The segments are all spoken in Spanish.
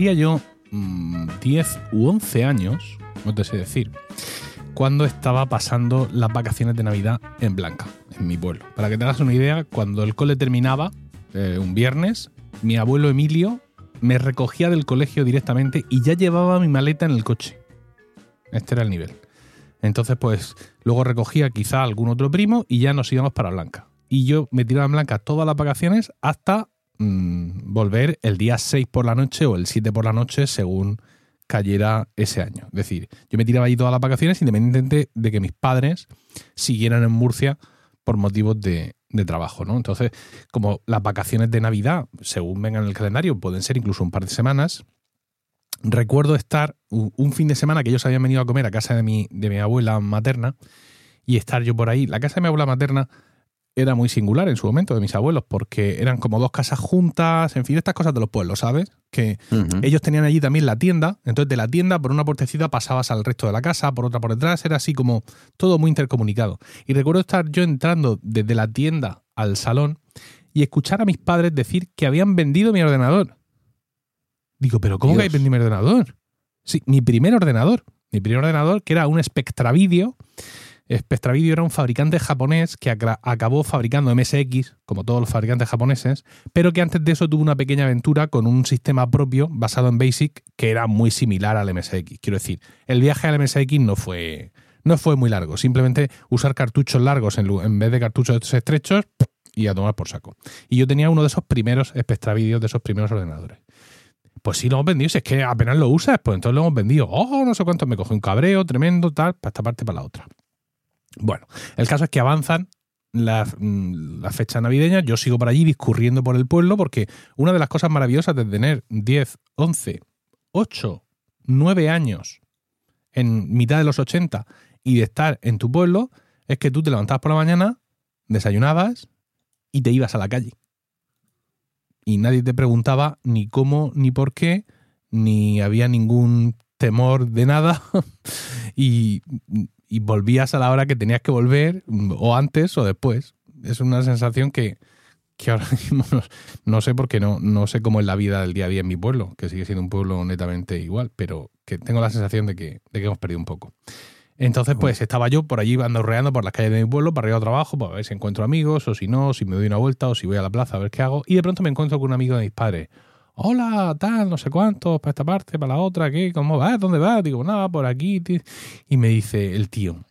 Yo 10 mm, u 11 años, no te sé decir, cuando estaba pasando las vacaciones de Navidad en Blanca, en mi pueblo. Para que te hagas una idea, cuando el cole terminaba, eh, un viernes, mi abuelo Emilio me recogía del colegio directamente y ya llevaba mi maleta en el coche. Este era el nivel. Entonces, pues luego recogía quizá algún otro primo y ya nos íbamos para Blanca. Y yo me tiraba en Blanca todas las vacaciones hasta mm, volver el día 6 por la noche o el 7 por la noche según cayera ese año. Es decir, yo me tiraba allí todas las vacaciones independientemente de que mis padres siguieran en Murcia por motivos de, de trabajo, ¿no? Entonces, como las vacaciones de Navidad, según vengan en el calendario, pueden ser incluso un par de semanas, recuerdo estar un fin de semana que ellos habían venido a comer a casa de mi, de mi abuela materna y estar yo por ahí. La casa de mi abuela materna era muy singular en su momento de mis abuelos, porque eran como dos casas juntas, en fin, estas cosas de los pueblos, ¿sabes? Que ellos tenían allí también la tienda, entonces de la tienda por una puertecita pasabas al resto de la casa, por otra por detrás, era así como todo muy intercomunicado. Y recuerdo estar yo entrando desde la tienda al salón y escuchar a mis padres decir que habían vendido mi ordenador. Digo, pero ¿cómo que hay vendido mi ordenador? Sí, mi primer ordenador. Mi primer ordenador, que era un Spectra Video Spectra Video era un fabricante japonés que acabó fabricando MSX, como todos los fabricantes japoneses, pero que antes de eso tuvo una pequeña aventura con un sistema propio basado en BASIC que era muy similar al MSX. Quiero decir, el viaje al MSX no fue, no fue muy largo, simplemente usar cartuchos largos en, vez de cartuchos estrechos y a tomar por saco. Y yo tenía uno de esos primeros Spectra Video, de esos primeros ordenadores. Pues sí, lo hemos vendido. Si es que apenas lo usas, pues entonces lo hemos vendido. Oh, no sé cuánto. Me coge un cabreo tremendo, tal, para esta parte, para la otra. Bueno, el caso es que avanzan las mm, la fechas navideñas, yo sigo por allí discurriendo por el pueblo porque una de las cosas maravillosas de tener 10, 11, 8, 9 años en mitad de los 80 y de estar en tu pueblo es que tú te levantabas por la mañana, desayunabas y te ibas a la calle. Y nadie te preguntaba ni cómo, ni por qué, ni había ningún temor de nada. y y volvías a la hora que tenías que volver, o antes o después. Es una sensación que, ahora mismo no, sé porque no, no sé cómo es la vida del día a día en mi pueblo, que sigue siendo un pueblo netamente igual, pero que tengo la sensación de que, de que hemos perdido un poco. Entonces, pues estaba yo por allí andorreando por las calles de mi pueblo para ir a trabajo, para ver si encuentro amigos, o si no, si me doy una vuelta, o si voy a la plaza a ver qué hago. Y de pronto me encuentro con un amigo de mis padres hola, tal, no sé cuánto, para esta parte, para la otra, ¿qué? ¿Cómo vas? ¿Dónde vas? Digo, nada, por aquí. Y me dice el tío,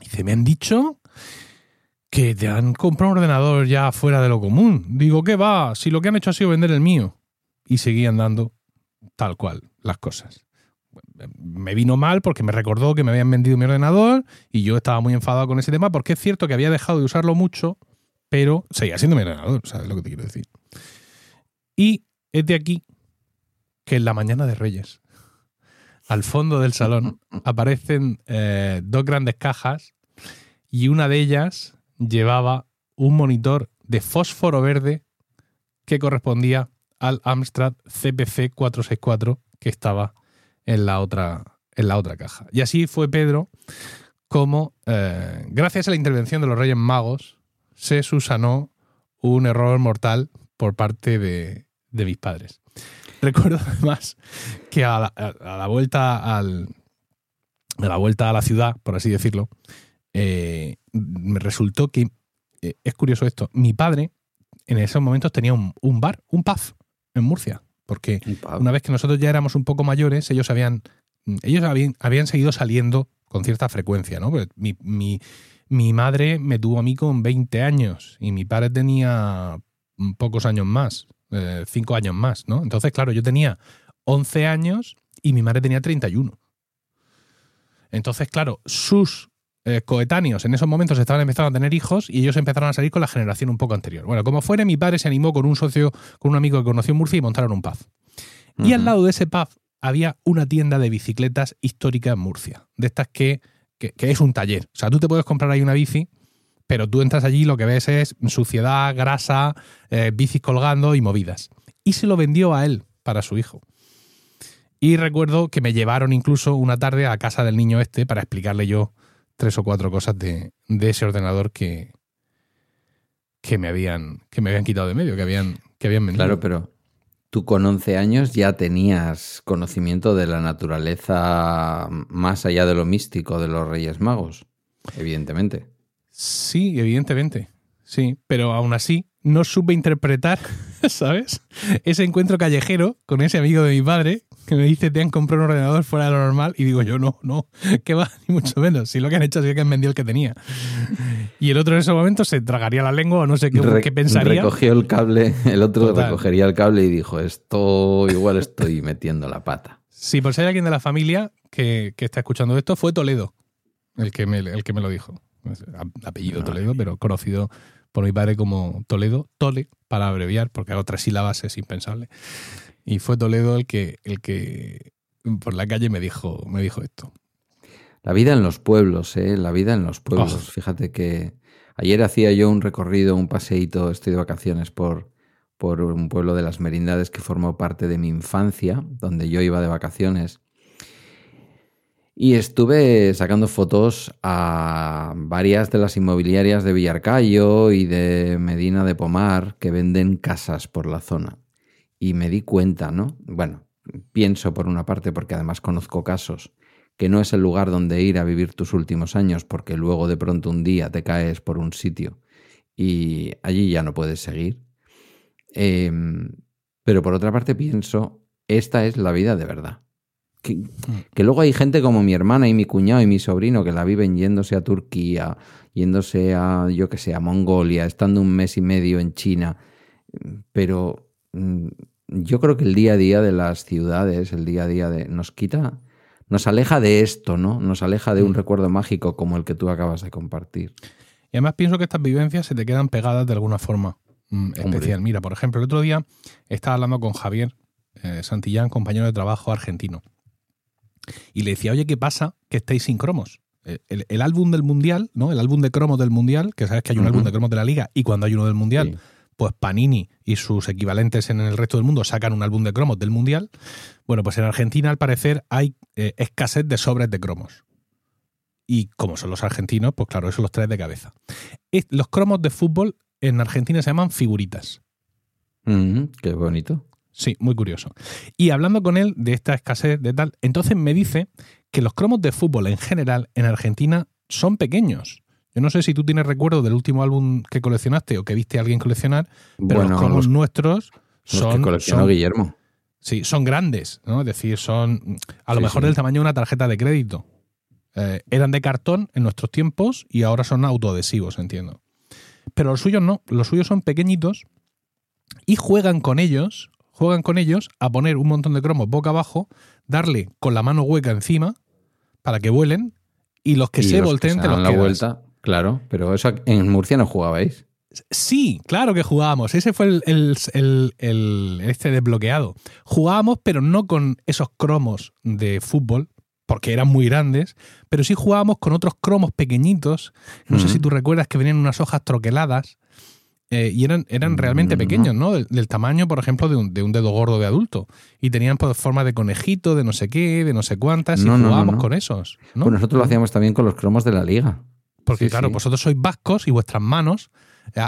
dice, me han dicho que te han comprado un ordenador ya fuera de lo común. Digo, ¿qué va? Si lo que han hecho ha sido vender el mío. Y seguí andando tal cual las cosas. Me vino mal porque me recordó que me habían vendido mi ordenador y yo estaba muy enfadado con ese tema porque es cierto que había dejado de usarlo mucho, pero seguía siendo mi ordenador, ¿sabes lo que te quiero decir? Y es de aquí que en la mañana de Reyes, al fondo del salón, aparecen eh, dos grandes cajas y una de ellas llevaba un monitor de fósforo verde que correspondía al Amstrad CPC 464 que estaba en la otra, en la otra caja. Y así fue Pedro como, eh, gracias a la intervención de los Reyes Magos, se susanó un error mortal por parte de, de mis padres. Recuerdo además que a la, vuelta al, a la vuelta a la ciudad, por así decirlo, eh, me resultó que eh, es curioso esto. Mi padre en esos momentos tenía un, bar, un pub en Murcia, porque una vez que nosotros ya éramos un poco mayores, ellos habían ellos habían, habían seguido saliendo con cierta frecuencia, ¿no? Mi, mi, mi madre me tuvo a mí con 20 años y mi padre tenía pocos años más. Eh, cinco años más, ¿no? Entonces, claro, yo tenía 11 años y mi madre tenía 31. Entonces, claro, sus eh, coetáneos en esos momentos estaban empezando a tener hijos y ellos empezaron a salir con la generación un poco anterior. Bueno, como fuera, mi padre se animó con un socio, con un amigo que conoció en Murcia y montaron un pub. Y al lado de ese pub había una tienda de bicicletas histórica en Murcia, de estas que, que, es un taller. O sea, tú te puedes comprar ahí una bici pero tú entras allí y lo que ves es suciedad, grasa, eh, bicis colgando y movidas. Y se lo vendió a él para su hijo. Y recuerdo que me llevaron incluso una tarde a casa del niño este para explicarle yo tres o cuatro cosas de, ese ordenador que, que, me habían, que me habían quitado de medio, que habían, que habían vendido. Claro, pero tú con 11 años ya tenías conocimiento de la naturaleza más allá de lo místico de los Reyes Magos, evidentemente. Sí, evidentemente. Sí, pero aún así no supe interpretar, ¿sabes? Ese encuentro callejero con ese amigo de mi padre que me dice te han comprado un ordenador fuera de lo normal y digo yo no, no, que va, ni mucho menos. Si lo que han hecho es que han vendido el que tenía. Y el otro en ese momento se tragaría la lengua o no sé qué, pensaría. Recogió el cable, el otro recogería el cable y dijo esto igual estoy metiendo la pata. Sí, por si hay alguien de la familia que, está escuchando esto, fue Toledo el que me, el que me lo dijo. Apellido Toledo, pero conocido por mi padre como Toledo, Tole, para abreviar, porque a otras sílabas es impensable. Y fue Toledo el que, el que por la calle me dijo, me dijo esto. La vida en los pueblos, ¿eh? La vida en los pueblos. Oh. Fíjate que ayer hacía yo un recorrido, un paseíto, estoy de vacaciones por, por un pueblo de las Merindades que formó parte de mi infancia, donde yo iba de vacaciones. Y estuve sacando fotos a varias de las inmobiliarias de Villarcayo y de Medina de Pomar que venden casas por la zona y me di cuenta, ¿no? Bueno, pienso por una parte porque además conozco casos que no es el lugar donde ir a vivir tus últimos años porque luego de pronto un día te caes por un sitio y allí ya no puedes seguir. Em, pero por otra parte pienso, esta es la vida de verdad. Que, mm. que, luego hay gente como mi hermana y mi cuñado y mi sobrino que la viven yéndose a Turquía, yéndose a, yo que sé, a Mongolia, estando un mes y medio en China, pero mm, yo creo que el día a día de las ciudades, el día a día de. nos quita. Nos aleja de esto, ¿no? Nos aleja de un mm. recuerdo mágico como el que tú acabas de compartir. Y además pienso que estas vivencias se te quedan pegadas de alguna forma mm, especial. Mira, por ejemplo, el otro día estaba hablando con Javier eh, Santillán, compañero de trabajo argentino. Y le decía, oye, ¿qué pasa que estáis sin cromos? Eh, el, álbum del Mundial, ¿no? El álbum de cromos del Mundial, que sabes que hay un álbum de cromos de la Liga y cuando hay uno del Mundial, pues Panini y sus equivalentes en el resto del mundo sacan un álbum de cromos del Mundial. Bueno, pues en Argentina al parecer hay eh, escasez de sobres de cromos. Y como son los argentinos, pues claro, eso los trae de cabeza. Los cromos de fútbol en Argentina se llaman figuritas. Mm, qué bonito. Sí, muy curioso. Y hablando con él de esta escasez de tal, entonces me dice que los cromos de fútbol en general en Argentina son pequeños. Yo no sé si tú tienes recuerdo del último álbum que coleccionaste o que viste a alguien coleccionar, pero los cromos nuestros son. que coleccionó Guillermo. Sí, son grandes, ¿no? Es decir, son a lo mejor del tamaño de una tarjeta de crédito. Eh, eran de cartón en nuestros tiempos y ahora son autoadhesivos, entiendo. Pero los suyos no, los suyos son pequeñitos y juegan con ellos, juegan con ellos a poner un montón de cromos boca abajo, darle con la mano hueca encima para que vuelen y los que se volteen te los la vuelta Claro, pero eso en Murcia no jugabais. Sí, claro que jugábamos. Ese fue el, este desbloqueado. Jugábamos, pero no con esos cromos de fútbol, porque eran muy grandes, pero sí jugábamos con otros cromos pequeñitos. No sé si tú recuerdas que venían unas hojas troqueladas eh, y eran, eran realmente pequeños, ¿no? Del, tamaño, por ejemplo, de un, de un, dedo gordo de adulto. Y tenían pues, forma de conejito, de no sé qué, de no sé cuántas, y jugábamos con esos. Pues nosotros lo hacíamos también con los cromos de la liga. Porque claro, vosotros sois vascos y vuestras manos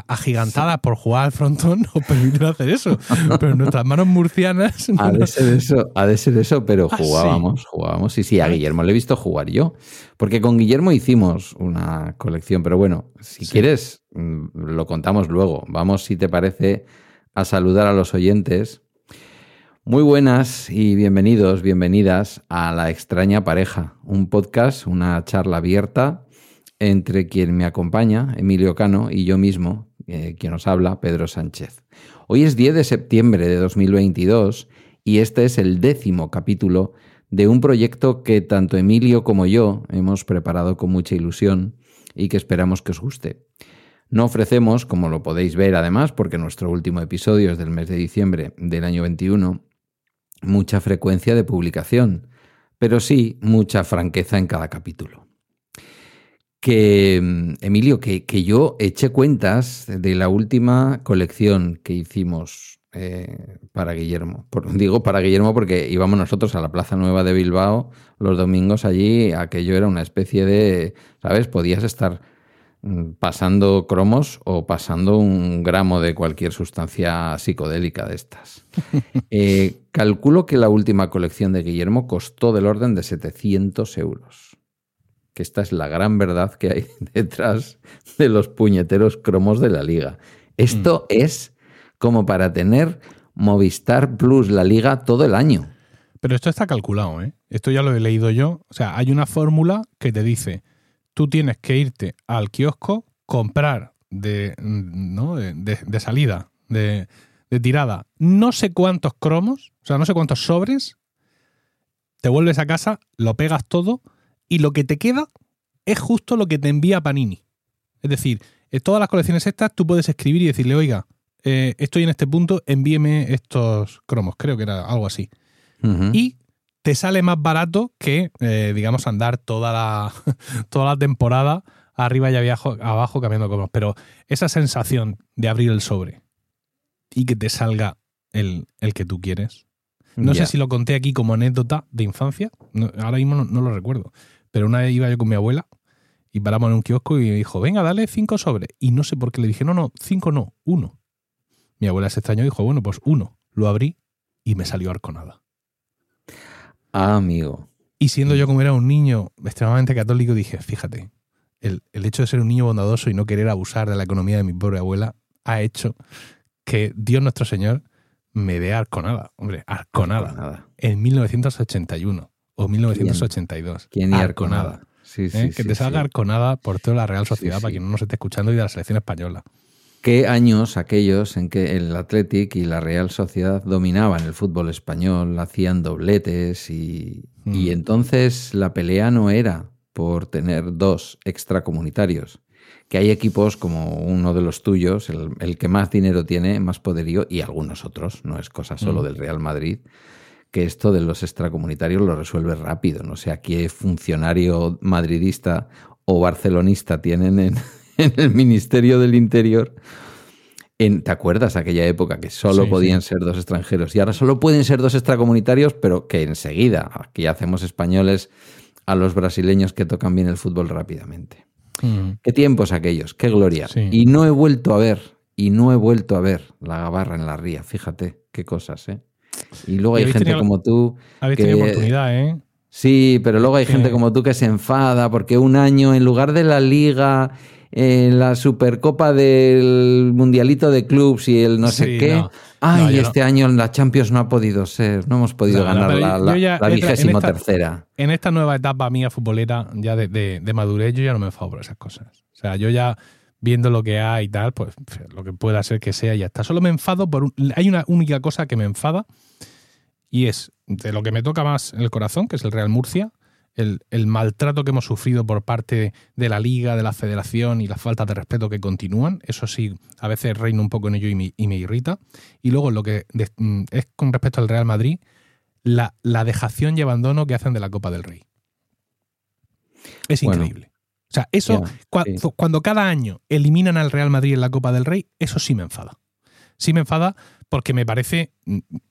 agigantadas por jugar al frontón os permiten hacer eso. Pero nuestras manos murcianas. Ha de ser eso, ha de ser eso, pero ah, jugábamos, jugábamos. Sí, sí, a Guillermo le he visto jugar yo. Porque con Guillermo hicimos una colección, pero bueno, si quieres, mm, lo contamos luego. Vamos, si te parece, a saludar a los oyentes. Muy buenas y bienvenidos, bienvenidas a La extraña pareja, un podcast, una charla abierta entre quien me acompaña, Emilio Cano, y yo mismo, eh, quien os habla, Pedro Sánchez. Hoy es 10 de septiembre de 2022 y este es el décimo capítulo de un proyecto que tanto Emilio como yo hemos preparado con mucha ilusión y que esperamos que os guste. No ofrecemos, como lo podéis ver además, porque nuestro último episodio es del mes de diciembre del año 21, mucha frecuencia de publicación, pero sí mucha franqueza en cada capítulo que, Emilio, que, que, yo eché cuentas de la última colección que hicimos eh, para Guillermo. digo para Guillermo porque íbamos nosotros a la Plaza Nueva de Bilbao los domingos allí, aquello era una especie de, ¿sabes? Podías estar mm, pasando cromos o pasando un gramo de cualquier sustancia psicodélica de estas. Eh, calculo que la última colección de Guillermo costó del orden de 700 euros. Que esta es la gran verdad que hay detrás de los puñeteros cromos de la liga. Esto mm. es como para tener Movistar Plus, la liga, todo el año. Pero esto está calculado, ¿eh? Esto ya lo he leído yo. O sea, hay una fórmula que te dice, tú tienes que irte al kiosco, comprar de, ¿no? de, salida, de, de tirada, no sé cuántos cromos, o sea, no sé cuántos sobres, te vuelves a casa, lo pegas todo y lo que te queda es justo lo que te envía Panini. Es decir, en todas las colecciones estas tú puedes escribir y decirle, oiga, eh, estoy en este punto, envíeme estos cromos. Creo que era algo así y te sale más barato que, eh, digamos, andar toda la, toda la temporada arriba y abajo, abajo cambiando cromos. Pero esa sensación de abrir el sobre y que te salga el, que tú quieres. No sé si lo conté aquí como anécdota de infancia, ahora mismo no, lo recuerdo, pero una vez iba yo con mi abuela y paramos en un kiosco y me dijo, venga, dale cinco sobres. Y no sé por qué le dije, no, no, cinco no, uno. Mi abuela se extrañó y dijo, bueno, pues uno. Lo abrí y me salió arconada. Ah, amigo. Y siendo yo como era un niño extremadamente católico, dije, fíjate, el, hecho de ser un niño bondadoso y no querer abusar de la economía de mi pobre abuela ha hecho que Dios nuestro Señor me dé arconada. Hombre, arconada. En 1981 o 1982. ¿Quién, y arconada? Sí, sí, ¿Eh? que te salga arconada por toda la Real Sociedad para quien no nos esté escuchando y de la selección española. ¿Qué años aquellos en que el Athletic y la Real Sociedad dominaban el fútbol español, hacían dobletes y, mm. entonces la pelea no era por tener dos extracomunitarios? Que hay equipos como uno de los tuyos, el, que más dinero tiene, más poderío, y algunos otros, no es cosa solo mm. del Real Madrid, que esto de los extracomunitarios lo resuelve rápido. No sé a qué funcionario madridista o barcelonista tienen en, en el Ministerio del Interior. En, ¿Te acuerdas aquella época que solo podían ser dos extranjeros y ahora solo pueden ser dos extracomunitarios, pero que enseguida aquí hacemos españoles a los brasileños que tocan bien el fútbol rápidamente? Mm. Qué tiempos aquellos, qué gloria. Y no he vuelto a ver, y no he vuelto a ver la gabarra en la ría, fíjate, qué cosas, ¿eh? Y luego hay gente como tú. Habéis que, tenido oportunidad, ¿eh? Sí, pero luego hay gente como tú que se enfada porque un año, en lugar de la liga en la Supercopa del Mundialito de Clubs y el no sé qué. Ay, este año en la Champions no ha podido ser, no hemos podido ganar la, vigésimo tercera. En esta nueva etapa mía futbolera, ya de, de, madurez, yo ya no me enfado por esas cosas. O sea, yo ya viendo lo que hay y tal, pues lo que pueda ser que sea, ya está. Solo me enfado por... hay una única cosa que me enfada y es de lo que me toca más en el corazón, que es el Real Murcia, el, maltrato que hemos sufrido por parte de la liga, de la federación y las faltas de respeto que continúan. Eso sí, a veces reino un poco en ello y me, irrita. Y luego lo que mm, es con respecto al Real Madrid, la, dejación y abandono que hacen de la Copa del Rey. Es increíble. O sea, eso, cuando cada año eliminan al Real Madrid en la Copa del Rey, eso sí me enfada. Sí me enfada porque me parece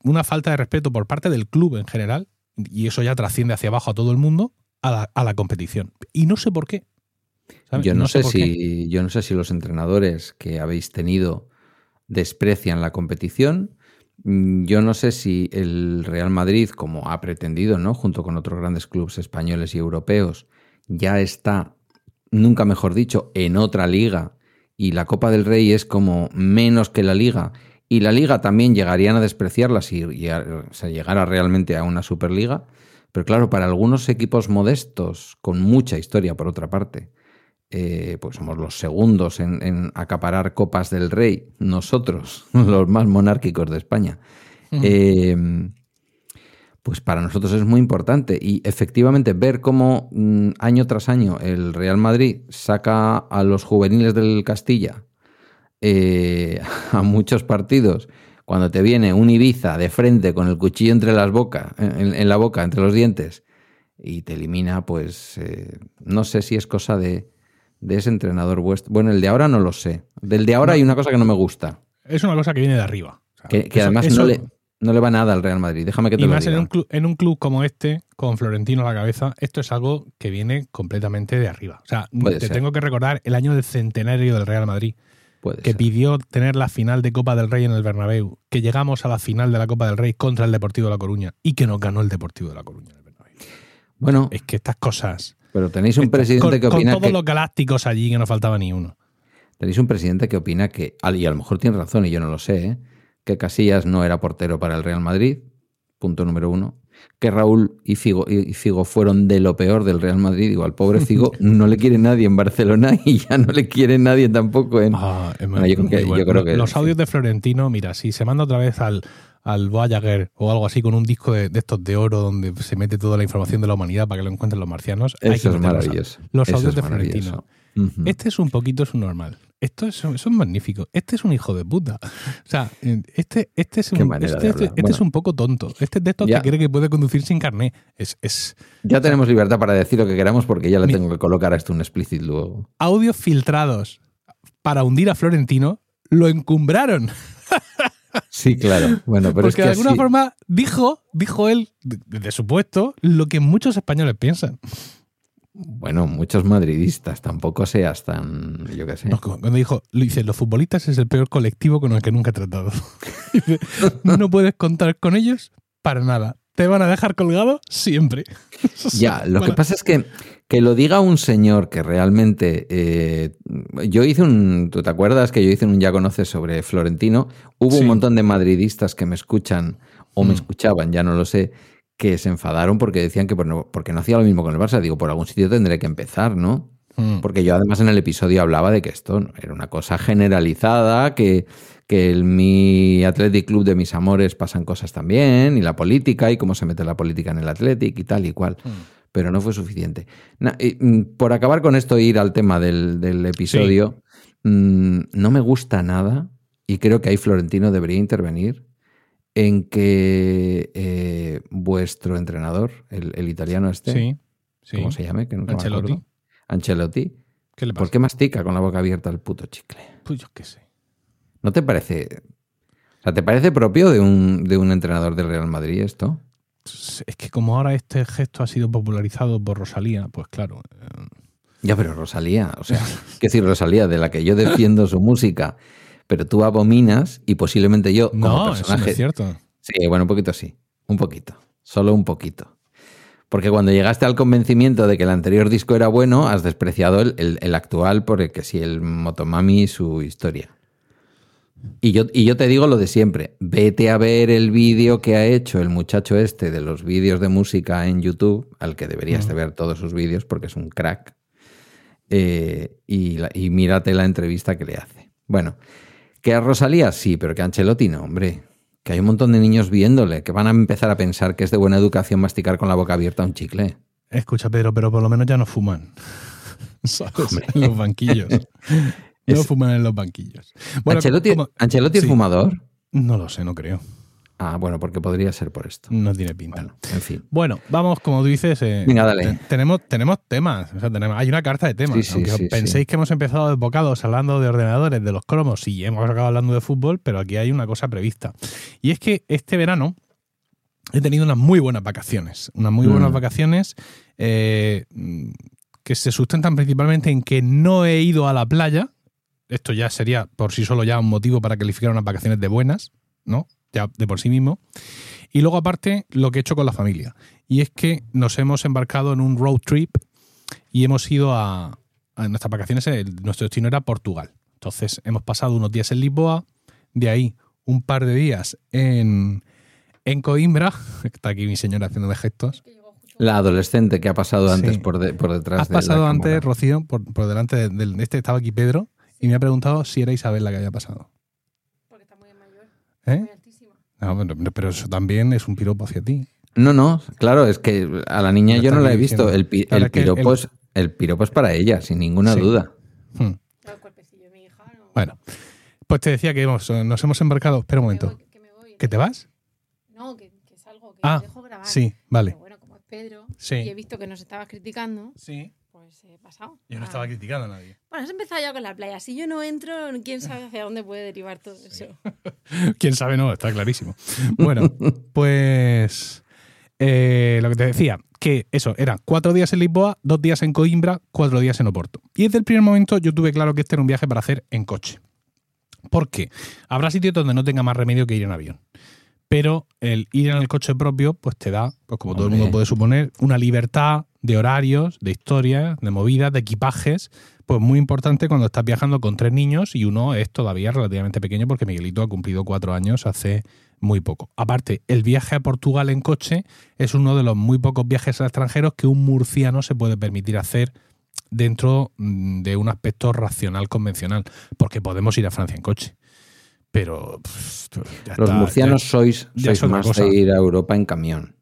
una falta de respeto por parte del club en general y eso ya trasciende hacia abajo a todo el mundo, a la, competición. Y no sé por qué. Yo no, sé, si, yo no sé si los entrenadores que habéis tenido desprecian la competición. Mm, yo no sé si el Real Madrid, como ha pretendido, ¿no? Junto con otros grandes clubes españoles y europeos, ya está, nunca mejor dicho, en otra liga. Y la Copa del Rey es como menos que la liga y la liga también llegarían a despreciarla si llegara realmente a una Superliga. Pero claro, para algunos equipos modestos, con mucha historia por otra parte, eh, pues somos los segundos en, acaparar copas del rey, nosotros, los más monárquicos de España. Eh, pues para nosotros es muy importante. Y efectivamente, ver cómo mm, año tras año el Real Madrid saca a los juveniles del Castilla eh, a muchos partidos, cuando te viene un Ibiza de frente con el cuchillo entre las bocas, en, la boca, entre los dientes, y te elimina, pues eh, no sé si es cosa de, ese entrenador vuestro. Bueno, el de ahora no lo sé. Del de ahora hay una cosa que no me gusta. Es una cosa que viene de arriba. que, además no, le, No le va nada al Real Madrid, déjame que te y lo más diga. en un, club, en un club como este, con Florentino a la cabeza, esto es algo que viene completamente de arriba. O sea, Puede te ser. tengo que recordar el año del centenario del Real Madrid, Puede que ser. pidió tener la final de Copa del Rey en el Bernabéu, que llegamos a la final de la Copa del Rey contra el Deportivo de La Coruña y que nos ganó el Deportivo de La Coruña en el Bernabéu. Bueno, Es que estas cosas... pero tenéis un presidente con, que con opina todos que los galácticos allí que no faltaba ni uno. tenéis un presidente que opina que al- y a lo mejor tiene razón y yo no lo sé, ¿eh? que Casillas no era portero para el Real Madrid, punto número uno. Que Raúl y Figo, y Figo fueron de lo peor del Real Madrid. Digo, al pobre Figo no le quiere nadie en Barcelona y ya no le quiere nadie tampoco en. Ah, es Bueno, yo creo muy que- yo bueno. creo que- Los audios de Florentino, mira, si se manda otra vez al, al Voyager o algo así con un disco de, de estos de oro donde se mete toda la información de la humanidad para que lo encuentren los marcianos, hay que Eso es maravilloso. Los Eso audios de. Florentino. Este es un poquito su normal. Esto es, eso es magnífico. Este es un hijo de puta. O sea, este, este, es, un, este, este- este es Bueno. un poco tonto. Este es de estos Ya. que cree que puede conducir sin carné. Es, es Ya tenemos libertad para decir lo que queramos porque ya le Mi- tengo que colocar a esto un explicit luego. audios filtrados para hundir a Florentino. Lo encumbraron. Sí, claro. Bueno, pero es Porque que de alguna así- forma dijo, dijo él, de, de su puesto, lo que muchos españoles piensan. Bueno, muchos madridistas, tampoco seas tan, yo qué sé. No, cuando dijo, lo dice, los futbolistas es el peor colectivo con el que nunca he tratado. Dice, no puedes contar con ellos para nada. Te van a dejar colgado siempre. Ya, lo que pasa es que que lo diga un señor que realmente. eh, yo hice un. ¿Tú te acuerdas que yo hice un Ya Conoces sobre Florentino? Hubo Sí. un montón de madridistas que me escuchan o me Mm. escuchaban, ya no lo sé, que se enfadaron porque decían que por no, porque no hacía lo mismo con el Barça. Digo, por algún sitio tendré que empezar, ¿no? mm, Porque yo además en el episodio hablaba de que esto era una cosa generalizada, que, que el mi Athletic Club de mis amores pasan cosas también, y la política, y cómo se mete la política en el Athletic y tal y cual. mm. Pero no fue suficiente. Na- y, mm, por acabar con esto, ir al tema del, del episodio, no me gusta nada, y creo que ahí Florentino debería intervenir, en que eh, vuestro entrenador, el, el italiano este, Sí, sí. ¿cómo se llame? Que nunca Ancelotti. acuerdo. Ancelotti. ¿Qué le pasa? ¿Por qué mastica con la boca abierta el puto chicle? Pues yo qué sé. ¿No te parece... O sea, ¿te parece propio de un, de un entrenador del Real Madrid esto? Es que como ahora este gesto ha sido popularizado por Rosalía, pues claro. eh, Ya, pero Rosalía, o sea, ¿qué decir Rosalía? De la que yo defiendo su música, pero tú abominas y posiblemente yo, como No, eso no personaje... es cierto. Sí, bueno, un poquito sí, un poquito, solo un poquito. Porque cuando llegaste al convencimiento de que el anterior disco era bueno, has despreciado el, el- el actual por el que sí, el Motomami y su historia. Y yo, y yo te digo lo de siempre, vete a ver el vídeo que ha hecho el muchacho este de los vídeos de música en YouTube, al que deberías de ver todos sus vídeos porque es un crack, eh, y, la- y mírate la entrevista que le hace. Bueno, que a Rosalía sí, pero que a Ancelotti no, hombre. Que hay un montón de niños viéndole, que van a empezar a pensar que es de buena educación masticar con la boca abierta un chicle. Escucha, Pedro, pero por lo menos ya no fuman. ¿Sabes? En los banquillos. No Es- fuman en los banquillos. Bueno, ¿Ancelotti, Ancelotti es sí. fumador? No lo sé, no creo. Ah, bueno, porque podría ser por esto. No tiene pinta. Bueno, en fin. Bueno, vamos, como tú dices. eh, Venga, dale. te- tenemos, tenemos temas. O sea, tenemos, hay una carta de temas. Sí, aunque sí, penséis sí. que hemos empezado desbocados hablando de ordenadores, de los cromos, sí, hemos acabado hablando de fútbol, pero aquí hay una cosa prevista. Y es que este verano he tenido unas muy buenas vacaciones. Unas muy buenas Mm. vacaciones eh, que se sustentan principalmente en que no he ido a la playa. Esto ya sería por sí solo ya un motivo para calificar unas vacaciones de buenas, ¿no? Ya de por sí mismo. Y luego, aparte, lo que he hecho con la familia. Y es que nos hemos embarcado en un road trip y hemos ido a, a nuestras vacaciones. el- nuestro destino era Portugal. Entonces, hemos pasado unos días en Lisboa, de ahí un par de días en, en Coimbra. Está aquí mi señora haciéndome gestos. La adolescente que ha pasado antes Sí. por, de- por detrás Has de la pasado antes, cámara. Rocío, por, por delante de- del. Este estaba aquí Pedro y me ha preguntado si era Isabel la que había pasado. Porque está muy mayor, ¿Eh? No, pero, pero eso también es un piropo hacia ti. No, no, claro, es que a la niña yo no la he visto. El, pi- piropo el- es, el piropo es para ella, sin ninguna Sí. duda. Hmm. El cuerpecillo de mi hija, no. Bueno, pues te decía que hemos- nos hemos embarcado. Espera un Que me momento. voy, que me voy. ¿Que te vas? No, que, que salgo, que Ah, dejo grabar. Sí, vale. Pero bueno, como es Pedro Sí. y he visto que nos estabas criticando, Sí. Pues he pasado. Yo no Ah. estaba criticando a nadie. Bueno, has empezado ya con la playa. Si yo no entro, quién sabe hacia dónde puede derivar todo eso. Quién sabe, no, está clarísimo. Bueno, pues eh, lo que te decía, que eso, eran cuatro días en Lisboa, dos días en Coimbra, cuatro días en Oporto. Y desde el primer momento yo tuve claro que este era un viaje para hacer en coche. ¿Por qué? Habrá sitios donde no tenga más remedio que ir en avión. Pero el ir en el coche propio, pues te da, pues como todo el mundo puede suponer, una libertad de horarios, de historias, de movidas, de equipajes, pues muy importante cuando estás viajando con tres niños y uno es todavía relativamente pequeño porque Miguelito ha cumplido cuatro años hace muy poco. Aparte, el viaje a Portugal en coche es uno de los muy pocos viajes a extranjeros que un murciano se puede permitir hacer dentro mm, de un aspecto racional convencional, porque podemos ir a Francia en coche. Pero pff, ya Los está, murcianos sois, ya más de ir a Europa en camión.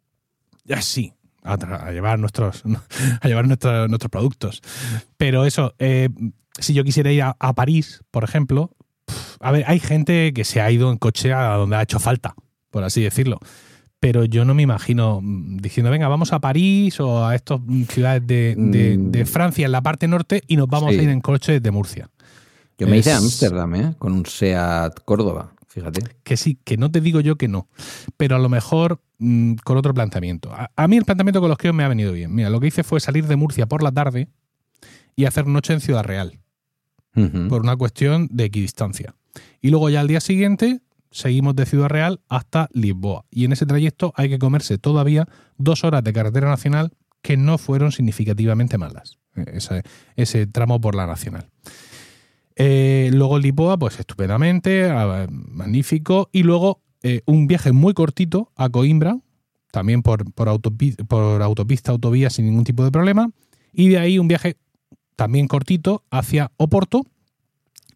ya sí, a, llevar nuestros a llevar nuestros nuestros productos. Pero eso, eh, si yo quisiera ir a, a París, por ejemplo, a ver, hay gente que se ha ido en coche a donde ha hecho falta, por así decirlo. Pero yo no me imagino mm, diciendo, venga, vamos a París o a estas mm, ciudades de, de- Mm. de Francia en la parte norte y nos vamos Sí. a ir en coche desde Murcia. Yo me hice a Ámsterdam, ¿eh? Con un SEAT Córdoba, fíjate. que sí, que no te digo yo que no, pero a lo mejor mm, con otro planteamiento. A, a mí el planteamiento con los que me ha venido bien. Mira, lo que hice fue salir de Murcia por la tarde y hacer noche en Ciudad Real, por una cuestión de equidistancia. Y luego ya al día siguiente seguimos de Ciudad Real hasta Lisboa. Y en ese trayecto hay que comerse todavía dos horas de carretera nacional que no fueron significativamente malas. Ese, ese tramo por la nacional. Eh, luego Lisboa, pues estupendamente, ah, magnífico. Y luego eh, un viaje muy cortito a Coimbra, también por, por, autopi- por autopista, autovía, sin ningún tipo de problema. Y de ahí un viaje también cortito hacia Oporto,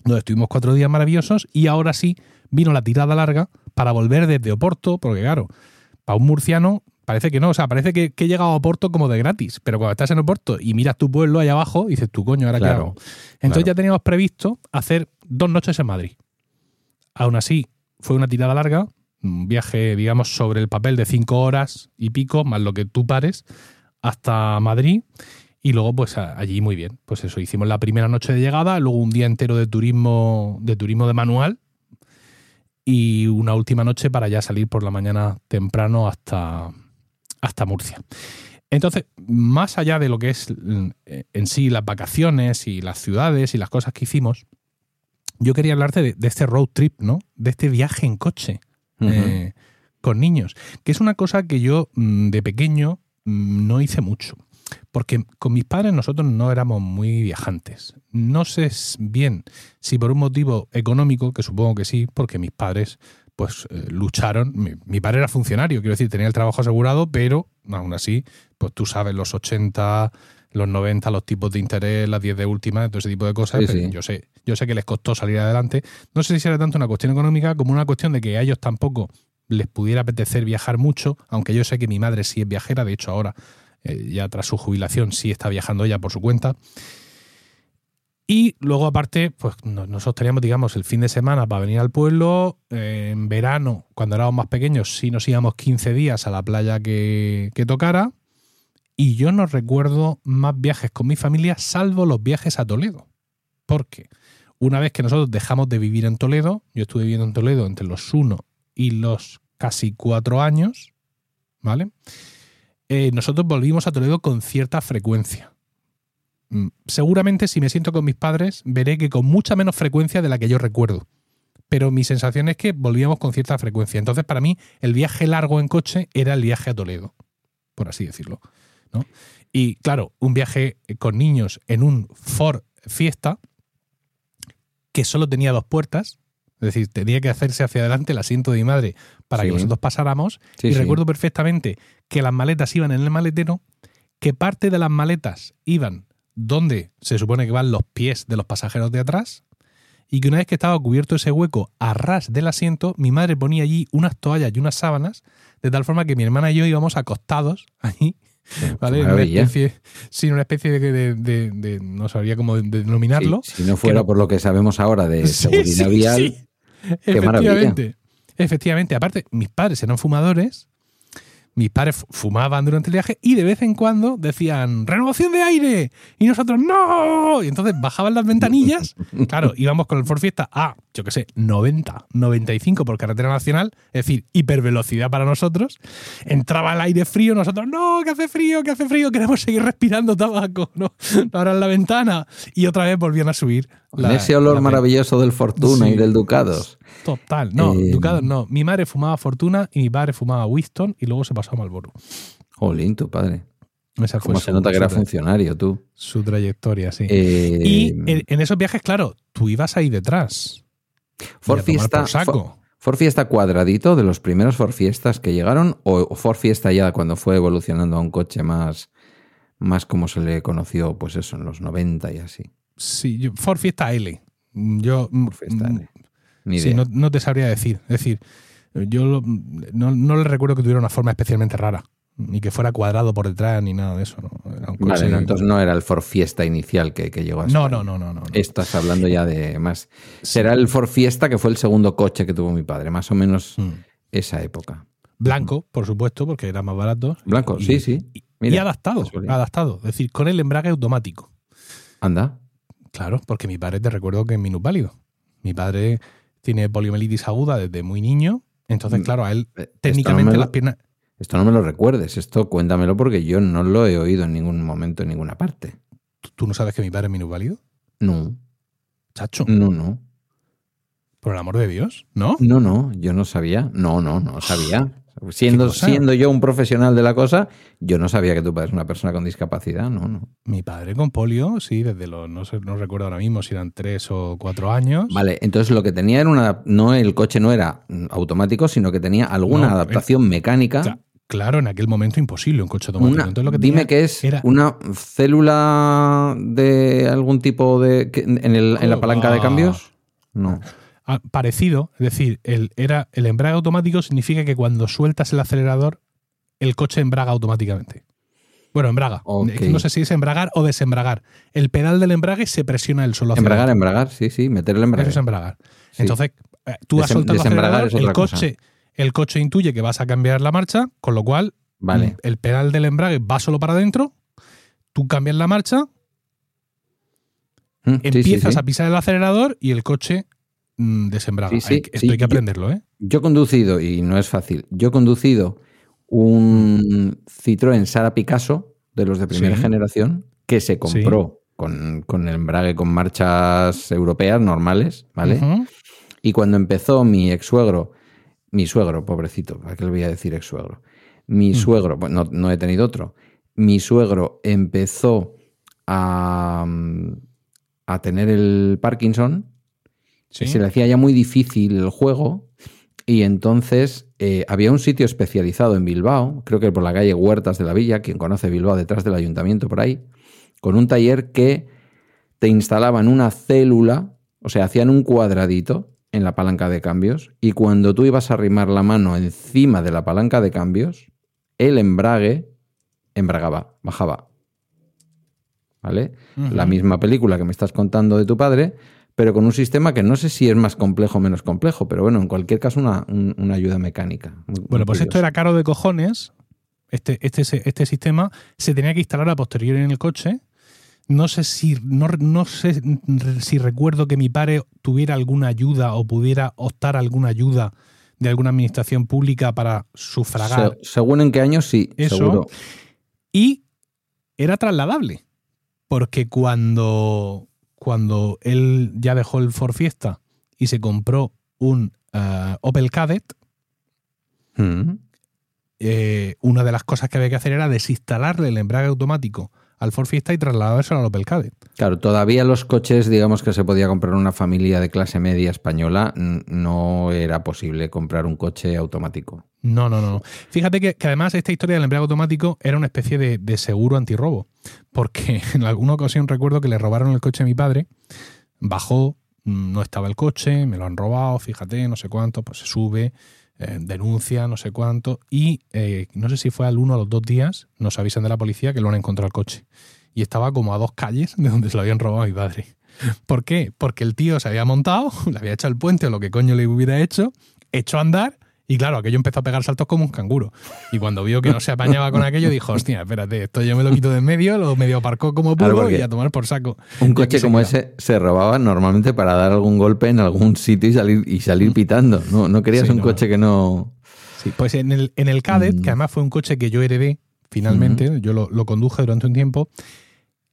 donde estuvimos cuatro días maravillosos. Y ahora sí vino la tirada larga para volver desde Oporto, porque claro, para un murciano parece que no, o sea, parece que, que he llegado a Oporto como de gratis, pero cuando estás en Oporto y miras tu pueblo allá abajo, dices, tu coño, ahora qué Claro, hago?". Entonces claro. ya teníamos previsto hacer dos noches en Madrid. Aún así, fue una tirada larga, un viaje, digamos, sobre el papel de cinco horas y pico, más lo que tú pares, hasta Madrid. Y luego, pues allí muy bien. Pues eso, hicimos la primera noche de llegada, luego un día entero de turismo, de turismo de manual, y una última noche para ya salir por la mañana temprano hasta, hasta Murcia. Entonces, más allá de lo que es mm, en sí las vacaciones y las ciudades y las cosas que hicimos, yo quería hablarte de, de este road trip, ¿no? De este viaje en coche eh, con niños, que es una cosa que yo mm, de pequeño mm, no hice mucho. Porque con mis padres nosotros no éramos muy viajantes. No sé bien si por un motivo económico, que supongo que sí, porque mis padres pues eh, lucharon. Mi, mi padre era funcionario, quiero decir, tenía el trabajo asegurado, pero aún así, pues tú sabes, los 80, los 90, los tipos de interés, las 10 de última, todo ese tipo de cosas. Sí, pero sí. Yo sé, yo sé que les costó salir adelante. No sé si era tanto una cuestión económica como una cuestión de que a ellos tampoco les pudiera apetecer viajar mucho, aunque yo sé que mi madre sí es viajera, de hecho ahora, eh, ya tras su jubilación, sí está viajando ella por su cuenta. Y luego, aparte, pues no- nosotros teníamos, digamos, el fin de semana para venir al pueblo. Eh, en verano, cuando éramos más pequeños, sí nos íbamos 15 días a la playa que, que tocara. Y yo no recuerdo más viajes con mi familia, salvo los viajes a Toledo. Porque una vez que nosotros dejamos de vivir en Toledo, yo estuve viviendo en Toledo entre los 1 y los casi 4 años, ¿vale? Eh, nosotros volvimos a Toledo con cierta frecuencia. Mm, Seguramente si me siento con mis padres, veré que con mucha menos frecuencia de la que yo recuerdo. Pero mi sensación es que volvíamos con cierta frecuencia. Entonces, para mí, el viaje largo en coche era el viaje a Toledo, por así decirlo. ¿no? Y claro, un viaje con niños en un Ford Fiesta que solo tenía dos puertas, es decir, tenía que hacerse hacia adelante el asiento de mi madre para Sí. que nosotros pasáramos. Sí, y sí. recuerdo perfectamente que las maletas iban en el maletero, que parte de las maletas iban donde se supone que van los pies de los pasajeros de atrás, y que una vez que estaba cubierto ese hueco a ras del asiento, mi madre ponía allí unas toallas y unas sábanas, de tal forma que mi hermana y yo íbamos acostados allí, ¿vale? Una especie, sí, una especie de, de- de- de- no sabría cómo denominarlo. Sí, si no fuera por lo que sabemos ahora de seguridad sí, vial. Qué maravilla. Efectivamente. Efectivamente. Aparte, mis padres eran fumadores. Mis padres fumaban durante el viaje y de vez en cuando decían renovación de aire y nosotros no y entonces bajaban las ventanillas. Claro íbamos con el Ford Fiesta a yo qué sé 90 95 por carretera nacional es decir hipervelocidad para nosotros. Entraba el aire frío nosotros no que hace frío que hace frío queremos seguir respirando tabaco no, abran la ventana y otra vez volvían a subir la, ese olor maravilloso del Fortuna y del Ducados. Total, no, eh, Ducados no. Mi madre fumaba Fortuna y mi padre fumaba Winston y luego se pasó a Malboro. Jolín, tu padre. Esa fue se nota que era funcionario tú? Su trayectoria, sí. Eh, y en, esos viajes, claro, tú ibas ahí detrás. For Fiesta, for, Fiesta cuadradito de los primeros For Fiestas que llegaron o For Fiesta ya cuando fue evolucionando a un coche más, más como se le conoció, pues eso, en los 90 y así. Sí, Ford Fiesta L. Yo, For Fiesta L sí, no, te sabría decir. Es decir, yo no, le recuerdo que tuviera una forma especialmente rara. Ni que fuera cuadrado por detrás, ni nada de eso. vale, entonces no era el Ford Fiesta inicial que, llegó a no, no, no, no, no, Estás hablando ya de más. Será el Ford Fiesta que fue el segundo coche que tuvo mi padre, más o menos mm. esa época. Blanco, por supuesto, porque era más barato. Blanco, sí, sí. y adaptado, adaptado. Es decir, con el embrague automático. Anda. Claro, porque mi padre te recuerdo que es minusválido. Mi padre tiene poliomielitis aguda desde muy niño. Entonces, mm, claro, a él eh, técnicamente las piernas. Esto no me lo recuerdes, esto cuéntamelo porque yo no lo he oído en ningún momento en ninguna parte. ¿Tú no sabes que mi padre es minusválido? No. Chacho. No, no. Por el amor de Dios, ¿no? No, no, yo no sabía. No, no, no sabía. Siendo, siendo yo un profesional de la cosa, yo no sabía que tu padre es una persona con discapacidad, no, no. Mi padre con polio, sí, desde los, no, sé, no recuerdo ahora mismo si eran tres o cuatro años. Vale, entonces lo que tenía era una, no el coche no era automático, sino que tenía alguna adaptación mecánica. Claro, en aquel momento imposible un coche automático. dime que es una célula de algún tipo de en, la palanca de cambios. No. Parecido, es decir, el, era, el embrague automático significa que cuando sueltas el acelerador, el coche embraga automáticamente. Bueno, embraga. No sé si es embragar o desembragar. El pedal del embrague se presiona el solo. Embragar, embragar, sí, sí, meter el embrague. Eso es embragar. Entonces, eh, tú has soltado el acelerador, el coche, el coche intuye que vas a cambiar la marcha, con lo cual vale. El pedal del embrague va solo para adentro, tú cambias la marcha, mm, empiezas a pisar el acelerador y el coche Mm, de sembrado. esto hay que aprenderlo, ¿eh? Yo he conducido, y no es fácil, yo he conducido un Citroën Sara Picasso, de los de primera generación, que se compró con, el embrague con marchas europeas normales, ¿vale? Y cuando empezó mi ex suegro, mi suegro, pobrecito, ¿para qué le voy a decir ex suegro? Mi mm. suegro, pues no, no he tenido otro, mi suegro empezó a, a tener el Parkinson, se le hacía ya muy difícil el juego y entonces eh, había un sitio especializado en Bilbao, creo que por la calle Huertas de la Villa, quien conoce Bilbao detrás del ayuntamiento por ahí, con un taller que te instalaban una célula, o sea, hacían un cuadradito en la palanca de cambios y cuando tú ibas a arrimar la mano encima de la palanca de cambios, el embrague embragaba, bajaba. ¿Vale? La misma película que me estás contando de tu padre, pero con un sistema que no sé si es más complejo o menos complejo, pero bueno, en cualquier caso una, ayuda mecánica. bueno, pues esto era caro de cojones, este, este, este sistema se tenía que instalar a posteriori en el coche. No sé si no, no sé si recuerdo que mi padre tuviera alguna ayuda o pudiera optar alguna ayuda de alguna administración pública para sufragar. según en qué año, sí, eso. Seguro. Y era trasladable. Porque cuando cuando él ya dejó el Ford Fiesta y se compró un eh, Opel Kadett, mm. eh, una de las cosas que había que hacer era desinstalarle el embrague automático al Ford Fiesta y trasladarse al Opel Kadett. Claro, todavía los coches, digamos que se podía comprar una familia de clase media española, no era posible comprar un coche automático. No, no, no. Fíjate que, además esta historia del embrague automático era una especie de, de seguro antirrobo, porque en alguna ocasión recuerdo que le robaron el coche a mi padre, bajó, no estaba el coche, me lo han robado, fíjate, no sé cuánto, pues se sube, eh, denuncia, no sé cuánto, y eh, no sé si fue al uno o los dos días, nos avisan de la policía que lo han encontrado el coche. Y estaba como a dos calles de donde se lo habían robado a mi padre. ¿Por qué? Porque el tío se había montado, le había hecho el puente o lo que coño le hubiera hecho, hecho a andar Y claro, aquello empezó a pegar saltos como un canguro. Y cuando vio que no se apañaba con aquello, dijo, hostia, espérate, esto yo me lo quito de en medio, lo medio aparcó como pudo y a tomar por saco. Un coche como queda. ese se robaba normalmente para dar algún golpe en algún sitio y salir, y salir pitando. No, no querías Sí, un no. coche que no. Sí, pues en el, en el Cadet, Mm. que además fue un coche que yo heredé finalmente, yo lo, lo conduje durante un tiempo,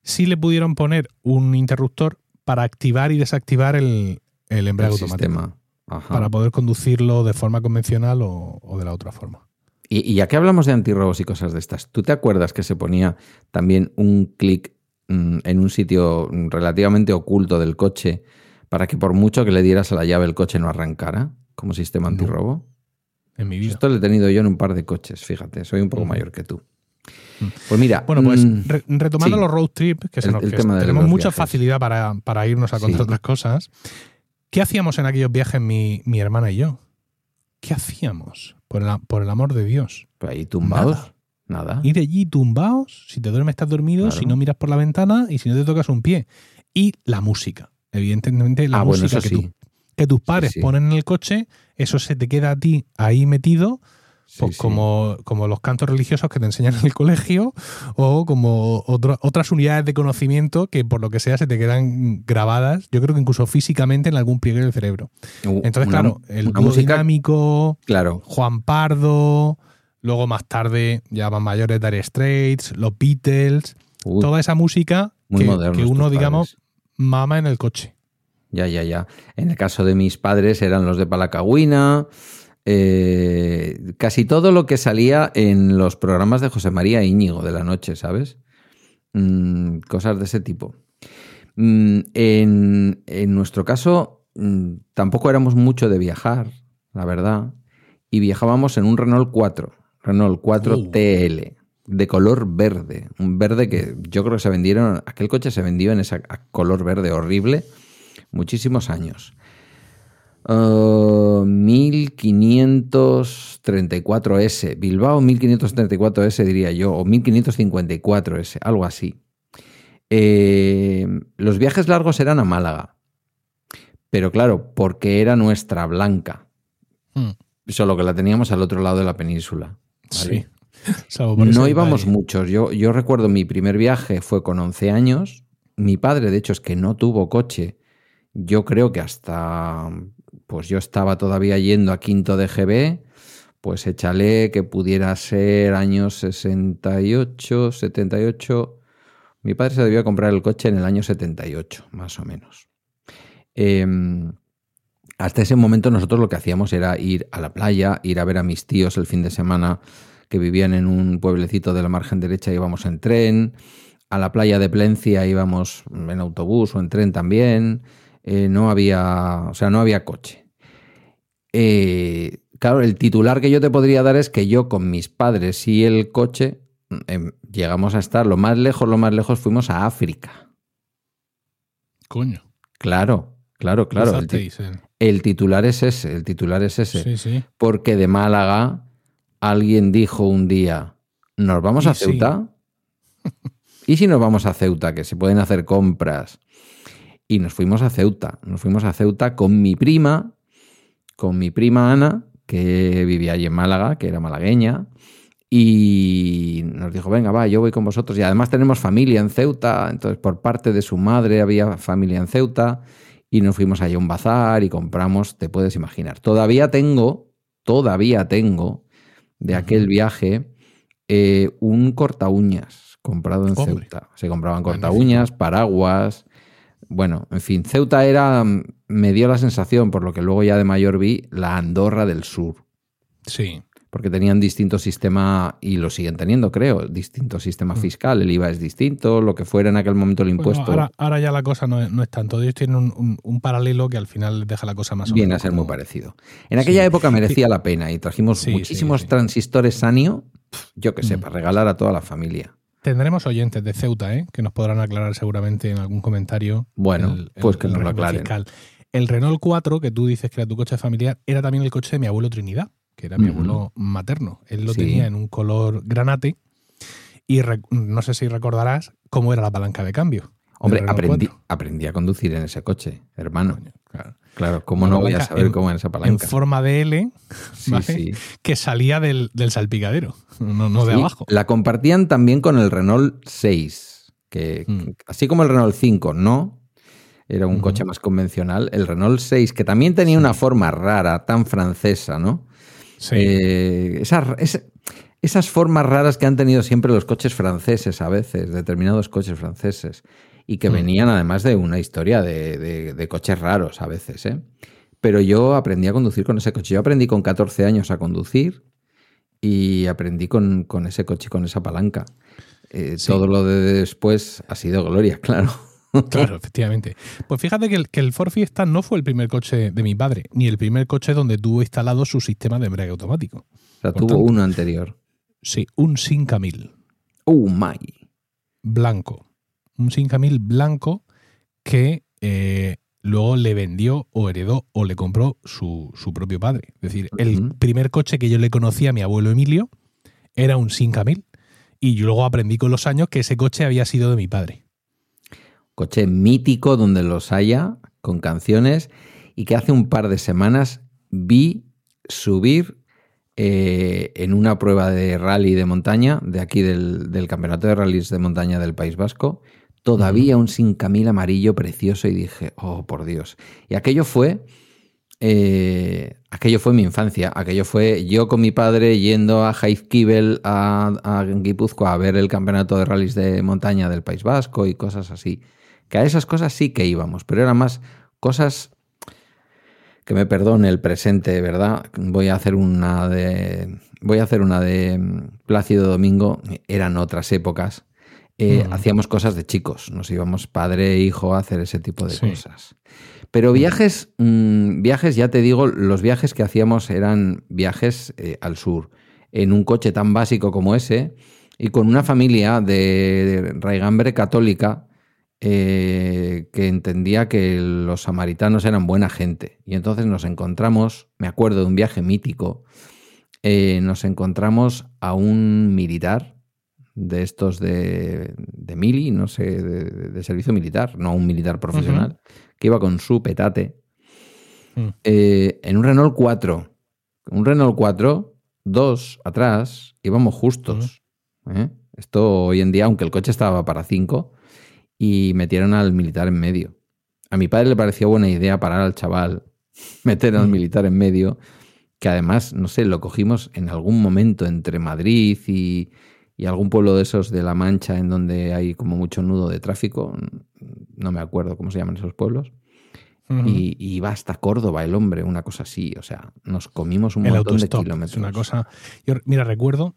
sí le pudieron poner un interruptor para activar y desactivar el, el embrague el automático. sistema. Ajá. Para poder conducirlo de forma convencional o, o de la otra forma. Y, y ya que hablamos de antirrobos y cosas de estas, ¿tú te acuerdas que se ponía también un clic mm, en un sitio relativamente oculto del coche para que por mucho que le dieras a la llave el coche no arrancara como sistema No. antirrobo? En mi vida. Esto lo he tenido yo en un par de coches, fíjate, soy un poco mayor que tú. Mm. Pues mira, Bueno, pues mm, re- retomando sí. los road trips, que, se El- nos- el que tema de tenemos mucha viajes. facilidad para, para irnos a contar Sí. otras cosas. ¿Qué hacíamos en aquellos viajes mi, mi hermana y yo? ¿Qué hacíamos? Por el, por el amor de Dios. pues ahí tumbados, nada. Ir allí tumbados, si te duermes estás dormido, Claro. si no miras por la ventana y si no te tocas un pie. Y la música. Evidentemente la ah, música que, sí. tu- que tus padres sí. ponen en el coche, eso se te queda a ti ahí metido pues sí. Como, como los cantos religiosos que te enseñan en el colegio o como otro- otras unidades de conocimiento que por lo que sea se te quedan grabadas, yo creo que incluso físicamente en algún pliegue del cerebro. Entonces, una- claro, el dúo dinámico, claro, Juan Pardo, luego más tarde ya más mayores Dire Straits, los Beatles, Uy, toda esa música que, que uno, digamos, mama en el coche. Ya, ya, ya. En el caso de mis padres eran los de Palacagüina. Eh, casi todo lo que salía en los programas de José María Íñigo de la noche, ¿sabes? Mm, cosas de ese tipo. Mm, en, en nuestro caso, mm, tampoco éramos mucho de viajar, la verdad. Y viajábamos en un Renault 4, Renault 4 Uh. TL, de color verde. Un verde que yo creo que se vendieron, aquel coche se vendió en ese color verde horrible muchísimos años. Uh, 1534S, Bilbao 1534S diría yo, o 1554S, algo así. Eh, los viajes largos eran a Málaga, pero claro, porque era nuestra blanca, Hmm, solo que la teníamos al otro lado de la península. ¿vale? Sí. No íbamos muchos. Yo, yo recuerdo mi primer viaje fue con 11 años. Mi padre, de hecho, es que no tuvo coche. Yo creo que hasta, pues yo estaba todavía yendo a quinto de GB, pues échale que pudiera ser años 68, 78. Mi padre se debió comprar el coche en el año 78, más o menos. Em, hasta ese momento nosotros lo que hacíamos era ir a la playa, ir a ver a mis tíos el fin de semana que vivían en un pueblecito de la margen derecha, íbamos en tren, a la playa de Plencia íbamos en autobús o en tren también, eh, no había, o sea, no había coche. Eh, claro, el titular que yo te podría dar es que yo con mis padres y el coche em, llegamos a estar lo más lejos, lo más lejos fuimos a África. Coño. Claro, claro, claro. El, ti- titular es ese, el titular es ese. Sí, sí. Porque de Málaga alguien dijo un día, ¿nos vamos Y a sí. Ceuta? ¿Y si nos vamos a Ceuta, que se pueden hacer compras? Y nos fuimos a Ceuta, nos fuimos a Ceuta con mi prima, con mi prima Ana, que vivía allí en Málaga, que era malagueña, y nos dijo, venga, va, yo voy con vosotros. Y además tenemos familia en Ceuta, entonces por parte de su madre había familia en Ceuta, y nos fuimos allí a un bazar y compramos, te puedes imaginar. Todavía tengo, todavía tengo de aquel viaje eh, un corta uñas comprado en Hombre. Ceuta. Se compraban corta uñas, paraguas. Bueno, en fin, Ceuta era, mm, me dio la sensación, por lo que luego ya de mayor vi, la Andorra del Sur. Sí. Porque tenían distinto sistema, y lo siguen teniendo, creo, distinto sistema fiscal. El IVA es distinto, lo que fuera en aquel momento el Mm. Bueno, impuesto. ahora, ahora ya la cosa no es, no es tanto. Ellos tienen un, un- un paralelo que al final deja la cosa más o Viene a menos ser muy parecido. En aquella Sí. época merecía la pena y trajimos Sí, muchísimos sí. transistores Sanio, yo que sé, Mm. para regalar a toda la familia. Tendremos oyentes de Ceuta, ¿eh? que nos podrán aclarar seguramente en algún comentario. Bueno, pues que nos lo aclaren. fiscal. El Renault 4, que tú dices que era tu coche familiar, era también el coche de mi abuelo Trinidad, que era mi abuelo materno. Él lo Sí. tenía en un color granate y no sé si recordarás cómo era la palanca de cambio. Hombre, aprendí, 4. aprendí a conducir en ese coche, hermano. Claro. Claro, ¿cómo no voy a saber en- cómo en esa En palanca? forma de L, Sí, ¿vale? sí. que salía del, del salpicadero, no, no de Sí, abajo. La compartían también con el Renault 6, que Mm. así como el Renault 5 no, era un coche más convencional, el Renault 6, que también tenía una forma rara, tan francesa, ¿no? Sí. Eh, esas, es- esas formas raras que han tenido siempre los coches franceses a veces, determinados coches franceses, y que Mm. venían además de una historia de, de- de coches raros a veces, ¿eh? Pero yo aprendí a conducir con ese coche. Yo aprendí con 14 años a conducir y aprendí con, con ese coche y con esa palanca. Eh, Sí. Todo lo de después ha sido gloria, claro. Claro, efectivamente. Pues fíjate que el, que el Ford Fiesta no fue el primer coche de mi padre, ni el primer coche donde tuvo instalado su sistema de embrague automático. O sea, Por tuvo tanto. uno anterior. Sí, un Sinca 1000 Oh my. blanco. Un Sinca 1000 blanco que eh, luego le vendió o heredó o le compró su, su propio padre. Es decir, el primer coche que yo le conocí a mi abuelo Emilio era un Sinca 1000 y yo luego aprendí con los años que ese coche había sido de mi padre. Coche mítico donde los haya, con canciones, y que hace un par de semanas vi subir eh, en una prueba de rally de montaña, de aquí del, del Campeonato de Rallys de Montaña del País Vasco, todavía un sin camil amarillo precioso y dije, oh, por Dios. Y aquello fue... eh, aquello fue mi infancia, aquello fue yo con mi padre yendo a Jaizkibel a, a Guipúzcoa a ver el campeonato de rallies de montaña del País Vasco y cosas así. Que a esas cosas sí que íbamos, pero eran más cosas que me perdone el presente, ¿verdad? Voy a hacer una de. Voy a hacer una de mm, Plácido Domingo. Eran otras épocas. Eh, Mm. Hacíamos cosas de chicos. Nos íbamos padre e hijo a hacer ese tipo de Sí. cosas. Pero viajes, mm, viajes, ya te digo, los viajes que hacíamos eran viajes eh, al sur. En un coche tan básico como ese y con una familia de raigambre católica eh, que entendía que los samaritanos eran buena gente. Y entonces nos encontramos, me acuerdo de un viaje mítico, eh, nos encontramos a un militar de estos de, de mili, no sé, de, de servicio militar, no un militar profesional, que iba con su petate Mm. eh, en un Renault 4. Un Renault 4, dos atrás, íbamos justos. ¿eh? Esto hoy en día, aunque el coche estaba para cinco, y metieron al militar en medio. A mi padre le pareció buena idea parar al chaval, meter al Mm. militar en medio, que además, no sé, lo cogimos en algún momento entre Madrid y, y algún pueblo de esos de La Mancha en donde hay como mucho nudo de tráfico. No me acuerdo cómo se llaman esos pueblos. Y, y iba hasta Córdoba el hombre, una cosa así. O sea, nos comimos un el montón de kilómetros. es una cosa. Yo mira recuerdo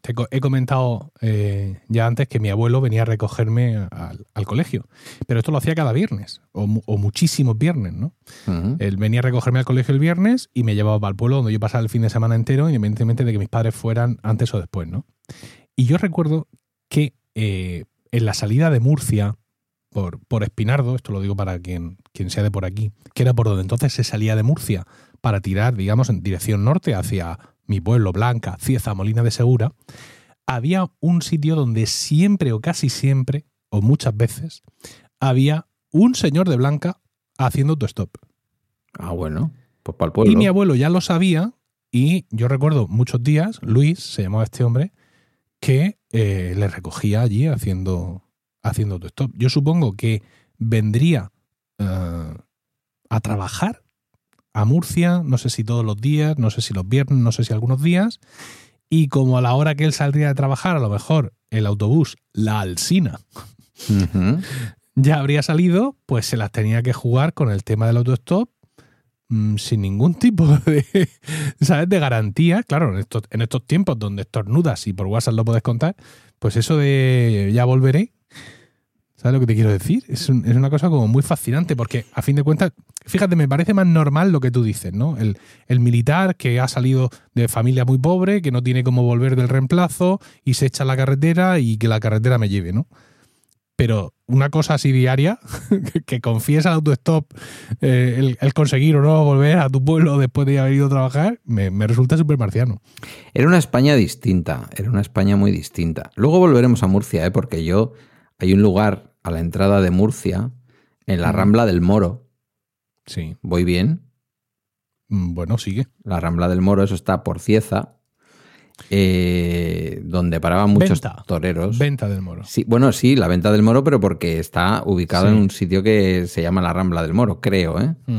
te co- he comentado eh, ya antes que mi abuelo venía a recogerme al, al colegio. Pero esto lo hacía cada viernes o, mu- o muchísimos viernes no él venía a recogerme al colegio el viernes y me llevaba al pueblo donde yo pasaba el fin de semana entero independientemente de que mis padres fueran antes o después no y yo recuerdo que eh, en la salida de Murcia por, por Espinardo, esto lo digo para quien, quien sea de por aquí, que era por donde entonces se salía de Murcia para tirar, digamos, en dirección norte hacia mi pueblo, Blanca, Cieza, Molina de Segura, había un sitio donde siempre o casi siempre, o muchas veces, había un señor de Blanca haciendo autostop. Ah, bueno, pues para el pueblo. Y mi abuelo ya lo sabía y yo recuerdo muchos días, Luis, se llamaba este hombre, que eh, le recogía allí haciendo, haciendo autostop. Yo supongo que vendría eh, a trabajar a Murcia, no sé si todos los días, no sé si los viernes, no sé si algunos días, y como a la hora que él saldría de trabajar, a lo mejor el autobús, la Alsina, ya habría salido, pues se las tenía que jugar con el tema del autostop mm, sin ningún tipo de, ¿sabes? de garantía. Claro, en estos, en estos tiempos donde estornudas y por WhatsApp lo puedes contar, pues eso de ya volveré, ¿sabes lo que te quiero decir? Es, es una cosa como muy fascinante porque a fin de cuentas, fíjate, me parece más normal lo que tú dices, ¿no? El, el militar que ha salido de familia muy pobre, que no tiene cómo volver del reemplazo y se echa a la carretera y que la carretera me lleve, ¿no? pero una cosa así diaria, que, confíes al autostop eh, el, el conseguir o no volver a tu pueblo después de haber ido a trabajar, me, me resulta súper marciano. Era una España distinta, era una España muy distinta. Luego volveremos a Murcia, ¿eh? porque yo hay un lugar a la entrada de Murcia, en la Mm. Rambla del Moro. Sí. ¿Voy bien? Mm, Bueno, sigue. La Rambla del Moro, eso está por Cieza, eh, donde paraban muchos Venta. toreros. Venta del moro. Sí, bueno, sí, la venta del Moro, pero porque está ubicado Sí. en un sitio que se llama la Rambla del Moro, creo, ¿eh? Mm.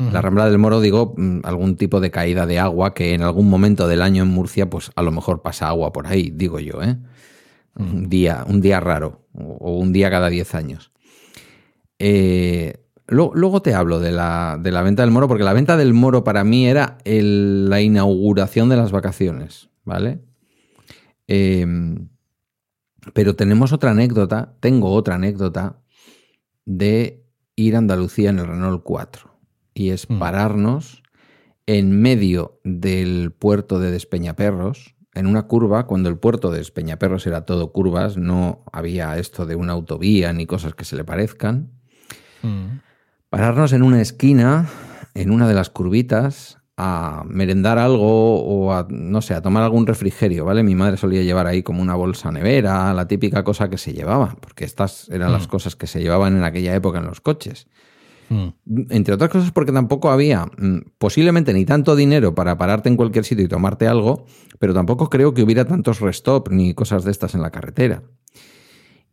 Ujú. La Rambla del Moro, digo, mm, algún tipo de caída de agua que en algún momento del año en Murcia, pues a lo mejor pasa agua por ahí, digo yo, ¿eh? Un día, un día raro, o un día cada 10 años. Eh, lo- luego te hablo de la, de la venta del Moro, porque la venta del Moro para mí era el- la inauguración de las vacaciones, ¿vale? Eh, pero tenemos otra anécdota, tengo otra anécdota de ir a Andalucía en el Renault 4. Y es Mm. pararnos en medio del puerto de Despeñaperros, en una curva, cuando el puerto de Despeñaperros era todo curvas, no había esto de una autovía ni cosas que se le parezcan. Mm. Pararnos en una esquina, en una de las curvitas, a merendar algo o a, no sé, a tomar algún refrigerio, ¿vale? Mi madre solía llevar ahí como una bolsa nevera, la típica cosa que se llevaba, porque estas eran las Mm. cosas que se llevaban en aquella época en los coches. Mm. Entre otras cosas porque tampoco había mm, posiblemente ni tanto dinero para pararte en cualquier sitio y tomarte algo, pero tampoco creo que hubiera tantos restop ni cosas de estas en la carretera.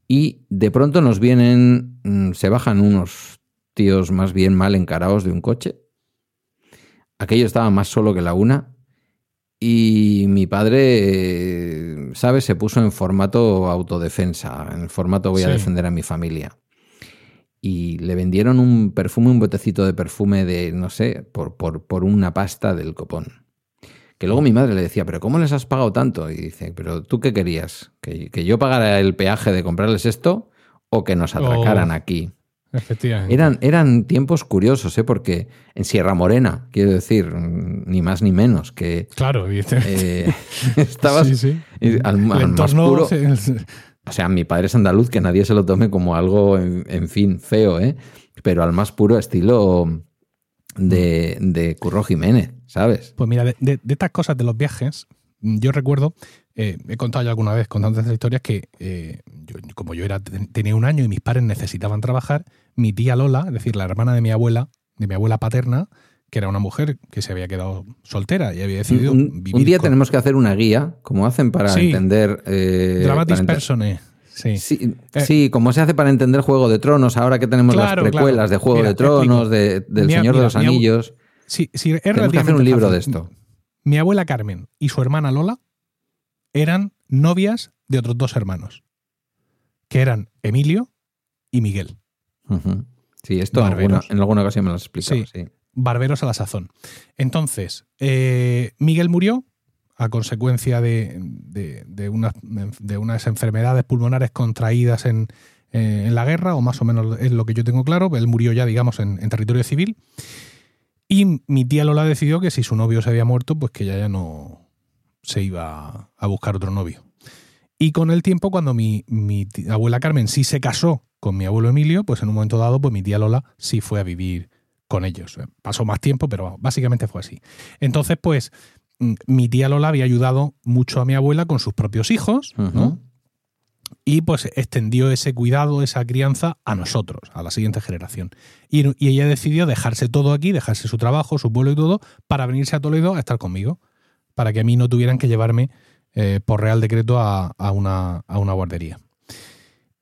Y de pronto nos vienen, mm, se bajan unos tíos más bien mal encarados de un coche. Aquello estaba más solo que la una. Y mi padre, eh, ¿sabes? Se puso en formato autodefensa, en formato voy a Sí. defender a mi familia. Y le vendieron un perfume, un botecito de perfume de, no sé, por, por, por una pasta del copón. Que luego mi madre le decía, pero ¿cómo les has pagado tanto? Y dice, pero ¿tú qué querías? ¿Que, que yo pagara el peaje de comprarles esto o que nos atracaran Oh. aquí? Efectivamente. Eran, eran tiempos curiosos, ¿eh? porque en Sierra Morena, quiero decir, ni más ni menos, que Claro, evidentemente. eh, estabas Sí, sí. al, El al más puro. se- O sea, mi padre es andaluz, que nadie se lo tome como algo, en, fin, feo, ¿eh? Pero al más puro estilo de, de Curro Jiménez, ¿sabes? Pues mira, de, estas cosas de los viajes, yo recuerdo, eh, he contado ya alguna vez contando estas historias que eh, como yo era tenía un año y mis padres necesitaban trabajar, mi tía Lola, es decir, la hermana de mi abuela, de mi abuela paterna, que era una mujer que se había quedado soltera y había decidido Un, un vivir día con tenemos que hacer una guía, como hacen para Sí. entender... eh, Dramatis Personae. Sí. Sí, Eh, sí, como se hace para entender Juego de Tronos, ahora que tenemos Claro, las precuelas claro. de Juego Mira, de Tronos, de- del Mi- Señor de los Anillos. Sí, sí, es Tenemos que hacer un libro de esto. Mi abuela Carmen y su hermana Lola eran novias de otros dos hermanos, que eran Emilio y Miguel. Sí, esto en alguna, en alguna ocasión me lo has explicado. Sí. Sí. Barberos a la sazón. Entonces, eh, Miguel murió a consecuencia de, de- unas, de unas enfermedades pulmonares contraídas en, eh, en la guerra, o más o menos es lo que yo tengo claro. Él murió ya, digamos, en, territorio civil. Y mi tía Lola decidió que si su novio se había muerto, pues que ella ya no se iba a buscar otro novio. Y con el tiempo, cuando mi, abuela Carmen sí se casó con mi abuelo Emilio, pues en un momento dado, pues mi tía Lola sí fue a vivir con ellos. Pasó más tiempo, pero básicamente fue así. Entonces, pues, mm, mi tía Lola había ayudado mucho a mi abuela con sus propios hijos, ¿no? Y pues extendió ese cuidado, esa crianza a nosotros, a la siguiente generación. Y, y ella decidió dejarse todo aquí, dejarse su trabajo, su pueblo y todo, para venirse a Toledo a estar conmigo. Para que a mí no tuvieran que llevarme eh, por real decreto a, a una, a una guardería.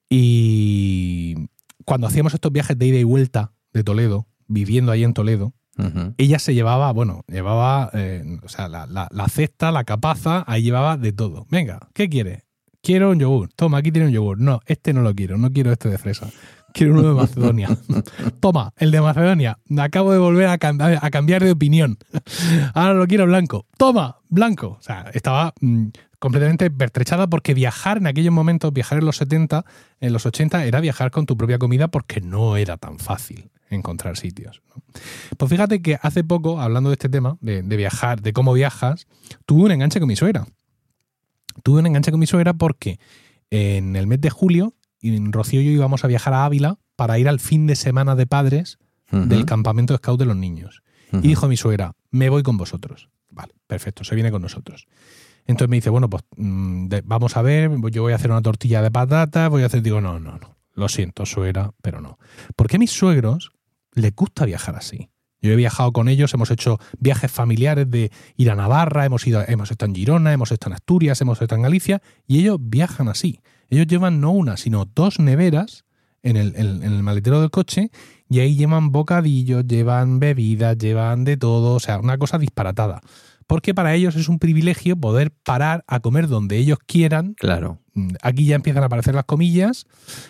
Y cuando hacíamos estos viajes de ida y vuelta de Toledo, viviendo ahí en Toledo, ella se llevaba, bueno, llevaba, eh, o sea, la, la- la cesta, la capaza, ahí llevaba de todo. Venga, ¿qué quieres? Quiero un yogur. Toma, aquí tiene un yogur. No, este no lo quiero, no quiero este de fresa. Quiero uno de Macedonia. Toma, el de Macedonia. Acabo de volver a, cam- a cambiar de opinión. Ahora lo quiero blanco. Toma, blanco. O sea, estaba mm, completamente pertrechada porque viajar en aquellos momentos, viajar en los 70, en los 80, era viajar con tu propia comida porque no era tan fácil encontrar sitios. ¿no? Pues fíjate que hace poco, hablando de este tema, de, de viajar, de cómo viajas, tuve un enganche con mi suegra. Tuve un enganche con mi suegra porque en el mes de julio, Rocío y yo íbamos a viajar a Ávila para ir al fin de semana de padres del campamento scout de los niños. Y dijo mi suegra, me voy con vosotros. Vale, perfecto, se viene con nosotros. Entonces me dice, bueno, pues mm, de- vamos a ver, yo voy a hacer una tortilla de patatas, voy a hacer, digo, no, no, no. lo siento, suegra, pero no. Porque mis suegros les gusta viajar así. Yo he viajado con ellos, hemos hecho viajes familiares de ir a Navarra, hemos, ido, hemos estado en Girona, hemos estado en Asturias, hemos estado en Galicia, y ellos viajan así. Ellos llevan no una, sino dos neveras en el, en el maletero del coche y ahí llevan bocadillos, llevan bebidas, llevan de todo, o sea, una cosa disparatada porque para ellos es un privilegio poder parar a comer donde ellos quieran. Claro. Mm, aquí ya empiezan a aparecer las comillas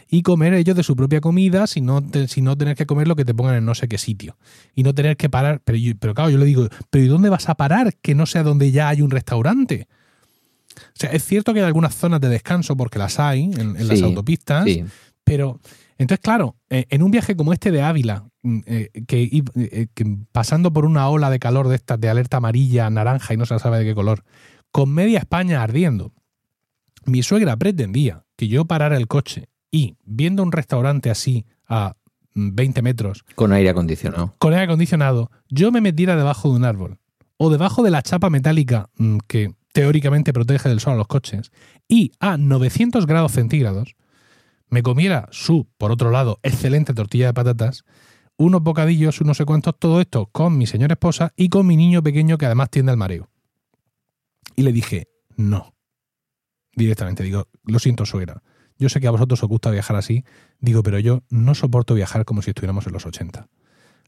y comer ellos de su propia comida sin no, no tener que comer lo que te pongan en no sé qué sitio. Y no tener que parar. Pero, pero claro, yo le digo, ¿pero ¿y dónde vas a parar que no sea donde ya hay un restaurante? O sea, es cierto que hay algunas zonas de descanso porque las hay en, las autopistas, pero entonces, claro, eh, en un viaje como este de Ávila, mm, eh, eh, que, pasando por una ola de calor de estas de alerta amarilla, naranja y no se sabe de qué color, con media España ardiendo, mi suegra pretendía que yo parara el coche y viendo un restaurante así a 20 metros. Con aire acondicionado. Con aire acondicionado, yo me metiera debajo de un árbol o debajo de la chapa metálica mm, que teóricamente protege del sol a los coches y a 900 grados centígrados, me comiera su, por otro lado, excelente tortilla de patatas, unos bocadillos, unos sé cuántos, todo esto con mi señora esposa y con mi niño pequeño que además tiende al mareo. Y le dije, no. Directamente, digo, lo siento, suegra. Yo sé que a vosotros os gusta viajar así, digo, pero yo no soporto viajar como si estuviéramos en los 80.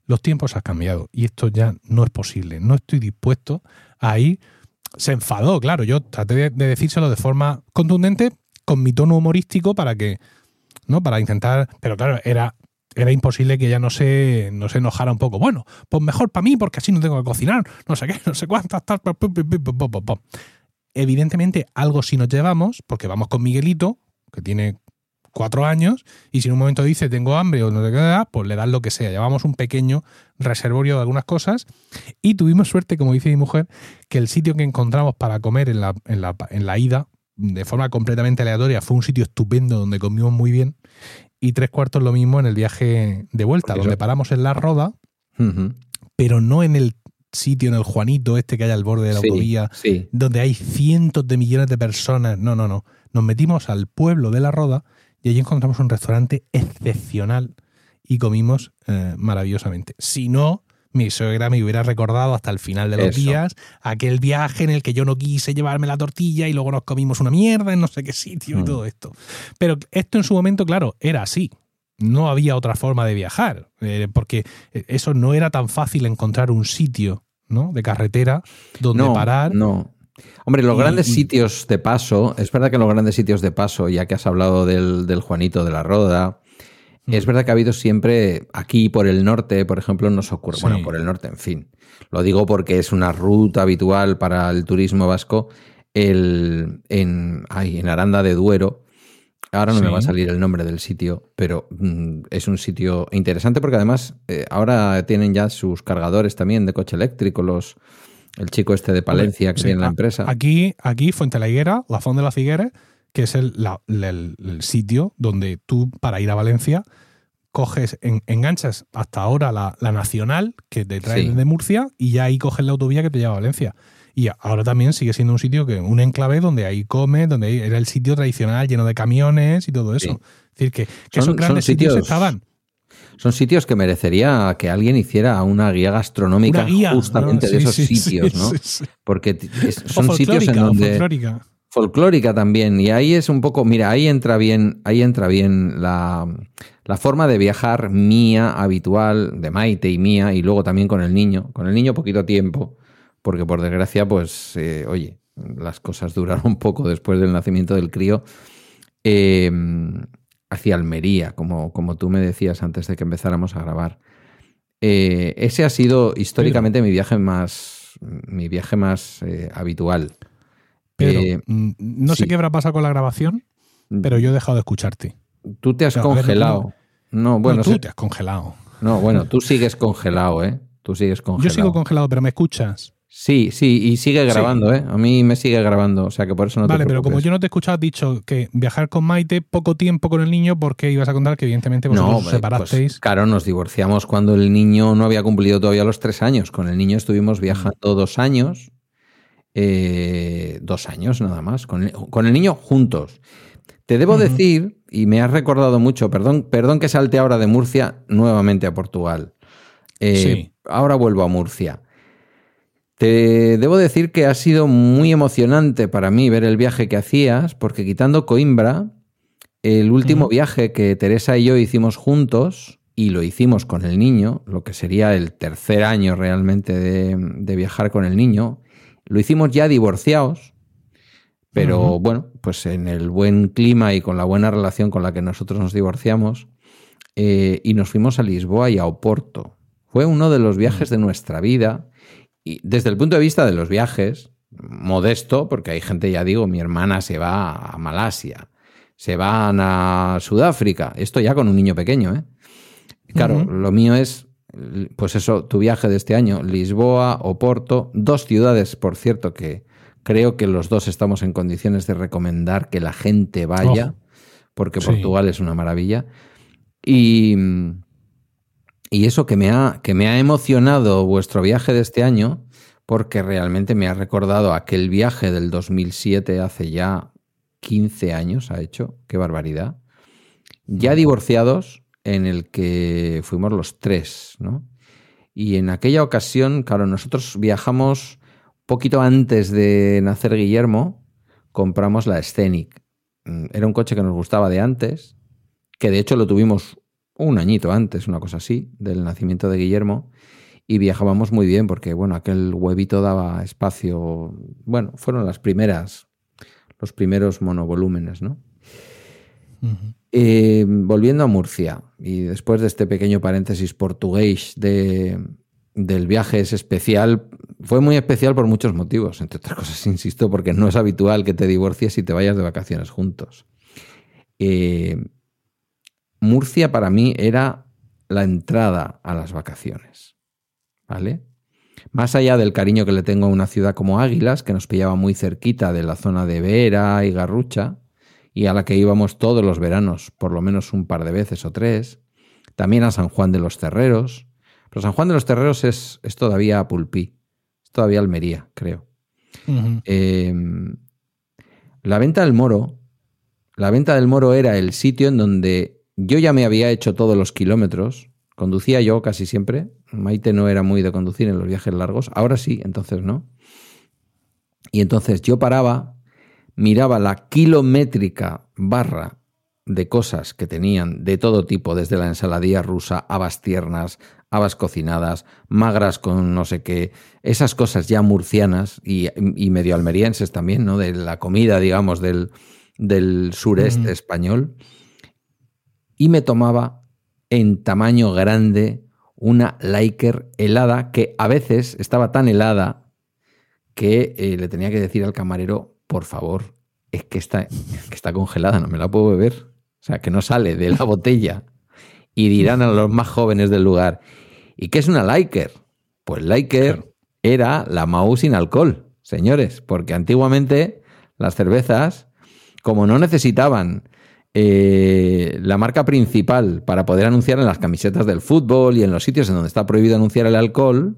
Los tiempos han cambiado y esto ya no es posible. No estoy dispuesto a ir. Se enfadó, claro. Yo traté de decírselo de forma contundente, con mi tono humorístico, para que ¿no? Para intentar, pero claro, era, era imposible que ella no se, no se enojara un poco. Bueno, pues mejor para mí porque así no tengo que cocinar, no sé qué, no sé cuántas, tal, Evidentemente algo sí nos llevamos, porque vamos con Miguelito, que tiene cuatro años, y si en un momento dice tengo hambre o no te queda, pues le das lo que sea. Llevamos un pequeño reservorio de algunas cosas y tuvimos suerte, como dice mi mujer, que el sitio que encontramos para comer en la, en la, en la ida de forma completamente aleatoria. Fue un sitio estupendo donde comimos muy bien. Y tres cuartos lo mismo en el viaje de vuelta, donde paramos en la roda, pero no en el sitio, en el Juanito, este que hay al borde de la autovía, donde hay cientos de millones de personas. No, no, no. Nos metimos al pueblo de la roda y allí encontramos un restaurante excepcional y comimos eh, maravillosamente. Si no, mi suegra me hubiera recordado hasta el final de los días aquel viaje en el que yo no quise llevarme la tortilla y luego nos comimos una mierda en no sé qué sitio y mm. todo esto. Pero esto en su momento, claro, era así. No había otra forma de viajar, eh, porque eso no era tan fácil encontrar un sitio ¿no? de carretera donde parar. No, Hombre, los grandes sitios de paso, es verdad que los grandes sitios de paso, ya que has hablado del, del Juanito de la Roda, es verdad que ha habido siempre aquí por el norte, por ejemplo, nos ocurre, bueno, por el norte, en fin. Lo digo porque es una ruta habitual para el turismo vasco. El, en, en Aranda de Duero, ahora no me va a salir el nombre del sitio, pero mm, es un sitio interesante porque además eh, ahora tienen ya sus cargadores también de coche eléctrico, los, el chico este de Palencia que tiene la empresa. Aquí, aquí Fuente la Higuera, la Fonda de la Figuera, que es el, sitio donde tú, para ir a Valencia, coges, enganchas hasta ahora la, nacional que te trae de Murcia y ya ahí coges la autovía que te lleva a Valencia. Y ahora también sigue siendo un sitio que, un enclave donde ahí come, donde era el sitio tradicional lleno de camiones y todo eso. Es decir, que, esos grandes sitios, estaban. Son sitios que merecería que alguien hiciera una guía gastronómica justamente de esos sitios, ¿no? Porque son sitios en donde folclórica también. Y ahí es un poco, mira, ahí entra bien, ahí entra bien la, forma de viajar mía, habitual, de Maite y mía, y luego también con el niño. Con el niño poquito tiempo, porque por desgracia, pues, eh, oye, las cosas duraron un poco después del nacimiento del crío. Em, hacia Almería, como, como tú me decías antes de que empezáramos a grabar. Eh, ese ha sido históricamente mi viaje más, mi viaje más eh, habitual. Pero eh, mm, no sé qué habrá pasado con la grabación, pero yo he dejado de escucharte. Tú te has congelado. no, bueno. tú te has congelado. No, bueno, tú sigues congelado, ¿eh? Tú sigues congelado. Yo sigo congelado, pero ¿me escuchas? Sí, sí, y sigue grabando, ¿eh? A mí me sigue grabando, o sea que por eso no vale, te Vale, pero como yo no te he escuchado, has dicho que viajar con Maite, poco tiempo con el niño, porque ibas a contar que evidentemente vosotros no, os separasteis. Pues, claro, nos divorciamos cuando el niño no había cumplido todavía los tres años. Con el niño estuvimos viajando dos años eh, dos años nada más, con el, niño juntos. Te debo decir, y me has recordado mucho, perdón, perdón que salte ahora de Murcia nuevamente a Portugal. Eh, Sí. Ahora vuelvo a Murcia. Te debo decir que ha sido muy emocionante para mí ver el viaje que hacías, porque quitando Coimbra, el último viaje que Teresa y yo hicimos juntos, y lo hicimos con el niño, lo que sería el tercer año realmente de, de viajar con el niño, lo hicimos ya divorciados, pero bueno, pues en el buen clima y con la buena relación con la que nosotros nos divorciamos, eh, y nos fuimos a Lisboa y a Oporto. Fue uno de los viajes de nuestra vida, y desde el punto de vista de los viajes, modesto, porque hay gente, ya digo, mi hermana se va a Malasia, se van a Sudáfrica, esto ya con un niño pequeño, ¿eh? Claro, lo mío es, pues eso, tu viaje de este año, Lisboa, Oporto, dos ciudades, por cierto, que creo que los dos estamos en condiciones de recomendar que la gente vaya, porque Sí. Portugal es una maravilla. Y, y eso que me, ha, que me ha emocionado vuestro viaje de este año, porque realmente me ha recordado aquel viaje del 2007, hace ya 15 años, ha hecho, qué barbaridad. Ya divorciados, en el que fuimos los tres, ¿no? Y en aquella ocasión, claro, nosotros viajamos poquito antes de nacer Guillermo, compramos la Scenic. Mm, Era un coche que nos gustaba de antes, que de hecho lo tuvimos un añito antes, una cosa así, del nacimiento de Guillermo, y viajábamos muy bien porque, bueno, aquel huevito daba espacio, bueno, fueron las primeras, los primeros monovolúmenes, ¿no? Eh, volviendo a Murcia, y después de este pequeño paréntesis portugués de, del viaje es especial, fue muy especial por muchos motivos, entre otras cosas, insisto, porque no es habitual que te divorcies y te vayas de vacaciones juntos. Eh, Murcia para mí era la entrada a las vacaciones, ¿vale? Más allá del cariño que le tengo a una ciudad como Águilas, que nos pillaba muy cerquita de la zona de Vera y Garrucha, y a la que íbamos todos los veranos, por lo menos un par de veces o tres. También a San Juan de los Terreros. Pero San Juan de los Terreros es, es todavía Pulpí, es todavía Almería, creo. Eh, la venta del Moro, la venta del Moro era el sitio en donde yo ya me había hecho todos los kilómetros. Conducía yo casi siempre. Maite no era muy de conducir en los viajes largos. Ahora sí, entonces no. Y entonces yo paraba, miraba la kilométrica barra de cosas que tenían de todo tipo, desde la ensaladilla rusa, habas tiernas, habas cocinadas, magras con no sé qué, esas cosas ya murcianas y, y medio almerienses también, ¿no? De la comida, digamos, del, del sureste español. Y me tomaba en tamaño grande una Liker helada que a veces estaba tan helada que eh, le tenía que decir al camarero, por favor, es que está, que está congelada, no me la puedo beber. O sea, que no sale de la botella. Y dirán a los más jóvenes del lugar, ¿y qué es una Liker? Pues Liker Claro. era la Mau sin alcohol, señores, porque antiguamente las cervezas, como no necesitaban eh, la marca principal para poder anunciar en las camisetas del fútbol y en los sitios en donde está prohibido anunciar el alcohol,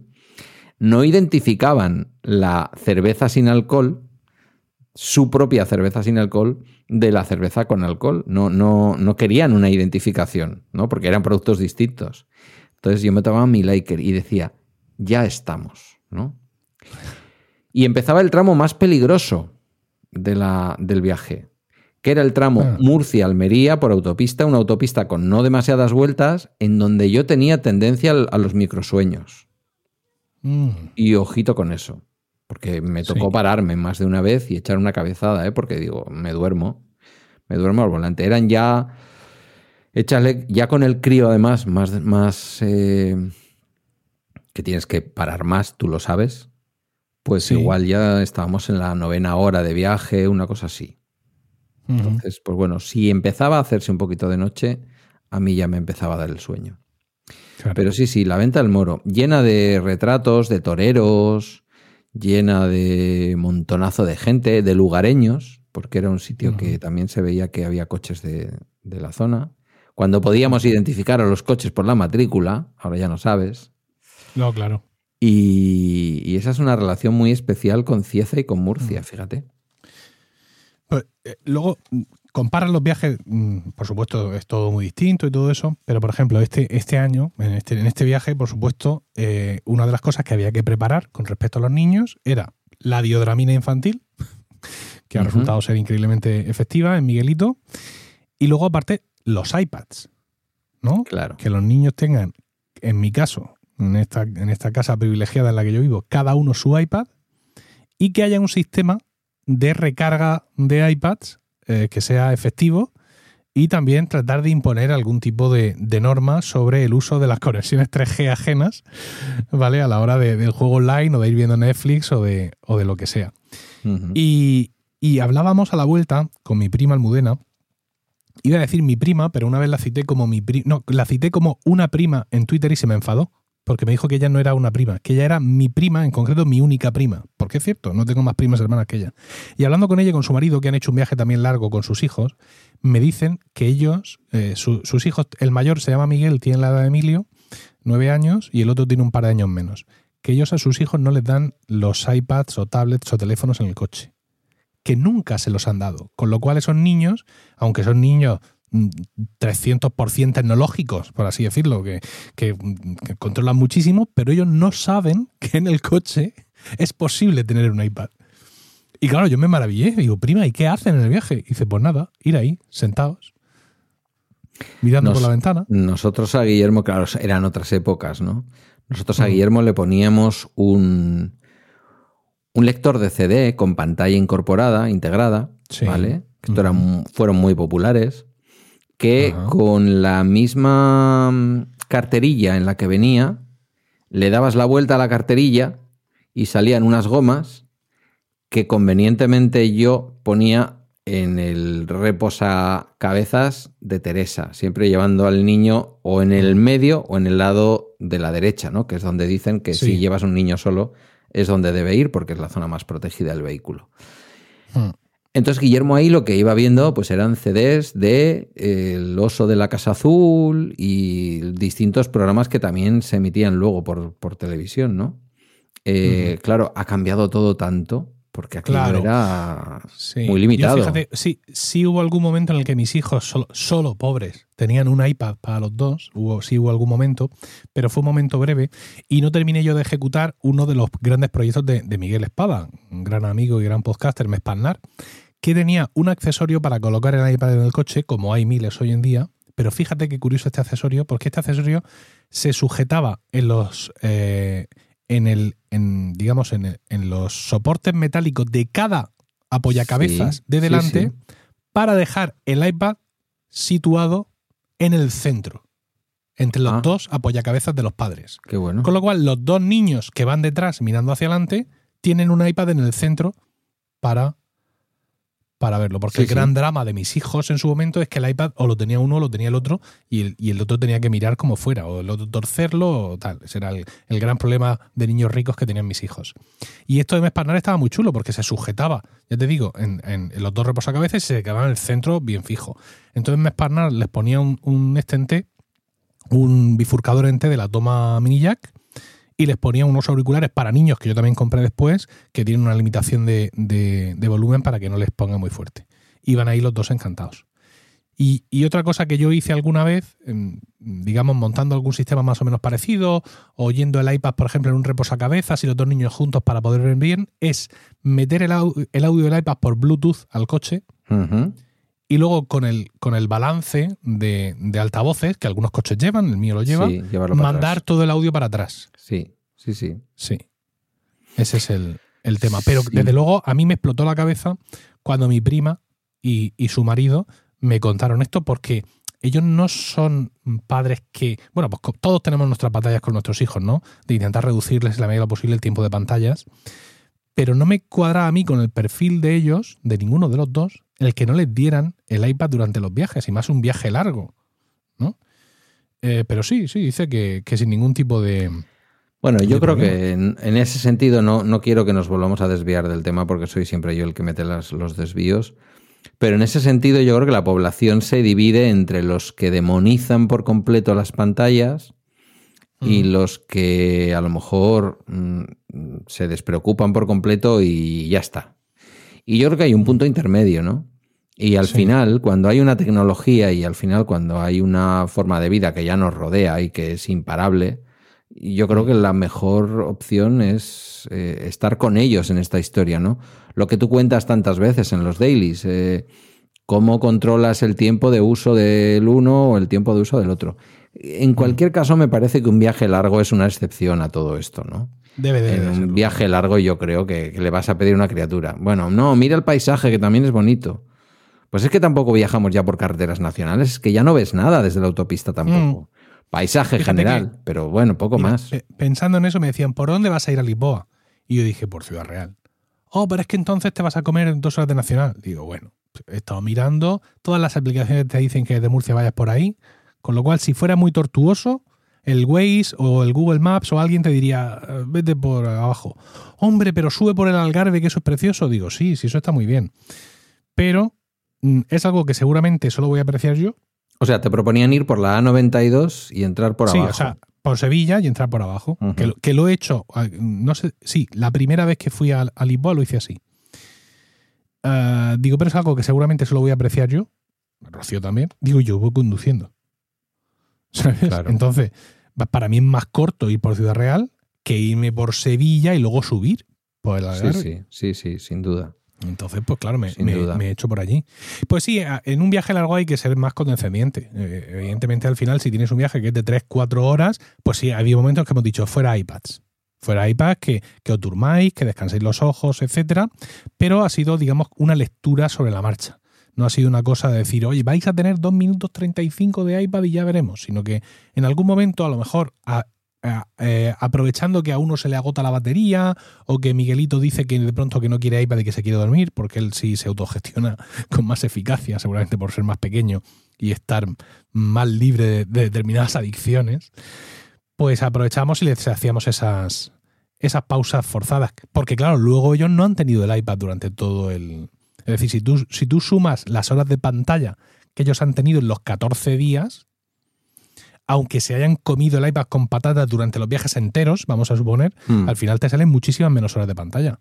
no identificaban la cerveza sin alcohol, su propia cerveza sin alcohol, de la cerveza con alcohol. No, no, no querían una identificación, ¿no? Porque eran productos distintos. Entonces yo me tomaba mi Liker y decía, ya estamos, ¿no? Y empezaba el tramo más peligroso de la, del viaje, que era el tramo Ah. Murcia-Almería por autopista, una autopista con no demasiadas vueltas, en donde yo tenía tendencia a los microsueños. Mm. Y ojito con eso, porque me tocó Sí. pararme más de una vez y echar una cabezada, ¿eh? porque digo, me duermo, me duermo al volante. Eran ya, échale, ya con el crío además, más, más eh, que tienes que parar más, tú lo sabes, pues Sí. igual ya estábamos en la novena hora de viaje, una cosa así. Entonces, pues bueno, si empezaba a hacerse un poquito de noche, a mí ya me empezaba a dar el sueño. Claro. Pero sí, sí, la venta del moro, llena de retratos, de toreros, llena de montonazo de gente, de lugareños, porque era un sitio que también se veía que había coches de, de la zona. Cuando podíamos identificar a los coches por la matrícula, ahora ya no sabes. No, claro. Y, y esa es una relación muy especial con Cieza y con Murcia, fíjate. Pero, eh, luego, comparas los viajes, mm, por supuesto, es todo muy distinto y todo eso, pero por ejemplo, este, este año, en este, en este viaje, por supuesto, eh, una de las cosas que había que preparar con respecto a los niños era la diodramina infantil, que ha resultado ser increíblemente efectiva en Miguelito, y luego aparte los iPads, ¿no? Claro. Que los niños tengan, en mi caso, en esta, en esta casa privilegiada en la que yo vivo, cada uno su iPad y que haya un sistema de recarga de iPads eh, que sea efectivo y también tratar de imponer algún tipo de, de norma sobre el uso de las conexiones 3G ajenas, ¿vale? A la hora de, del juego online o de ir viendo Netflix o de, o de lo que sea. y, y hablábamos a la vuelta con mi prima Almudena. Iba a decir mi prima, pero una vez la cité como mi prima. No, la cité como una prima en Twitter y se me enfadó porque me dijo que ella no era una prima, que ella era mi prima, en concreto mi única prima. Porque es cierto, no tengo más primas hermanas que ella. Y hablando con ella y con su marido, que han hecho un viaje también largo con sus hijos, me dicen que ellos, eh, sus hijos, el mayor se llama Miguel, tiene la edad de Emilio, nueve años, y el otro tiene un par de años menos. Que ellos a sus hijos no les dan los iPads o tablets o teléfonos en el coche. Que nunca se los han dado. Con lo cual esos niños, aunque son niños 300% tecnológicos, por así decirlo, que, que, controlan muchísimo, pero ellos no saben que en el coche es posible tener un iPad. Y claro, yo me maravillé, digo, prima, ¿y qué hacen en el viaje? Y dice, pues nada, ir ahí, sentados, mirando por la ventana. Nosotros a Guillermo, claro, eran otras épocas, ¿no? Nosotros a Guillermo le poníamos un, un lector de CD con pantalla incorporada, integrada, ¿vale? Que eran, fueron muy populares que con la misma mm, carterilla en la que venía, le dabas la vuelta a la carterilla y salían unas gomas que convenientemente yo ponía en el reposacabezas de Teresa, siempre llevando al niño o en el medio o en el lado de la derecha, ¿no? Que es donde dicen que si llevas un niño solo es donde debe ir porque es la zona más protegida del vehículo. Hmm. Entonces Guillermo ahí lo que iba viendo pues eran CDs de eh, El oso de la casa azul y distintos programas que también se emitían luego por, por televisión, ¿no? Eh, claro, ha cambiado todo tanto porque aquí era muy limitado. fíjate, sí, sí hubo algún momento en el que mis hijos, solo, pobres, tenían un iPad para los dos, hubo, sí hubo algún momento, pero fue un momento breve y no terminé yo de ejecutar uno de los grandes proyectos de, de Miguel Espada, un gran amigo y gran podcaster, Mespanar, que tenía un accesorio para colocar el iPad en el coche, como hay miles hoy en día, pero fíjate qué curioso este accesorio, porque este accesorio se sujetaba en los, eh, en el, en, digamos, en, los soportes metálicos de cada apoyacabezas de delante para dejar el iPad situado en el centro, entre los ah. dos apoyacabezas de los padres. Qué bueno. Con lo cual, los dos niños que van detrás mirando hacia adelante tienen un iPad en el centro para para verlo. Porque el gran drama de mis hijos en su momento es que el iPad o lo tenía uno o lo tenía el otro y el, y el otro tenía que mirar como fuera, o el otro torcerlo o tal. Ese era el, gran problema de niños ricos que tenían mis hijos. Y esto de Mespanar estaba muy chulo porque se sujetaba, ya te digo, en, en, los dos reposacabezas y se quedaba en el centro bien fijo. Entonces Mespanar les ponía un, un estente, un bifurcador en T de la toma mini jack y les ponía unos auriculares para niños que yo también compré después, que tienen una limitación de, volumen para que no les ponga muy fuerte. Iban ahí los dos encantados. Y, otra cosa que yo hice alguna vez, digamos, montando algún sistema más o menos parecido, oyendo el iPad, por ejemplo, en un reposacabezas y los dos niños juntos para poder ver bien, es meter el, audio, del iPad por Bluetooth al coche y luego con el, con el balance de, altavoces, que algunos coches llevan, el mío lo lleva, mandar todo el audio para atrás. Sí, sí, sí. Sí. Ese es el, tema. Pero desde luego a mí me explotó la cabeza cuando mi prima y, su marido me contaron esto porque ellos no son padres que, bueno, pues todos tenemos nuestras batallas con nuestros hijos, ¿no? De intentar reducirles en la medida posible el tiempo de pantallas. Pero no me cuadra a mí con el perfil de ellos, de ninguno de los dos, el que no les dieran el iPad durante los viajes, y más un viaje largo, ¿no? Eh, pero sí, sí, dice que sin ningún tipo de, bueno, yo creo que en, ese sentido no, no, quiero que nos volvamos a desviar del tema porque soy siempre yo el que mete los desvíos. Pero en ese sentido yo creo que la población se divide entre los que demonizan por completo las pantallas y los que a lo mejor mm, se despreocupan por completo y ya está. Y yo creo que hay un punto intermedio, ¿no? Y al final, cuando hay una tecnología y al final cuando hay una forma de vida que ya nos rodea y que es imparable, yo creo que la mejor opción es eh, estar con ellos en esta historia, ¿no? Lo que tú cuentas tantas veces en los dailies, eh, cómo controlas el tiempo de uso del uno o el tiempo de uso del otro. En cualquier caso, me parece que un viaje largo es una excepción a todo esto, ¿no? Debe de En un serlo. viaje largo yo creo que, que le vas a pedir una criatura. Bueno, no, mira el paisaje que también es bonito. Pues es que tampoco viajamos ya por carreteras nacionales, es que ya no ves nada desde la autopista tampoco. Paisaje Fíjate general, pero bueno, poco Mira, más. pe- Pensando en eso, me decían, ¿por dónde vas a ir a Lisboa? Y yo dije, por Ciudad Real. Oh, pero es que entonces te vas a comer dos horas de Nacional. Digo, bueno, he estado mirando, todas las aplicaciones te dicen que de Murcia vayas por ahí, con lo cual, si fuera muy tortuoso, el Waze o el Google Maps o alguien te diría, "Eh, vete por abajo. Hombre, pero sube por el Algarve, que eso es precioso. Digo, sí, sí, eso está muy bien. Pero mm, es algo que seguramente solo voy a apreciar yo. O sea, te proponían ir por la A92 y entrar por sí, abajo. o sea, por Sevilla y entrar por abajo. Que, lo, que lo he hecho, ah, no sé, sí, la primera vez que fui a, a Lisboa lo hice así. Ah, digo, pero es algo que seguramente solo voy a apreciar yo. Rocío también. Digo, yo voy conduciendo. ¿Sabes? Claro. Entonces, para mí es más corto ir por Ciudad Real que irme por Sevilla y luego subir por el sí, Algarve. sí, sí, sí, sin duda. Entonces, pues claro, me, me- me he hecho por allí. Pues sí, en un viaje largo hay que ser más condescendiente. Eh, evidentemente, al final, si tienes un viaje que es de 3-4 horas, pues sí, había momentos que hemos dicho fuera iPads. Fuera iPads, que, que os durmáis, que descanséis los ojos, etcétera. Pero ha sido, digamos, una lectura sobre la marcha. No ha sido una cosa de decir, oye, vais a tener 2 minutos 35 de iPad y ya veremos, sino que en algún momento, a lo mejor, eh, aprovechando que a uno se le agota la batería o que Miguelito dice que de pronto que no quiere iPad y que se quiere dormir, porque él sí se autogestiona con más eficacia, seguramente por ser más pequeño y estar más libre de, de determinadas adicciones, pues aprovechamos y les hacíamos esas, esas pausas forzadas. Porque claro, luego ellos no han tenido el iPad durante todo el... Es decir, si tú, si tú sumas las horas de pantalla que ellos han tenido en los 14 días, aunque se hayan comido el iPad con patatas durante los viajes enteros, vamos a suponer, Hmm. al final te salen muchísimas menos horas de pantalla.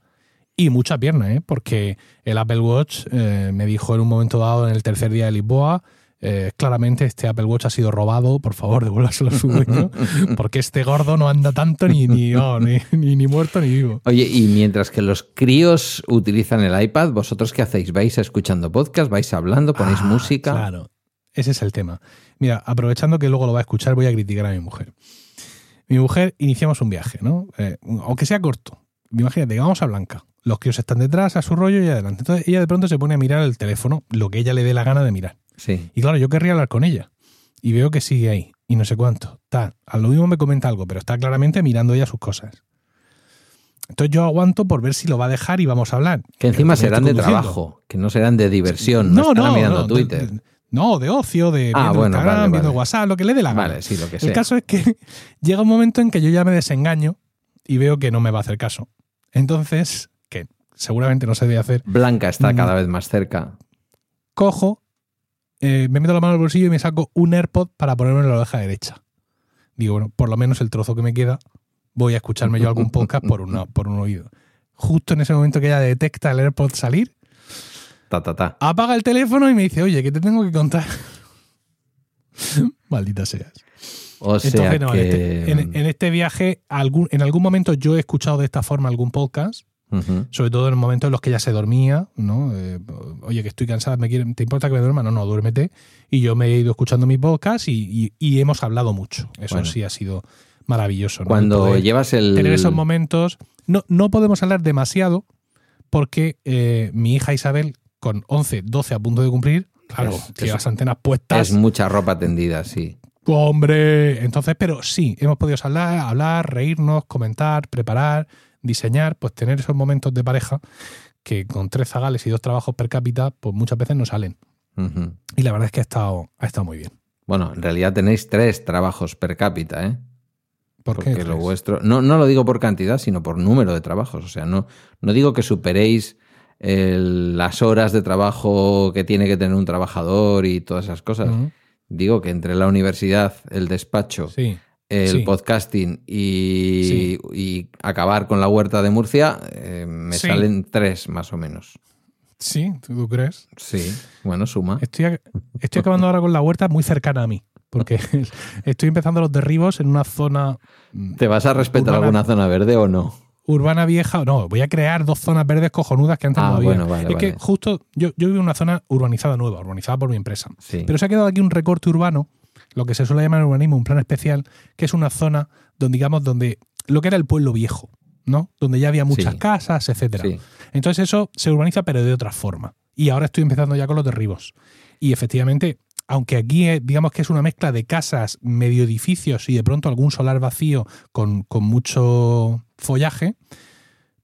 Y mucha pierna, ¿eh? porque el Apple Watch eh, me dijo en un momento dado, en el tercer día de Lisboa, eh, claramente este Apple Watch ha sido robado, por favor, devuélvaselo a su dueño, porque este gordo no anda tanto ni, ni, oh, ni, ni- ni muerto ni vivo. Oye, y mientras que los críos utilizan el iPad, ¿vosotros qué hacéis? ¿Vais escuchando podcast? ¿Vais hablando? ¿Ponéis Ah, música? Claro, ese es el tema. Mira, aprovechando que luego lo va a escuchar, voy a criticar a mi mujer. Mi mujer, iniciamos un viaje, ¿no? Eh, aunque sea corto. Imagínate, vamos a Blanca. Los críos están detrás, a su rollo y adelante. Entonces ella de pronto se pone a mirar el teléfono, lo que ella le dé la gana de mirar. Sí. Y claro, yo querría hablar con ella. Y veo que sigue ahí. Y no sé cuánto. Tal. A lo mismo me comenta algo, pero está claramente mirando ella sus cosas. Entonces yo aguanto por ver si lo va a dejar y vamos a hablar. Que encima serán de trabajo, que no serán de diversión, no, estarán mirando no, Twitter. de- no, de ocio, de Ah, viendo bueno, Instagram, vale, viendo vale. WhatsApp, lo que le dé la gana. vale, sí, lo que El sea. caso es que llega un momento en que yo ya me desengaño y veo que no me va a hacer caso. Entonces, que seguramente no se debe hacer, Blanca está Mm. cada vez más cerca. cojo, eh, me meto la mano al bolsillo y me saco un AirPod para ponerme en la oreja derecha. Digo, bueno, por lo menos el trozo que me queda, voy a escucharme yo algún podcast por, una, por un oído. Justo en ese momento que ella detecta el AirPod salir, Ta, ta, ta. apaga el teléfono y me dice, oye, ¿qué te tengo que contar? Maldita seas. O sea Entonces, no, que... en, este, en- en este viaje, algún, en algún momento yo he escuchado de esta forma algún podcast, Sobre todo en los momentos en los que ya se dormía, ¿no? Eh, oye, que estoy cansada, ¿me quiere- ¿te importa que me duerma? No, no, duérmete. Y yo me he ido escuchando mi podcast y, y- y hemos hablado mucho. Eso Bueno. sí ha sido maravilloso. ¿no? Cuando Poder llevas el... Tener esos momentos. No, no podemos hablar demasiado porque eh, mi hija Isabel, con 11, 12 a punto de cumplir, claro, es- las antenas puestas. Es mucha ropa tendida, sí. Hombre, entonces, pero sí, hemos podido hablar, hablar, reírnos, comentar, preparar, diseñar, pues tener esos momentos de pareja que con tres zagales y dos trabajos per cápita, pues muchas veces no salen. Y la verdad es que ha estado, ha estado muy bien. Bueno, en realidad tenéis tres trabajos per cápita, ¿eh? ¿Por Porque qué? lo vuestro. No, no lo digo por cantidad, sino por número de trabajos. O sea, no, no digo que superéis el- las horas de trabajo que tiene que tener un trabajador y todas esas cosas. Digo que entre la universidad, el despacho, Sí, el sí. podcasting y, Sí. y acabar con la huerta de Murcia, eh, me Sí. salen tres más o menos. Sí, ¿tú crees? Sí, bueno, suma. Estoy, estoy acabando ahora con la huerta muy cercana a mí, porque estoy empezando los derribos en una zona ¿Te vas a respetar Urbana. alguna zona verde o no? urbana vieja. No, voy a crear dos zonas verdes cojonudas que antes Ah, no había. bueno, vale, es que justo yo, yo vivo en una zona urbanizada nueva, urbanizada por mi empresa. Sí. Pero se ha quedado aquí un recorte urbano, lo que se suele llamar en urbanismo un plan especial, que es una zona donde, digamos, donde lo que era el pueblo viejo, ¿no? Donde ya había muchas Sí. casas, etcétera. Sí. Entonces eso se urbaniza, pero de otra forma. Y ahora estoy empezando ya con los derribos. Y efectivamente, aunque aquí eh, digamos que es una mezcla de casas, medio edificios y de pronto algún solar vacío con, con mucho follaje,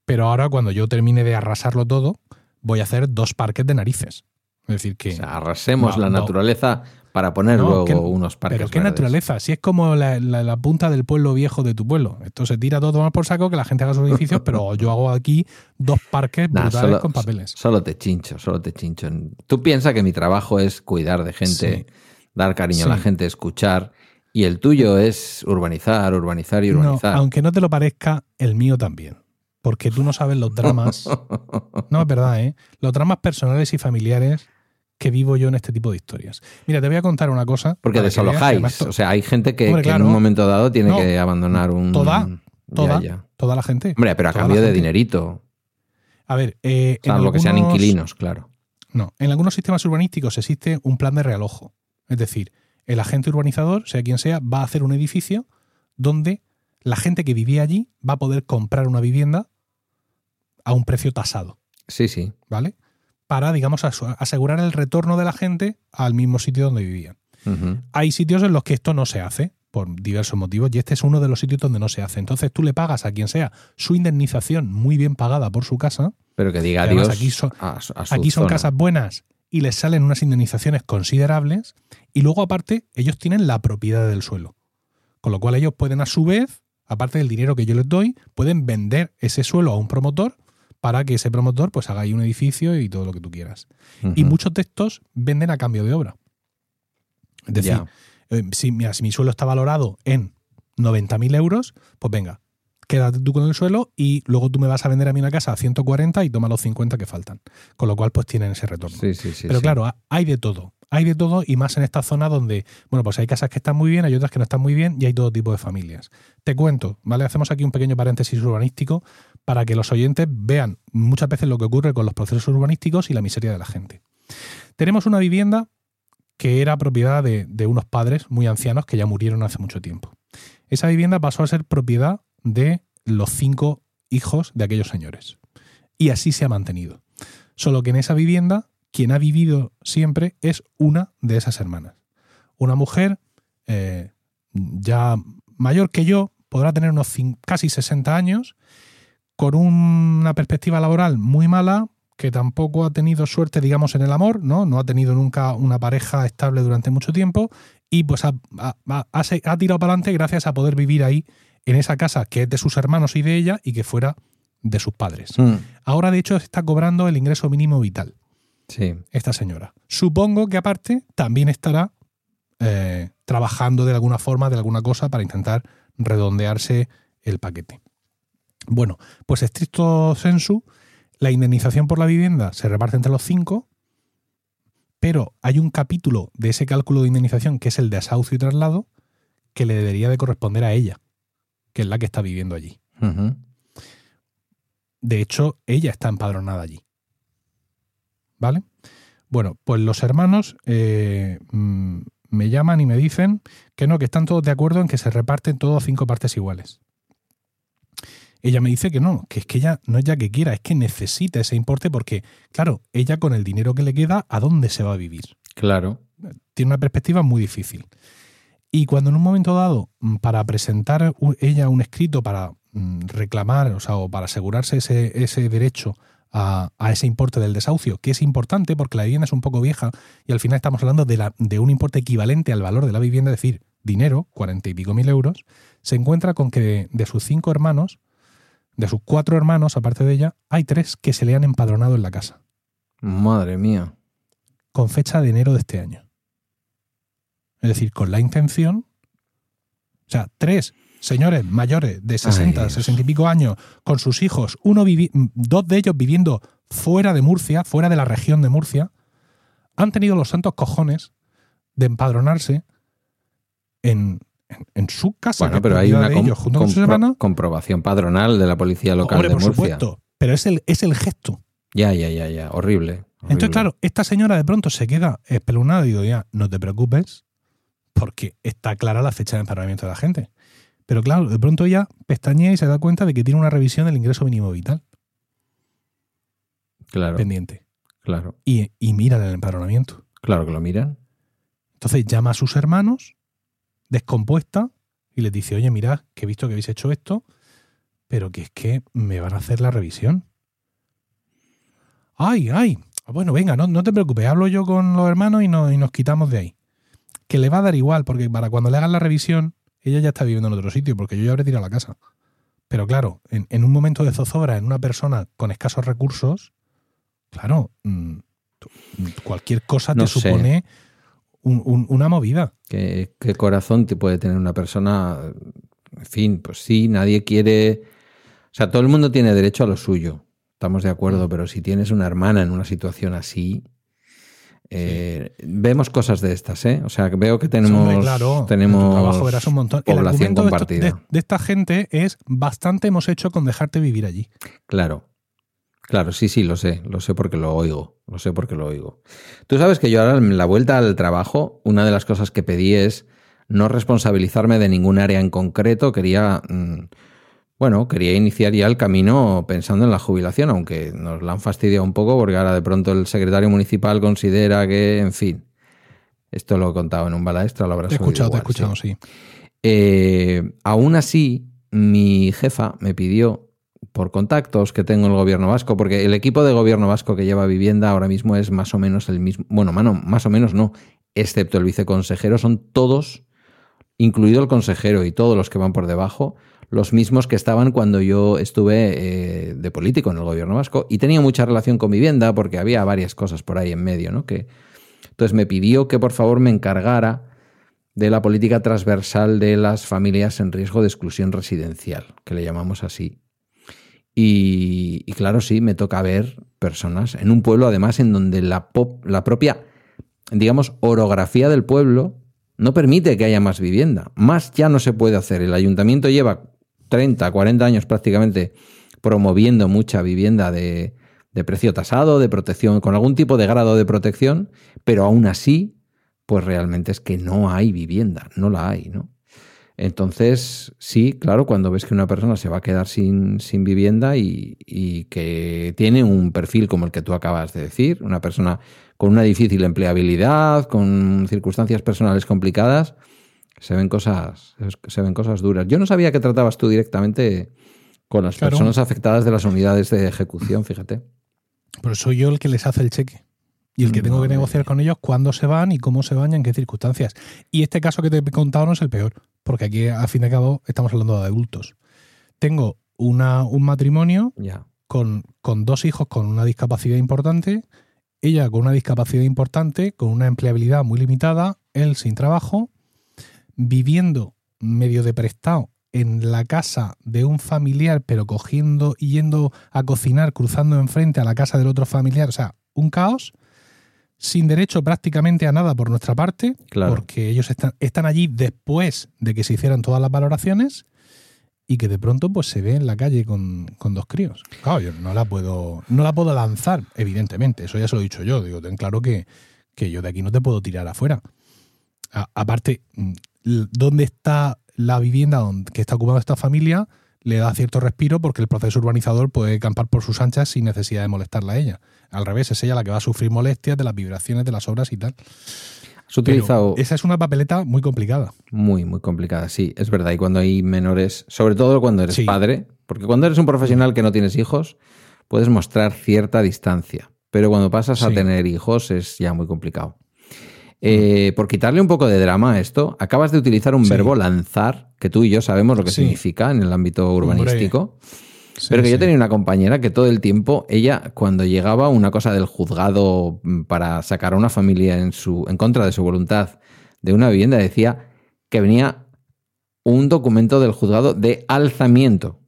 pero ahora cuando yo termine de arrasarlo todo, voy a hacer dos parques de narices. Es decir, que... O sea, arrasemos No, la no. naturaleza para poner No, luego ¿qué- unos parques Pero qué verdes. naturaleza, si es como la, la- la punta del pueblo viejo de tu pueblo. Esto se tira todo más por saco, que la gente haga sus edificios, pero yo hago aquí dos parques Nah, brutales solo, con papeles. Solo te chincho, solo te chincho. Tú piensas que mi trabajo es cuidar de gente, Sí. dar cariño a la gente, escuchar, y el tuyo es urbanizar, urbanizar y No, urbanizar. aunque no te lo parezca, el mío también. Porque tú no sabes los dramas. No, es verdad, ¿eh? Los dramas personales y familiares que vivo yo en este tipo de historias. Mira, te voy a contar una cosa. Porque veas, desalojáis. además, O sea, hay gente que, Hombre, que en un momento dado tiene No. que abandonar un. Toda, toda, ya. toda la gente. Hombre, pero a cambio de dinerito. A ver, eh, O sea, en lo que sean inquilinos, claro. No, en algunos sistemas urbanísticos existe un plan de realojo. Es decir, el agente urbanizador, sea quien sea, va a hacer un edificio donde la gente que vivía allí va a poder comprar una vivienda a un precio tasado. Sí, sí. ¿vale? Para, digamos, asegurar el retorno de la gente al mismo sitio donde vivían. Hay sitios en los que esto no se hace, por diversos motivos, y este es uno de los sitios donde no se hace. Entonces tú le pagas a quien sea su indemnización muy bien pagada por su casa. Pero que diga adiós aquí son- a, a Aquí son casas buenas y les salen unas indemnizaciones considerables, y luego aparte ellos tienen la propiedad del suelo. Con lo cual ellos pueden a su vez, aparte del dinero que yo les doy, pueden vender ese suelo a un promotor para que ese promotor pues haga ahí un edificio y todo lo que tú quieras. Y muchos de estos venden a cambio de obra. Es decir, eh, si, mira, si mi suelo está valorado en 90.000 euros, pues venga, quédate tú con el suelo y luego tú me vas a vender a mí una casa a 140 y toma los 50 que faltan. Con lo cual, pues tienen ese retorno. Sí, sí, sí. Pero claro, ha- hay de todo. Hay de todo y más en esta zona donde, bueno, pues hay casas que están muy bien, hay otras que no están muy bien y hay todo tipo de familias. Te cuento, ¿vale? Hacemos aquí un pequeño paréntesis urbanístico para que los oyentes vean muchas veces lo que ocurre con los procesos urbanísticos y la miseria de la gente. Tenemos una vivienda que era propiedad de, unos padres muy ancianos que ya murieron hace mucho tiempo. Esa vivienda pasó a ser propiedad de los cinco hijos de aquellos señores. Y así se ha mantenido. Solo que en esa vivienda, quien ha vivido siempre es una de esas hermanas. Una mujer eh, ya mayor que yo, podrá tener unos casi 60 años, con una perspectiva laboral muy mala, que tampoco ha tenido suerte, digamos, en el amor, ¿no? No ha tenido nunca una pareja estable durante mucho tiempo y pues ha, ha- ha- ha se- ha tirado para adelante gracias a poder vivir ahí, en esa casa que es de sus hermanos y de ella y que fuera de sus padres. Mm, Ahora, de hecho, está cobrando el ingreso mínimo vital sí. esta señora. Supongo que aparte también estará eh, trabajando de alguna forma, de alguna cosa, para intentar redondearse el paquete. Bueno, pues estricto sensu, la indemnización por la vivienda se reparte entre los cinco, pero hay un capítulo de ese cálculo de indemnización que es el de desahucio y traslado que le debería de corresponder a ella, que es la que está viviendo allí. De hecho, ella está empadronada allí. ¿Vale? Bueno, pues los hermanos eh, mm, me llaman y me dicen que no, que están todos de acuerdo en que se reparten todos cinco partes iguales. Ella me dice que no, que es que ella no es ya que quiera, es que necesita ese importe porque, claro, ella con el dinero que le queda, ¿a dónde se va a vivir? Claro. tiene una perspectiva muy difícil. Y cuando en un momento dado, mm, para presentar ella un escrito para mm, reclamar, o sea, o para asegurarse ese, ese derecho a, a ese importe del desahucio, que es importante porque la vivienda es un poco vieja y al final estamos hablando de, la, de un importe equivalente al valor de la vivienda, es decir, dinero, cuarenta y pico mil euros, se encuentra con que de, de sus cinco hermanos, de sus cuatro hermanos, aparte de ella, hay tres que se le han empadronado en la casa, Madre mía. con fecha de enero de este año. Es decir, con la intención. O sea, tres señores mayores de 60, Dios. 60 y pico años, con sus hijos, uno vivi- dos de ellos viviendo fuera de Murcia, fuera de la región de Murcia, han tenido los santos cojones de empadronarse en, en, su casa. Bueno, pero hay una de ellos, compro- comprobación padronal de la policía local Hombre, de por Murcia. supuesto. Pero es el, es el gesto. Ya, ya, ya, ya. Horrible. Entonces, claro, esta señora de pronto se queda espeluznada y digo, ya, no te preocupes, porque está clara la fecha de empadronamiento de la gente. Pero claro, de pronto ella pestañea y se da cuenta de que tiene una revisión del ingreso mínimo vital Claro, pendiente. claro. Y, y mira el empadronamiento. Claro que lo miran. Entonces llama a sus hermanos, descompuesta, y les dice, oye, mirad, que he visto que habéis hecho esto, pero que es que me van a hacer la revisión. Ay, ay. Bueno, venga, no, no te preocupes, hablo yo con los hermanos y, no- y nos quitamos de ahí. Que le va a dar igual, porque para cuando le hagan la revisión, ella ya está viviendo en otro sitio, porque yo ya habré tirado la casa. Pero claro, en, en un momento de zozobra, en una persona con escasos recursos, claro, mm, tú- cualquier cosa No te sé. supone un- un- una movida. ¿Qué, qué corazón te puede tener una persona? En fin, pues sí, nadie quiere. O sea, todo el mundo tiene derecho a lo suyo. Estamos de Mm. acuerdo, pero si tienes una hermana en una situación así. eh, Vemos cosas de estas, ¿eh? O sea, veo que tenemos, Hombre, claro, tu tenemos trabajo verás un montón. El población de compartida. De, de esta gente es bastante hemos hecho con dejarte vivir allí. Claro. Claro, sí, sí, lo sé, lo sé porque lo oigo, lo sé porque lo oigo. Tú sabes que yo ahora en la vuelta al trabajo, una de las cosas que pedí es no responsabilizarme de ningún área en concreto, quería, mm, bueno, quería iniciar ya el camino pensando en la jubilación, aunque nos la han fastidiado un poco porque ahora de pronto el secretario municipal considera que, en fin, esto lo he contado en un balaestra, lo habrás Te he escuchado, te he escuchado, sí. sí. Eh, aún así, mi jefa me pidió, por contactos que tengo en el gobierno vasco, porque el equipo de gobierno vasco que lleva vivienda ahora mismo es más o menos el mismo, bueno, mano, más o menos no, excepto el viceconsejero, son todos, incluido el consejero y todos los que van por debajo, los mismos que estaban cuando yo estuve eh, de político en el gobierno vasco y tenía mucha relación con vivienda porque había varias cosas por ahí en medio, ¿no? Que, entonces me pidió que por favor me encargara de la política transversal de las familias en riesgo de exclusión residencial, que le llamamos así. Y, claro, sí, me toca ver personas en un pueblo, además, en donde la, pop- la propia, digamos, orografía del pueblo no permite que haya más vivienda. Más ya no se puede hacer. El ayuntamiento lleva 30, 40 años prácticamente promoviendo mucha vivienda de, de precio tasado, de protección, con algún tipo de grado de protección, pero aún así, pues realmente es que no hay vivienda, no la hay, ¿no? Entonces, sí, claro, cuando ves que una persona se va a quedar sin, sin vivienda y, y que tiene un perfil como el que tú acabas de decir, una persona con una difícil empleabilidad, con circunstancias personales complicadas, se ven cosas, se ven cosas duras. Yo no sabía que tratabas tú directamente con las Claro. personas afectadas de las unidades de ejecución, fíjate. Pero soy yo el que les hace el cheque. Y el que tengo que negociar con ellos cuándo se van y cómo se van y en qué circunstancias. Y este caso que te he contado no es el peor, porque aquí, a fin de cabo, estamos hablando de adultos. Tengo una, un matrimonio con, con dos hijos con una discapacidad importante, ella con una discapacidad importante, con una empleabilidad muy limitada, él sin trabajo, viviendo medio de prestado en la casa de un familiar, pero cogiendo y yendo a cocinar, cruzando enfrente a la casa del otro familiar, o sea, un caos, sin derecho prácticamente a nada por nuestra parte, Claro. porque ellos están, están allí después de que se hicieran todas las valoraciones y que de pronto pues se ve en la calle con, con dos críos. Claro, yo no la puedo, no la puedo lanzar, evidentemente, eso ya se lo he dicho yo, digo, ten claro que, que yo de aquí no te puedo tirar afuera. A- aparte, mm, ¿dónde está la vivienda donde, que está ocupada esta familia? Le da cierto respiro porque el proceso urbanizador puede campar por sus anchas sin necesidad de molestarla a ella. Al revés, es ella la que va a sufrir molestias de las vibraciones de las obras y tal. Has Pero utilizado esa es una papeleta muy complicada. muy, muy complicada, sí, es verdad. Y cuando hay menores, sobre todo cuando eres Sí. padre, porque cuando eres un profesional que no tienes hijos, puedes mostrar cierta distancia. Pero cuando pasas a tener hijos es ya muy complicado. Eh, por quitarle un poco de drama a esto, acabas de utilizar un Sí. verbo lanzar, que tú y yo sabemos lo que Sí. significa en el ámbito urbanístico. Sí, Pero que yo tenía una compañera que todo el tiempo, ella, cuando llegaba una cosa del juzgado mm, para sacar a una familia en, su, en contra de su voluntad de una vivienda, decía que venía un documento del juzgado de alzamiento.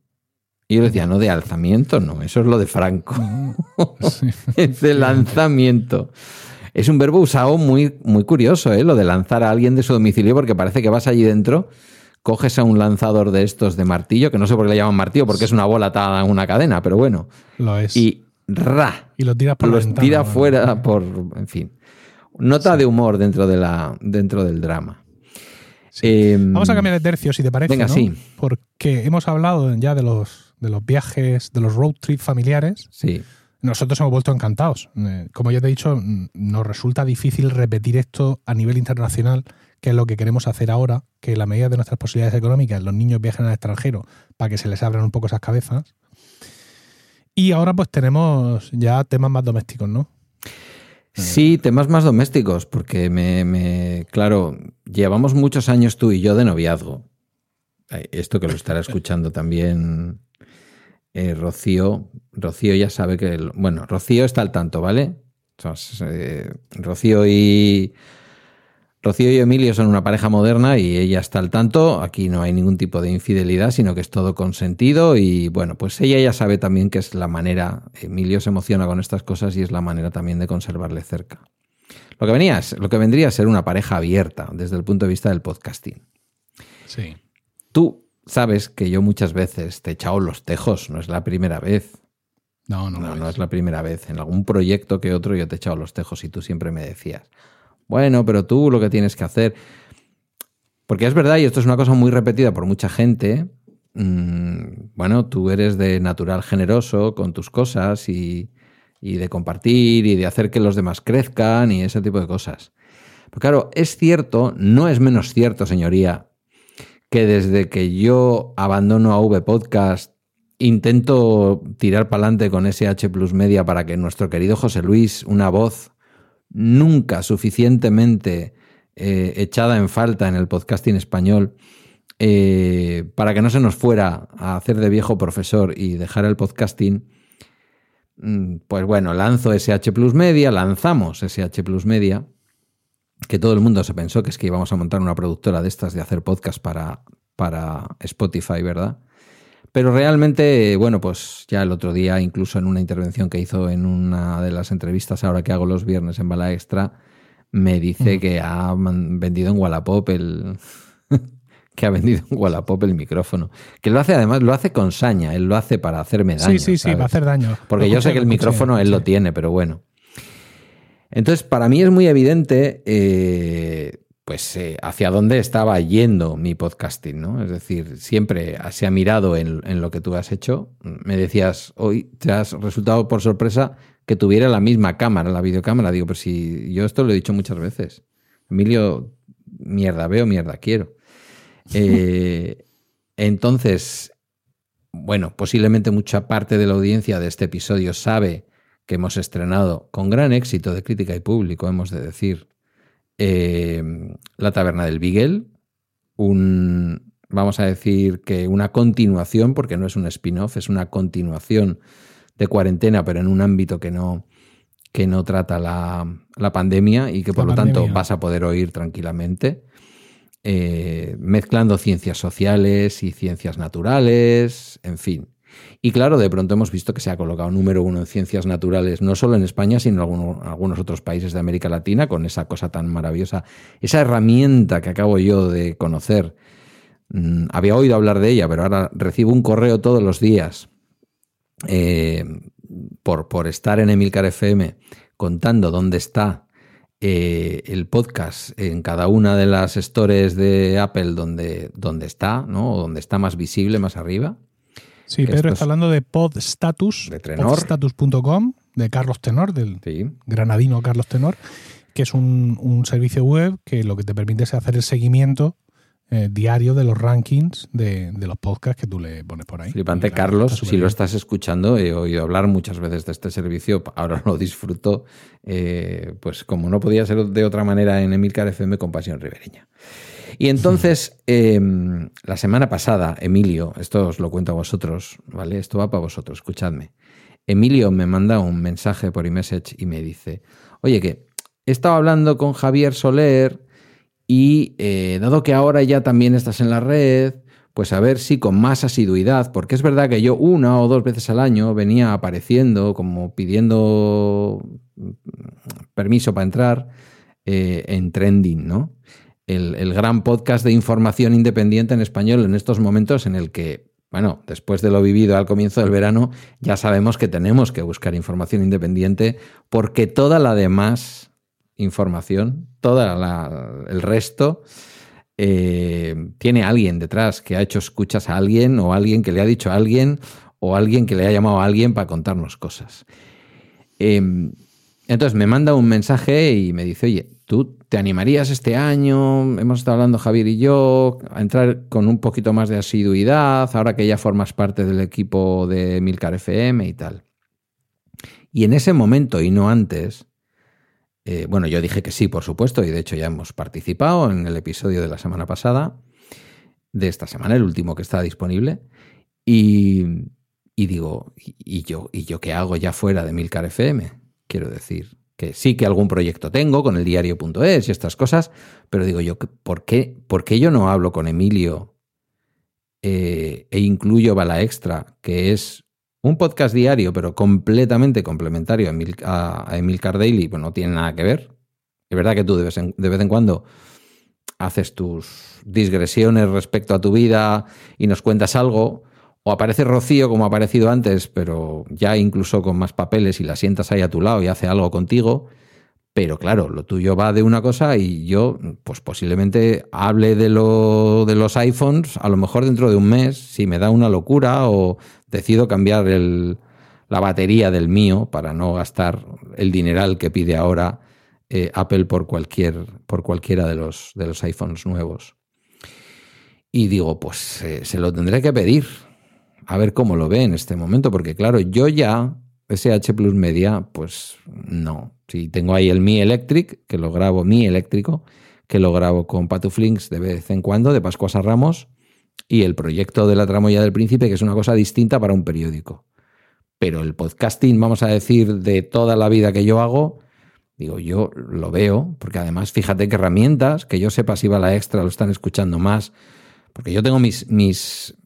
Y yo le decía, no, de alzamiento, no, eso es lo de Franco. es de lanzamiento. Es un verbo usado muy, muy curioso, ¿eh? lo de lanzar a alguien de su domicilio, porque parece que vas allí dentro, coges a un lanzador de estos de martillo, que no sé por qué le llaman martillo, porque es una bola atada en una cadena, pero bueno. Lo es. Y ra. Y lo tiras por la Los ventana, tira fuera por. En fin. Nota de humor dentro, de la, dentro del drama. Eh, Vamos a cambiar de tercio, si te parece. Venga, ¿no? sí. Porque hemos hablado ya de los, de los viajes, de los road trip familiares. Sí. Nosotros hemos vuelto encantados. Eh, Como ya te he dicho, mm, nos resulta difícil repetir esto a nivel internacional, que es lo que queremos hacer ahora, que la medida de nuestras posibilidades económicas, los niños viajen al extranjero para que se les abran un poco esas cabezas. Y ahora pues tenemos ya temas más domésticos, ¿no? Sí, temas más domésticos, porque me, me- claro, llevamos muchos años tú y yo de noviazgo. Esto que lo estará escuchando también eh, Rocío. Rocío ya sabe que, el- bueno, Rocío está al tanto, ¿vale? Sea, eh, Rocío y Rocío y Emilio son una pareja moderna y ella está al tanto. Aquí no hay ningún tipo de infidelidad, sino que es todo consentido. Y bueno, pues ella ya sabe también que es la manera. Emilio se emociona con estas cosas y es la manera también de conservarle cerca. Lo que, venía, lo que vendría a ser una pareja abierta desde el punto de vista del podcasting. Sí. Tú sabes que yo muchas veces te he echado los tejos, no es la primera vez. No, no, No, no es. es la primera vez. En algún proyecto que otro yo te he echado los tejos y tú siempre me decías, bueno, pero tú lo que tienes que hacer. Porque es verdad, y esto es una cosa muy repetida por mucha gente. mm, bueno, tú eres de natural generoso con tus cosas y, y de compartir y de hacer que los demás crezcan y ese tipo de cosas. Pero claro, es cierto, no es menos cierto, señoría, que desde que yo abandono a V Podcast intento tirar para adelante con SH Plus Media para que nuestro querido José Luis, una voz nunca suficientemente eh, echada en falta en el podcasting español, eh, para que no se nos fuera a hacer de viejo profesor y dejar el podcasting, mm, pues bueno, lanzo SH Plus Media, lanzamos SH Plus Media, que todo el mundo se pensó que es que íbamos a montar una productora de estas de hacer podcast para, para Spotify, ¿verdad? Pero realmente, bueno, pues ya el otro día, incluso en una intervención que hizo en una de las entrevistas ahora que hago los viernes en Bala Extra, me dice que ha vendido en Wallapop el. que ha vendido en Wallapop el micrófono. Que lo hace, además, lo hace con saña, él lo hace para hacerme daño. Sí, sí, sí, ¿sabes? va a hacer daño. Porque Lo yo sé que el escuché, micrófono él lo tiene, pero bueno. Entonces, para mí es muy evidente eh, pues, eh, hacia dónde estaba yendo mi podcasting, ¿no? Es decir, siempre se ha mirado en, en lo que tú has hecho. Me decías, hoy te has resultado por sorpresa que tuviera la misma cámara, la videocámara. Digo, pero si yo esto lo he dicho muchas veces. Emilio, mierda veo, mierda quiero. Eh, entonces, bueno, posiblemente mucha parte de la audiencia de este episodio sabe que hemos estrenado con gran éxito de crítica y público, hemos de decir, eh, La Taberna del Beagle, un, vamos a decir que una continuación, porque no es un spin-off, es una continuación de cuarentena, pero en un ámbito que no, que no trata la, la pandemia y que por La lo tanto vas a poder oír tranquilamente. eh, mezclando ciencias sociales y ciencias naturales, en fin. Y claro, de pronto hemos visto que se ha colocado número uno en ciencias naturales, no solo en España, sino en alguno- algunos otros países de América Latina, con esa cosa tan maravillosa, esa herramienta que acabo yo de conocer. Mm, había oído hablar de ella, pero ahora recibo un correo todos los días eh, por, por estar en Emilcar FM contando dónde está eh, el podcast en cada una de las stores de Apple donde, donde está, ¿no? O donde está más visible, más arriba. Sí, Pedro está es- hablando de Podstatus, De podstatus.com, de Carlos Tenor, del Sí. granadino Carlos Tenor, que es un, un servicio web que lo que te permite es hacer el seguimiento eh, diario de los rankings de, de los podcasts que tú le pones por ahí. Flipante, claro, Carlos, si lo estás escuchando, he oído hablar muchas veces de este servicio, ahora lo disfruto, eh, pues como no podía ser de otra manera en Emilcar FM con Pasión Ribereña. Y entonces, eh, la semana pasada, Emilio, esto os lo cuento a vosotros, ¿vale? Esto va para vosotros, escuchadme. Emilio me manda un mensaje por iMessage y me dice, oye, que he estado hablando con Javier Soler y eh, dado que ahora ya también estás en la red, pues a ver si con más asiduidad, porque es verdad que yo una o dos veces al año venía apareciendo como pidiendo permiso para entrar eh, en trending, ¿no? El, gran podcast de información independiente en español en estos momentos en el que, bueno, después de lo vivido al comienzo del verano, ya sabemos que tenemos que buscar información independiente porque toda la demás información, todo el resto, eh, tiene alguien detrás que ha hecho escuchas a alguien o alguien que le ha dicho a alguien o alguien que le ha llamado a alguien para contarnos cosas. Em, entonces me manda un mensaje y me dice, oye, ¿tú te animarías este año? Hemos estado hablando Javier y yo, a entrar con un poquito más de asiduidad, ahora que ya formas parte del equipo de Milcar FM y tal. Y en ese momento y no antes, eh, bueno, yo dije que sí, por supuesto, y de hecho ya hemos participado en el episodio de la semana pasada, de esta semana, el último que está disponible, y, digo, ¿y, yo, ¿y yo qué hago ya fuera de Milcar FM? Quiero decir, que sí que algún proyecto tengo con el diario.es y estas cosas, pero digo yo, ¿por qué, por qué yo no hablo con Emilio eh, e incluyo Bala Extra, que es un podcast diario, pero completamente complementario a, Emil, a, Daily, pues no tiene nada que ver. Es verdad que tú de vez, en, de vez en cuando haces tus digresiones respecto a tu vida y nos cuentas algo, o aparece Rocío como ha aparecido antes, pero ya incluso con más papeles y la sientas ahí a tu lado y hace algo contigo. Pero claro, lo tuyo va de una cosa y yo, pues posiblemente hable de, lo, de los iPhones, a lo mejor dentro de un mes, si me da una locura o decido cambiar el, la batería del mío para no gastar el dineral que pide ahora eh, Apple por, cualquier, por cualquiera de los, de los iPhones nuevos. Y digo, pues eh, se lo tendré que pedir, a ver cómo lo ve en este momento, porque claro, yo ya SH Plus Media, pues no. Si tengo ahí el Mi Electric, que lo grabo, Mi Eléctrico, que lo grabo con Patuflinks de vez en cuando, de Pascuas a Ramos, y el proyecto de la tramoya del príncipe, que es una cosa distinta para un periódico. Pero el podcasting, vamos a decir, de toda la vida que yo hago, digo, yo lo veo, porque además fíjate qué herramientas, que yo sepa si va la extra, lo están escuchando más, porque yo tengo mis, mis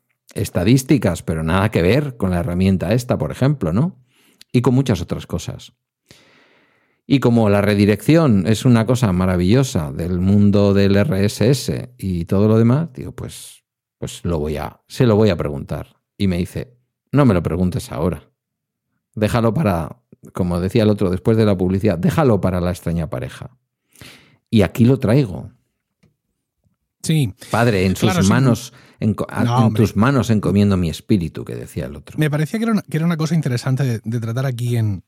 estadísticas, pero nada que ver con la herramienta esta, por ejemplo, ¿no? y con muchas otras cosas. Y como la redirección es una cosa maravillosa del mundo del RSS y todo lo demás, digo, pues, pues lo voy a, se lo voy a preguntar. Y me dice, no me lo preguntes ahora. Déjalo para, como decía el otro después de la publicidad, déjalo para la extraña pareja. Y aquí lo traigo. Sí. Padre, en sus manos, en, tus manos encomiendo mi espíritu, que decía el otro. Me parecía que era una, que era una cosa interesante de, tratar aquí en,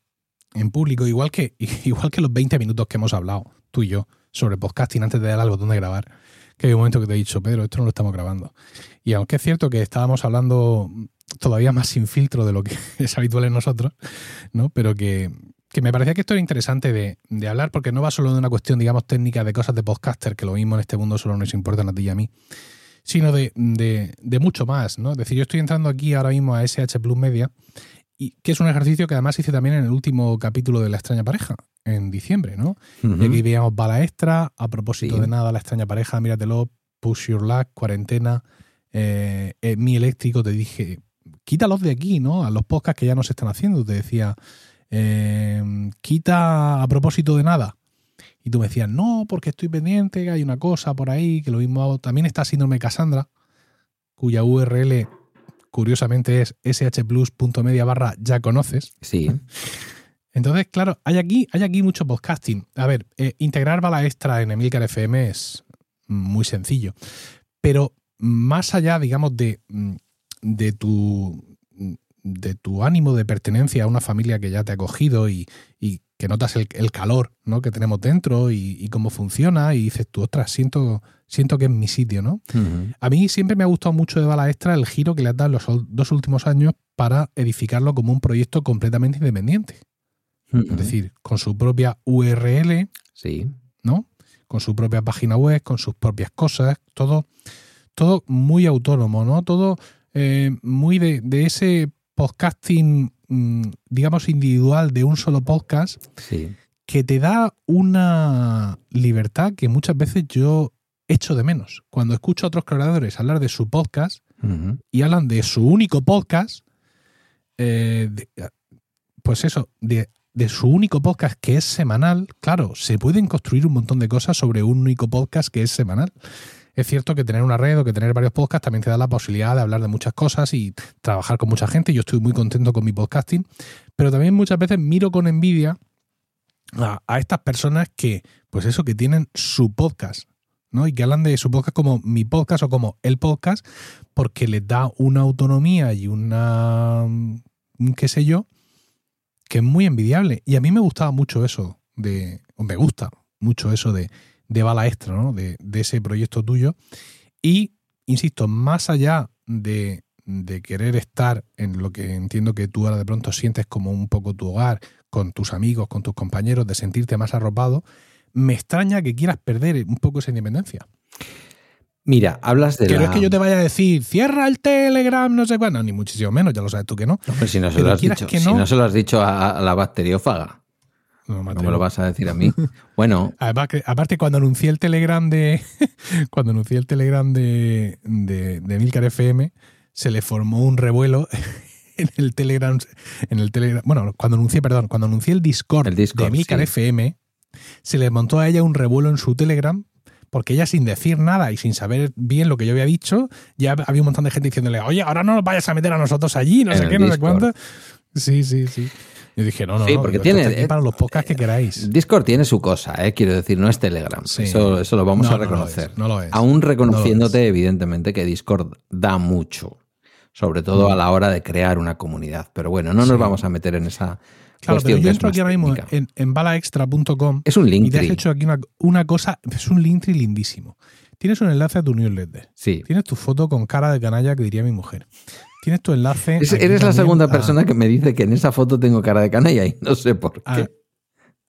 en, público, igual que, igual que los 20 minutos que hemos hablado, tú y yo, sobre podcasting antes de dar al botón de grabar. Que hay un momento que te he dicho, Pedro, esto no lo estamos grabando. Y aunque es cierto que estábamos hablando todavía más sin filtro de lo que es habitual en nosotros, ¿no? Pero que, que me parecía que esto era interesante de, de, hablar porque no va solo de una cuestión, digamos, técnica de cosas de podcaster, que lo mismo en este mundo solo nos importa a ti y a mí, sino de, de, de, mucho más, ¿no? Es decir, yo estoy entrando aquí ahora mismo a SH Plus Media, y que es un ejercicio que además hice también en el último capítulo de La extraña pareja, en diciembre, ¿no? Y aquí veíamos bala extra, a propósito de nada, La extraña pareja, míratelo, Push Your Luck, cuarentena, eh, eh, mi eléctrico, te dije, quítalos de aquí, ¿no? A los podcasts que ya no se están haciendo, te decía Em, quita a propósito de nada. Y tú me decías, no, porque estoy pendiente, que hay una cosa por ahí, que lo mismo también está síndrome Cassandra, cuya URL curiosamente es shplus.media barra ya conoces. Sí. Entonces, claro, hay aquí, hay aquí mucho podcasting. A ver, eh, integrar bala extra en Emilcar FM es muy sencillo. Pero más allá, digamos, de, de tu de tu ánimo de pertenencia a una familia que ya te ha acogido y, que notas el, calor ¿no? que tenemos dentro y, cómo funciona y dices tú, ostras, siento, siento que es mi sitio, ¿no? A mí siempre me ha gustado mucho de Bala Extra el giro que le has dado los dos últimos años para edificarlo como un proyecto completamente independiente. Es decir, con su propia URL, sí. ¿no? Con su propia página web, con sus propias cosas, todo, todo muy autónomo, ¿no? Todo eh, muy de, de, ese podcasting, digamos, individual de un solo podcast, que te da una libertad que muchas veces yo echo de menos. Cuando escucho a otros creadores hablar de su podcast, y hablan de su único podcast, eh, de- pues eso, de, de su único podcast que es semanal. Claro, se pueden construir un montón de cosas sobre un único podcast que es semanal. Es cierto que tener una red o que tener varios podcasts también te da la posibilidad de hablar de muchas cosas y trabajar con mucha gente. Yo estoy muy contento con mi podcasting, pero también muchas veces miro con envidia a, a estas personas que, pues eso, que tienen su podcast, ¿no? Y que hablan de su podcast como mi podcast o como el podcast, porque les da una autonomía y una, mm, qué sé yo, que es muy envidiable. Y a mí me gustaba mucho eso, de, o me gusta mucho eso de, de bala extra, ¿no? De, de ese proyecto tuyo. Y, insisto, más allá de, de querer estar en lo que entiendo que tú ahora de pronto sientes como un poco tu hogar, con tus amigos, con tus compañeros, de sentirte más arropado, me extraña que quieras perder un poco esa independencia. Mira, hablas de no la... es que yo te vaya a decir, cierra el Telegram, no sé cuándo, ni muchísimo menos, ya lo sabes tú que no. Hombre, si no se pero lo has dicho, que si no- no se lo has dicho a, a la bacteriófaga, No, me no me atrevo. lo vas a decir a mí. Bueno, Además, que- aparte, cuando anuncié el Telegram de. cuando anuncié el Telegram de, de, de Milcar FM, se le formó un revuelo en el Telegram. En el Telegram. Bueno, cuando anuncié, perdón, cuando anuncié el Discord, El Discord, de Milcar sí. FM, se le montó a ella un revuelo en su Telegram. Porque ella, sin decir nada y sin saber bien lo que yo había dicho, ya había un montón de gente diciéndole, oye, ahora no nos vayas a meter a nosotros allí, no En sé qué, no sé cuánto. Sí, sí, sí. Yo dije, no, no, Sí, porque tiene- aquí eh, para los podcasts que queráis. Discord tiene su cosa, ¿eh? quiero decir, no es Telegram. Sí. Eso, eso lo vamos No, a no lo reconocer. es, no lo es. Aún reconociéndote, evidentemente, que Discord da mucho, sobre todo a la hora de crear una comunidad. Pero bueno, no nos Sí. vamos a meter en esa Claro, cuestión pero yo entro aquí ahora mismo en, en balaextra.com Es un y te has hecho aquí una, una cosa, es un Linktree lindísimo. Tienes un enlace a tu newsletter. Sí. Tienes tu foto con cara de canalla que diría mi mujer. Tienes tu enlace. Es- eres la segunda a- persona que me dice que en esa foto tengo cara de canalla y no sé por a, qué.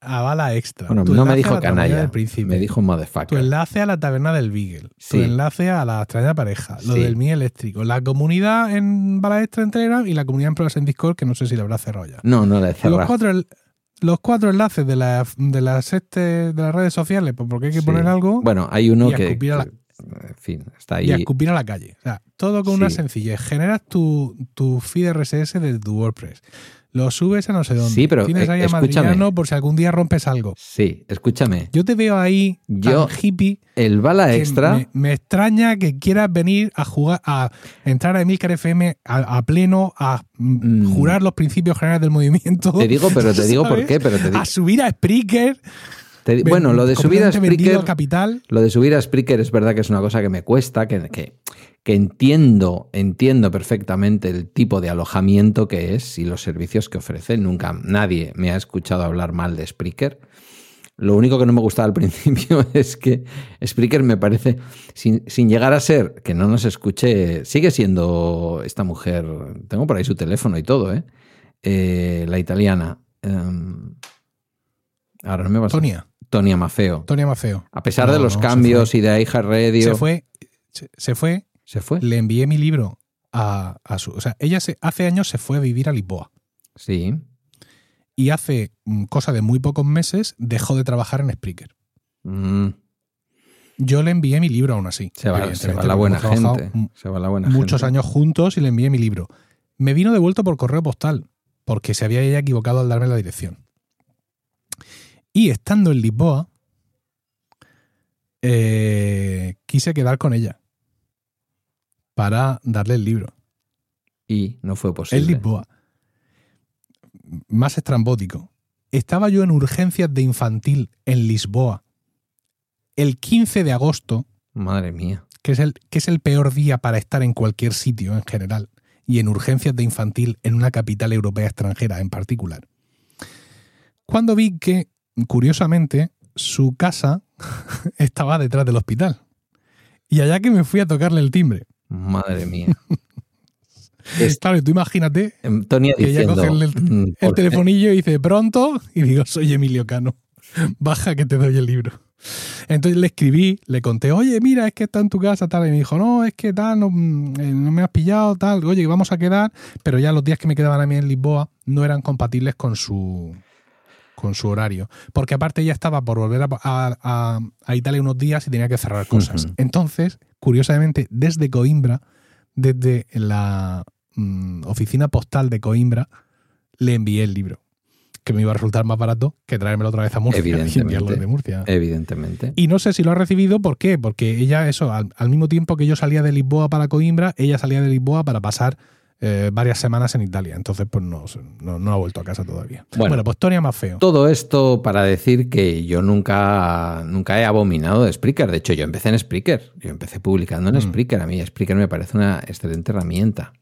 a Bala Extra. Bueno, Tu no me dijo canalla, me dijo Tu motherfucker. enlace a la taberna del Beagle. Sí. Tu enlace a la extraña pareja. Lo Sí. del Mi Eléctrico. La comunidad en Bala Extra en Telegram y la comunidad en pruebas en Discord, que no sé si la habrá cerrado ya. No, no la he Los cerrado. cuatro, el- los cuatro enlaces de, la- de, las, este, de las redes sociales, pues porque hay que Sí. poner algo Bueno, hay uno la- que, En fin, está y a ahí. escupir a la calle. O sea, todo con una sencillez. Generas tu, tu feed RSS de tu WordPress. Lo subes a no sé dónde. Sí, pero, Tienes eh, ahí a por si algún día rompes algo. Sí, escúchame. Yo te veo ahí Yo- tan hippie El bala extra. Me, me extraña que quieras venir a jugar, a entrar a Emilcar FM a, a pleno, a mm, jurar los principios generales del movimiento. Te digo, pero te digo por qué, pero te digo. A subir a Spreaker. Te bueno, lo de subir a Spreaker. al capital. Lo de subir a Spreaker es verdad que es una cosa que me cuesta, que, que, que entiendo, entiendo perfectamente el tipo de alojamiento que es y los servicios que ofrece. Nunca nadie me ha escuchado hablar mal de Spreaker. Lo único que no me gustaba al principio es que Spreaker me parece, sin, sin llegar a ser, que no nos escuche, sigue siendo esta mujer, tengo por ahí su teléfono y todo, ¿eh? Eh, la italiana. em, ahora no me vas a- Tonia. Tonia Mafeo. Tonia Maceo. A pesar No, de los no, cambios y de iHeartRadio. Se fue. Se, se fue. ¿Se fue? Le envié mi libro a, a su. O sea, ella se, hace años se fue a vivir a Lisboa. Sí. Y hace mm, cosa de muy pocos meses dejó de trabajar en Spreaker. Mm, Yo le envié mi libro aún así. se, va, se va la buena gente. Se va la buena Muchos gente. años juntos y le envié mi libro. Me vino devuelto por correo postal, porque se había ella equivocado al darme la dirección. Y estando en Lisboa, eh, quise quedar con ella para darle el libro. Y no fue En posible. Lisboa. Más estrambótico. Estaba yo en urgencias de infantil en Lisboa el 15 de agosto, Madre mía. que es, el, que es el peor día para estar en cualquier sitio en general, y en urgencias de infantil en una capital europea extranjera en particular. Cuando vi que, curiosamente, su casa estaba detrás del hospital. Y allá que me fui a tocarle el timbre. Madre mía. Es- Claro, tú imagínate Em, Que ella coge el- mm, el telefonillo y dice, pronto, y digo, soy Emilio Cano, baja que te doy el libro. Entonces le escribí, le conté, oye, mira, es que está en tu casa, tal, y me dijo, no, es que tal, no, mm, eh, no me has pillado, tal, oye, vamos a quedar, pero ya los días que me quedaban a mí en Lisboa no eran compatibles con su con su horario. Porque aparte ella estaba por volver a, a- a- a Italia unos días y tenía que cerrar cosas. Entonces, curiosamente, desde Coimbra desde la mm, oficina postal de Coimbra, le envié el libro. Que me iba a resultar más barato que traérmelo otra vez a Murcia. y enviarlo Evidentemente. de Murcia. Evidentemente. Y no sé si lo ha recibido, ¿por qué? Porque ella, eso, al, al mismo tiempo que yo salía de Lisboa para Coimbra, ella salía de Lisboa para pasar eh, varias semanas en Italia. Entonces, pues no, no, no ha vuelto a casa todavía. Bueno. Bueno, pues Tonia más feo. Todo esto para decir que yo nunca, nunca he abominado de Spreaker. De hecho, yo empecé en Spreaker. Yo empecé publicando en Mm. Spreaker. A mí Spreaker me parece una excelente herramienta.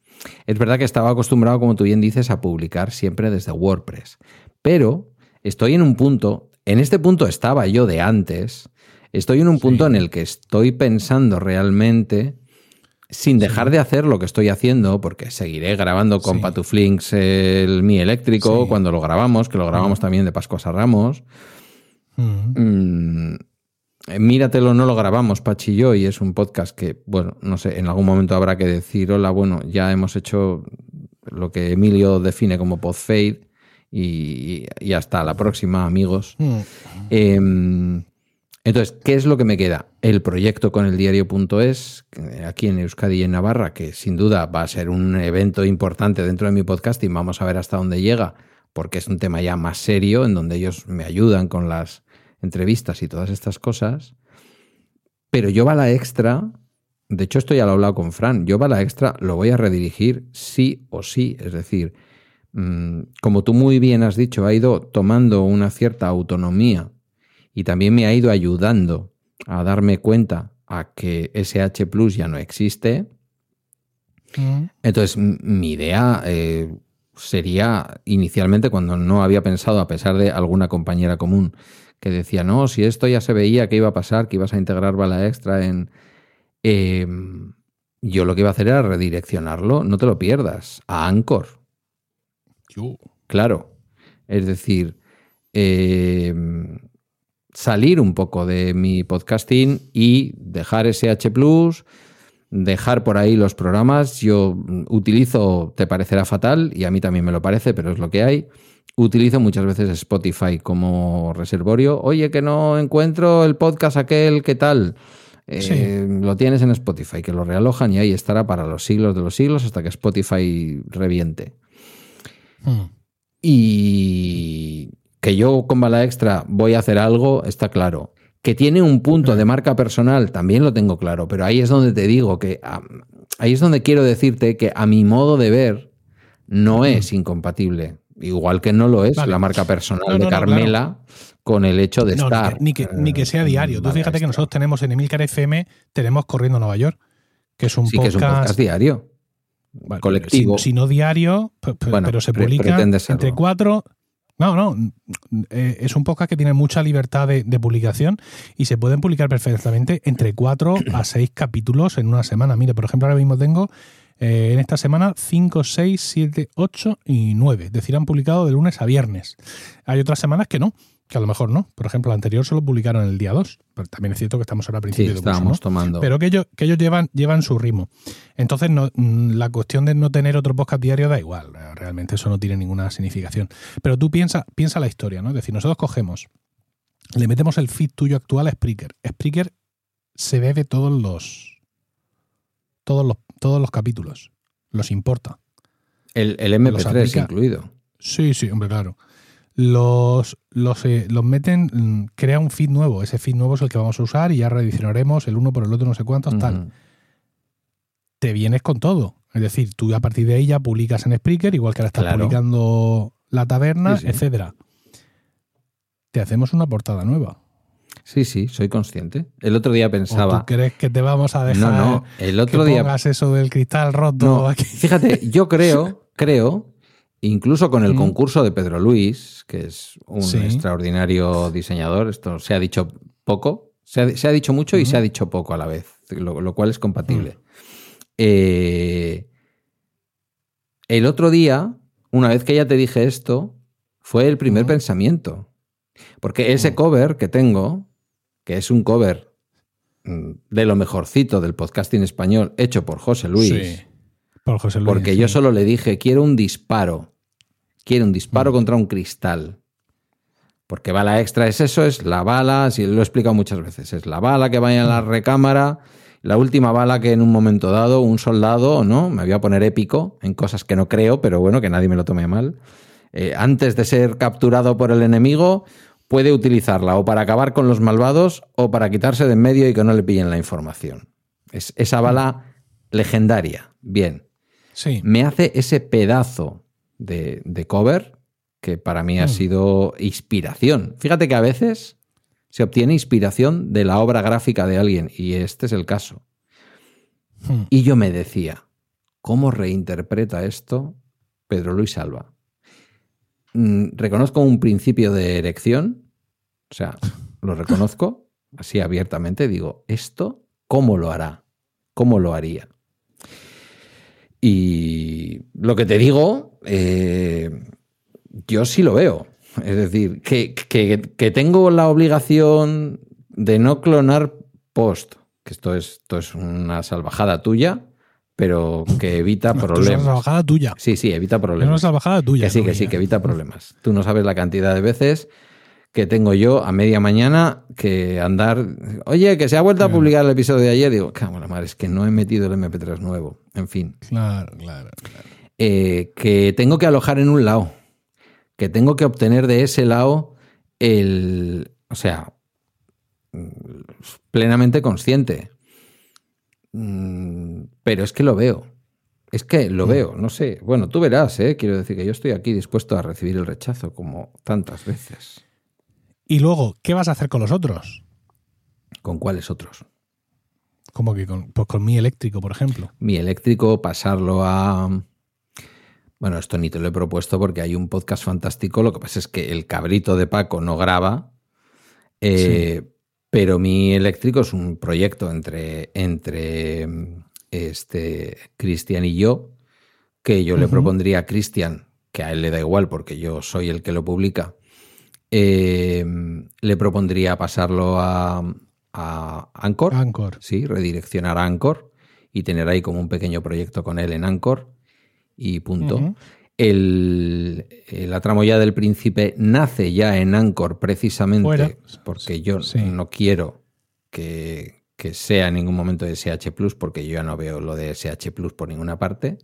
Es verdad que estaba acostumbrado, como tú bien dices, a publicar siempre desde WordPress. Pero estoy en un punto, en este punto estaba yo de antes, estoy en un punto en el que estoy pensando realmente, sin dejar de hacer lo que estoy haciendo, porque seguiré grabando con Sí. Patuflinks el Mi Eléctrico Sí. cuando lo grabamos, que lo grabamos también de Pascuas a Ramos. Mm. Mm, eh, Míratelo, no lo grabamos, Pachi y yo, y es un podcast que, bueno, no sé, en algún momento habrá que decir, hola, bueno, ya hemos hecho lo que Emilio define como podfade y, y hasta la próxima, amigos. Mm. Eh, entonces, ¿qué es lo que me queda? El proyecto con el diario.es, que aquí en Euskadi y en Navarra, que sin duda va a ser un evento importante dentro de mi podcast y vamos a ver hasta dónde llega, porque es un tema ya más serio, en donde ellos me ayudan con las entrevistas y todas estas cosas. Pero yo va la extra, de hecho esto ya lo he hablado con Fran, yo va la extra lo voy a redirigir sí o sí, es decir, mm, como tú muy bien has dicho, ha ido tomando una cierta autonomía y también me ha ido ayudando a darme cuenta a que SH Plus ya no existe. Entonces, mi idea eh, sería, inicialmente, cuando no había pensado, a pesar de alguna compañera común que decía, no, si esto ya se veía que iba a pasar, que ibas a integrar bala extra en... eh, yo lo que iba a hacer era redireccionarlo, no te lo pierdas, a Anchor. Yo. Claro. Es decir, eh, salir un poco de mi podcasting y dejar SH Plus, dejar por ahí los programas. Yo utilizo, te parecerá fatal, y a mí también me lo parece, pero es lo que hay. Utilizo muchas veces Spotify como reservorio. Oye, que no encuentro el podcast aquel, ¿qué tal? Eh, Sí. Lo tienes en Spotify, que lo realojan y ahí estará para los siglos de los siglos hasta que Spotify reviente. Mm. Y que yo con Bala Extra voy a hacer algo, está claro. Que tiene un punto de marca personal, también lo tengo claro, pero ahí es donde te digo que ah, ahí es donde quiero decirte que a mi modo de ver no es incompatible. Igual que no lo es Vale. la marca personal No, no, de no, Carmela con el hecho de ni estar. que, ni, que, ni que sea eh, diario. Tú fíjate que nosotros tenemos en Emilcar FM, tenemos Corriendo a Nueva York, que es un sí que es un podcast diario. colectivo. Si, si no diario, Bueno, pero se publica entre cuatro. No, no. eh, es un podcast que tiene mucha libertad de, de publicación y se pueden publicar perfectamente entre cuatro a seis capítulos en una semana. Mire, por ejemplo, ahora mismo tengo eh, en esta semana 5, 6, 7, 8 y 9. Es decir, han publicado de lunes a viernes. Hay otras semanas que no, que a lo mejor no. Por ejemplo, la anterior solo publicaron el día 2. Pero también es cierto que estamos ahora a Sí, principios de curso, estábamos ¿no? tomando. Pero que ellos, que ellos llevan, llevan su ritmo. Entonces, no, mm, la cuestión de no tener otro podcast diario da igual. Realmente eso no tiene ninguna significación. Pero tú piensa, piensa la historia, ¿no? Es decir, nosotros cogemos, le metemos el feed tuyo actual a Spreaker. Spreaker se bebe todos los. Todos los, todos los capítulos. Los importa. el, el los MP3 aplica- incluido. Sí, sí, hombre, claro. Los, los, eh, los meten, mm, crea un feed nuevo. Ese feed nuevo es el que vamos a usar y ya reedicionaremos el uno por el otro, no sé cuántos, tal. Te vienes con todo. Es decir, tú a partir de ahí ya publicas en Spreaker, igual que ahora estás Claro. publicando la taberna, Sí, sí. etcétera. Te hacemos una portada nueva. Sí, sí, soy consciente. El otro día ¿O pensaba. tú crees que te vamos a dejar No, no. El que otro día pongas eso del cristal roto No, aquí? fíjate, yo creo, creo, incluso con el Mm. concurso de Pedro Luis, que es un Sí. extraordinario diseñador, esto se ha dicho poco, se ha, se ha dicho mucho y se ha dicho poco a la vez, lo, lo cual es compatible. Eh, el otro día, una vez que ya te dije esto, fue el primer pensamiento. Porque ese cover que tengo, que es un cover mm, de lo mejorcito del podcasting español hecho por José Luis, Sí. Por José Luis. porque sí. yo solo le dije, quiero un disparo. Quiero un disparo contra un cristal. Porque bala extra es eso, es la bala, si lo he explicado muchas veces, es la bala que vaya en la recámara La última bala que en un momento dado un soldado, ¿no? Me voy a poner épico en cosas que no creo, pero bueno, que nadie me lo tome mal. Eh, antes de ser capturado por el enemigo, puede utilizarla o para acabar con los malvados o para quitarse de en medio y que no le pillen la información. Es esa bala legendaria. Bien. Sí. Me hace ese pedazo de, de cover que para mí ha Mm. sido inspiración. Fíjate que a veces se obtiene inspiración de la obra gráfica de alguien y este es el caso. Hmm. Y yo me decía, ¿cómo reinterpreta esto Pedro Luis Alba? Mm, Reconozco un principio de erección, o sea, lo reconozco así abiertamente, digo, ¿esto cómo lo hará? ¿Cómo lo haría? Y lo que te digo, eh, yo sí lo veo. Es decir, que, que- que tengo la obligación de no clonar post, que esto es, esto es una salvajada tuya, pero que evita Esto Es una problemas. salvajada tuya. Sí, sí, evita Es una problemas. salvajada tuya. Que sí, que sí, que evita problemas. Tú no sabes la cantidad de veces que tengo yo a media mañana que andar. Oye, que se ha vuelto a publicar el episodio de ayer. Digo, la madre, es que no he metido el MP3 nuevo. En fin. Claro, claro, claro. Eh, que tengo que alojar en un lado. Que tengo que obtener de ese lado el. O sea, mm, plenamente consciente. Mm, Pero es que lo veo. Es que lo veo, no sé. Bueno, tú verás, ¿eh? Quiero decir que yo estoy aquí dispuesto a recibir el rechazo como tantas veces. Y luego, ¿qué vas a hacer con los otros? ¿Con cuáles otros? Como que con, pues con mi eléctrico, por ejemplo. Mi eléctrico, pasarlo a... Bueno, esto ni te lo he propuesto porque hay un podcast fantástico. Lo que pasa es que el cabrito de Paco no graba. eh, Pero mi eléctrico es un proyecto entre, entre este, Cristian y yo, que yo le propondría a Cristian, que a él le da igual porque yo soy el que lo publica, eh, le propondría pasarlo a, a Anchor. Anchor. Sí, redireccionar a Anchor y tener ahí como un pequeño proyecto con él en Anchor y punto. El- la tramoya del príncipe nace ya en Anchor precisamente Fuera. porque yo Sí. no quiero que, que sea en ningún momento de SH Plus porque yo ya no veo lo de SH Plus por ninguna parte.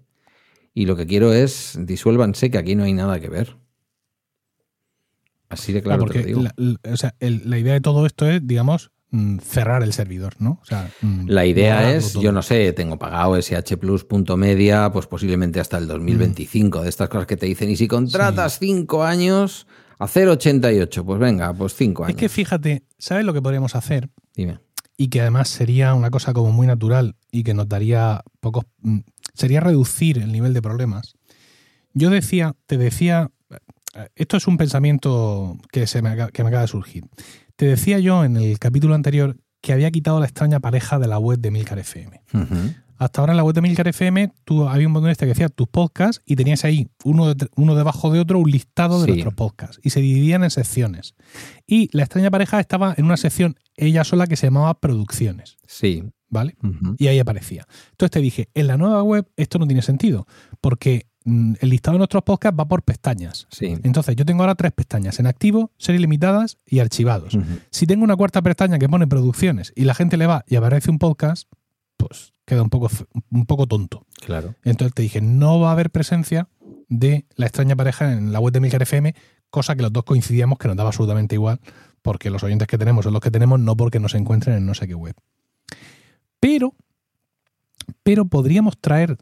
Y lo que quiero es disuélvanse que aquí no hay nada que ver. Así de claro No, te lo porque digo. la, la- o sea, el- la idea de todo esto es, digamos, mm, cerrar el servidor, ¿no? O sea, mm, La idea es, todo. yo no sé, tengo pagado SH Plus punto media, pues posiblemente hasta el 2025, de estas cosas que te dicen, y si contratas cinco años, a 0,88, pues venga, pues cinco Es años. que fíjate, ¿sabes lo que podríamos hacer? Dime. Y que además sería una cosa como muy natural y que nos daría pocos. mm, sería reducir el nivel de problemas. Yo decía, te decía, esto es un pensamiento que, se me, acaba- que me acaba de surgir. Te decía yo en el capítulo anterior que había quitado la extraña pareja de la web de Milcar FM. Hasta ahora en la web de Milcar FM tú, había un botón este que decía tus podcasts y tenías ahí uno, de- uno debajo de otro un listado de Sí. nuestros podcasts y se dividían en secciones. Y la extraña pareja estaba en una sección ella sola que se llamaba producciones, Sí. ¿vale? Y ahí aparecía. Entonces te dije, en la nueva web esto no tiene sentido porque el listado de nuestros podcasts va por pestañas. Sí. Entonces yo tengo ahora tres pestañas, en activo, series limitadas y archivados. Si tengo una cuarta pestaña que pone producciones y la gente le va y aparece un podcast, pues queda un poco, un poco tonto. Claro. Entonces te dije, no va a haber presencia de la extraña pareja en la web de Milcar FM, cosa que los dos coincidíamos que nos daba absolutamente igual, porque los oyentes que tenemos son los que tenemos, no porque nos encuentren en no sé qué web. Pero, pero podríamos traer,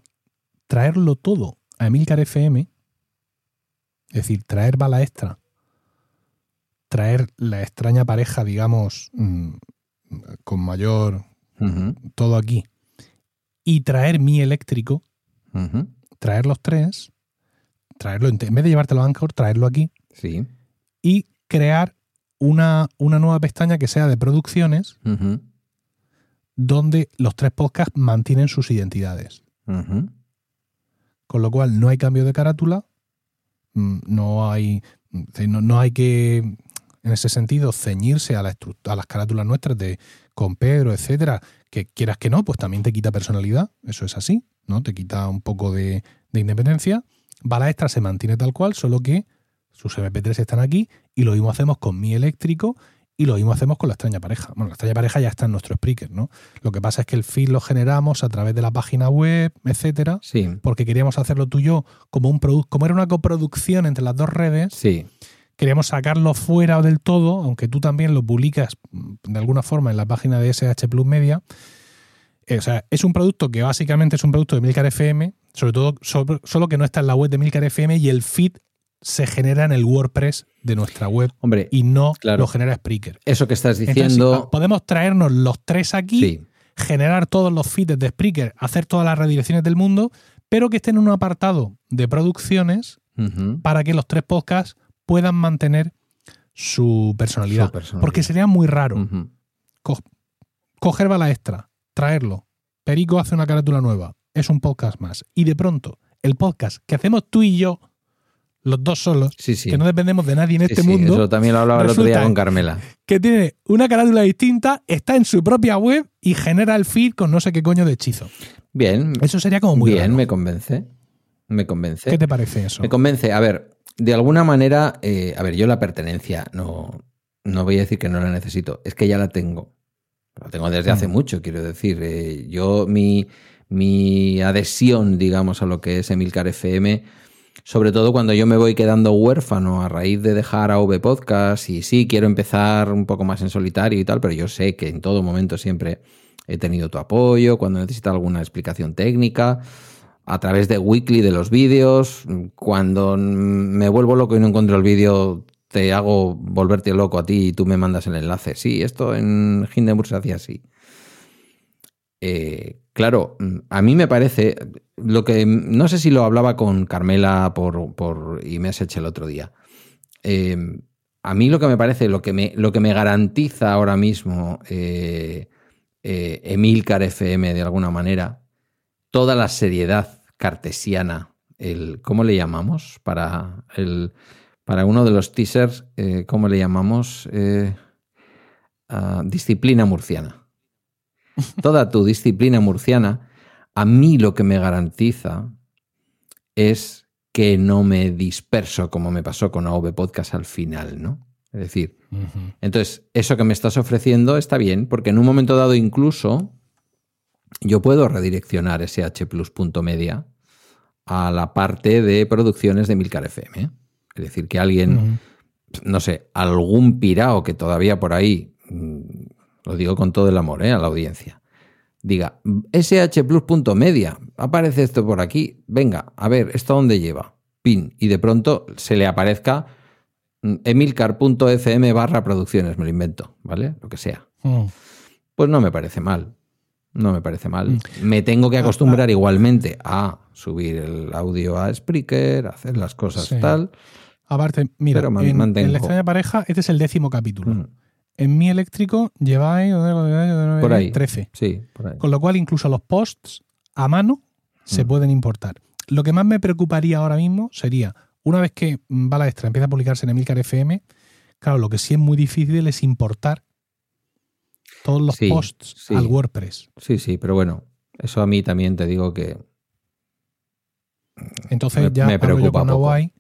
traerlo todo a Emilcar FM, es decir, traer bala extra, traer la extraña pareja, digamos, mm, con mayor todo aquí, y traer mi eléctrico, traer los tres, traerlo, en en vez de llevártelo a Anchor, traerlo aquí Sí. y crear una, una nueva pestaña que sea de producciones donde los tres podcasts mantienen sus identidades. Con lo cual no hay cambio de carátula, mm, no hay, mm, no, no hay que, en ese sentido, ceñirse a, la a las carátulas nuestras de con Pedro, etcétera, que quieras que no, pues también te quita personalidad, eso es así, ¿no? Te quita un poco de, de independencia. Bala Extra se mantiene tal cual, solo que sus MP3 están aquí y lo mismo hacemos con mi eléctrico y lo mismo hacemos con la extraña pareja. Bueno, la extraña pareja ya está en nuestro Spreaker, ¿no? Lo que pasa es que el feed lo generamos a través de la página web, etcétera, Sí, porque queríamos hacerlo tú y yo como un produ- como era una coproducción entre las dos redes, sí. queríamos sacarlo fuera del todo, aunque tú también lo publicas mm, de alguna forma en la página de SH Plus Media. Eh, o sea, es un producto que básicamente es un producto de Milcar FM, sobre todo sobre- solo que no está en la web de Milcar FM y el feed se genera en el WordPress de nuestra web Hombre, y no Claro. lo genera Spreaker. eso que estás Entonces, diciendo. podemos traernos los tres aquí, Sí, generar todos los feeds de Spreaker, hacer todas las redirecciones del mundo, pero que estén en un apartado de producciones para que los tres podcasts puedan mantener su personalidad. Su personalidad. Porque sería muy raro co- coger bala extra, traerlo. Perico hace una carátula nueva, es un podcast más. Y de pronto, el podcast que hacemos tú y yo, los dos solos, Sí, sí. que no dependemos de nadie en este mundo, Eso también lo hablaba el otro día con Carmela. que tiene una carátula distinta, está en su propia web y genera el feed con no sé qué coño de hechizo. Bien, Eso sería como muy bien, raro. me convence. Me convence. ¿Qué te parece eso? Me convence. A ver, de alguna manera, eh, a ver, yo la pertenencia no, no voy a decir que no la necesito, es que ya la tengo. La tengo desde hace Mm. mucho, quiero decir. Eh, yo, mi, mi adhesión, digamos, a lo que es Emilcar FM, sobre todo cuando yo me voy quedando huérfano a raíz de dejar a Podcast, y sí, quiero empezar un poco más en solitario y tal, pero yo sé que en todo momento siempre he tenido tu apoyo, cuando necesita alguna explicación técnica, a través de Weekly de los vídeos, cuando me vuelvo loco y no encuentro el vídeo, te hago volverte loco a ti y tú me mandas el enlace. Sí, esto en Hindenburg se hacía así. Eh, claro, a mí me parece, lo que no sé si lo hablaba con Carmela por, por y me has hecho el otro día. Eh, a mí lo que me parece, lo que me, lo que me garantiza ahora mismo eh, eh, Emilcar FM de alguna manera, toda la seriedad cartesiana, el, ¿cómo le llamamos? Para, el, para uno de los teasers, eh, ¿cómo le llamamos? Eh, ah, disciplina murciana. Toda tu disciplina murciana, a mí lo que me garantiza es que no me disperso como me pasó con AV Podcast al final, ¿no? Es decir, entonces, eso que me estás ofreciendo está bien, porque en un momento dado incluso yo puedo redireccionar shplus.media a la parte de producciones de Milcar FM. ¿eh? Es decir, que alguien, no sé, algún pirao que todavía por ahí, lo digo con todo el amor ¿eh? a la audiencia, diga, shplus.media, aparece esto por aquí, venga, a ver, ¿esto a dónde lleva? Pin, y de pronto se le aparezca mm, emilcar.fm barra producciones, me lo invento, ¿vale? Lo que sea. Mm. Pues no me parece mal. No me parece mal. Mm. Me tengo que acostumbrar igualmente a subir el audio a Spreaker, a hacer las cosas Sí. tal. Aparte, mira, en, en la extraña pareja, este es el décimo capítulo. Mm, En mi eléctrico lleváis Por ahí. 13. Sí, por ahí. Con lo cual, incluso los posts a mano se Mm. pueden importar. Lo que más me preocuparía ahora mismo sería, una vez que mm, Bala Extra empieza a publicarse en Emilcar FM, claro, lo que sí es muy difícil es importar todos los Sí, posts sí. al WordPress. Sí, sí, pero bueno, eso a mí también te digo que Entonces Me- ya me hablo yo preocupa con poco. Nawai,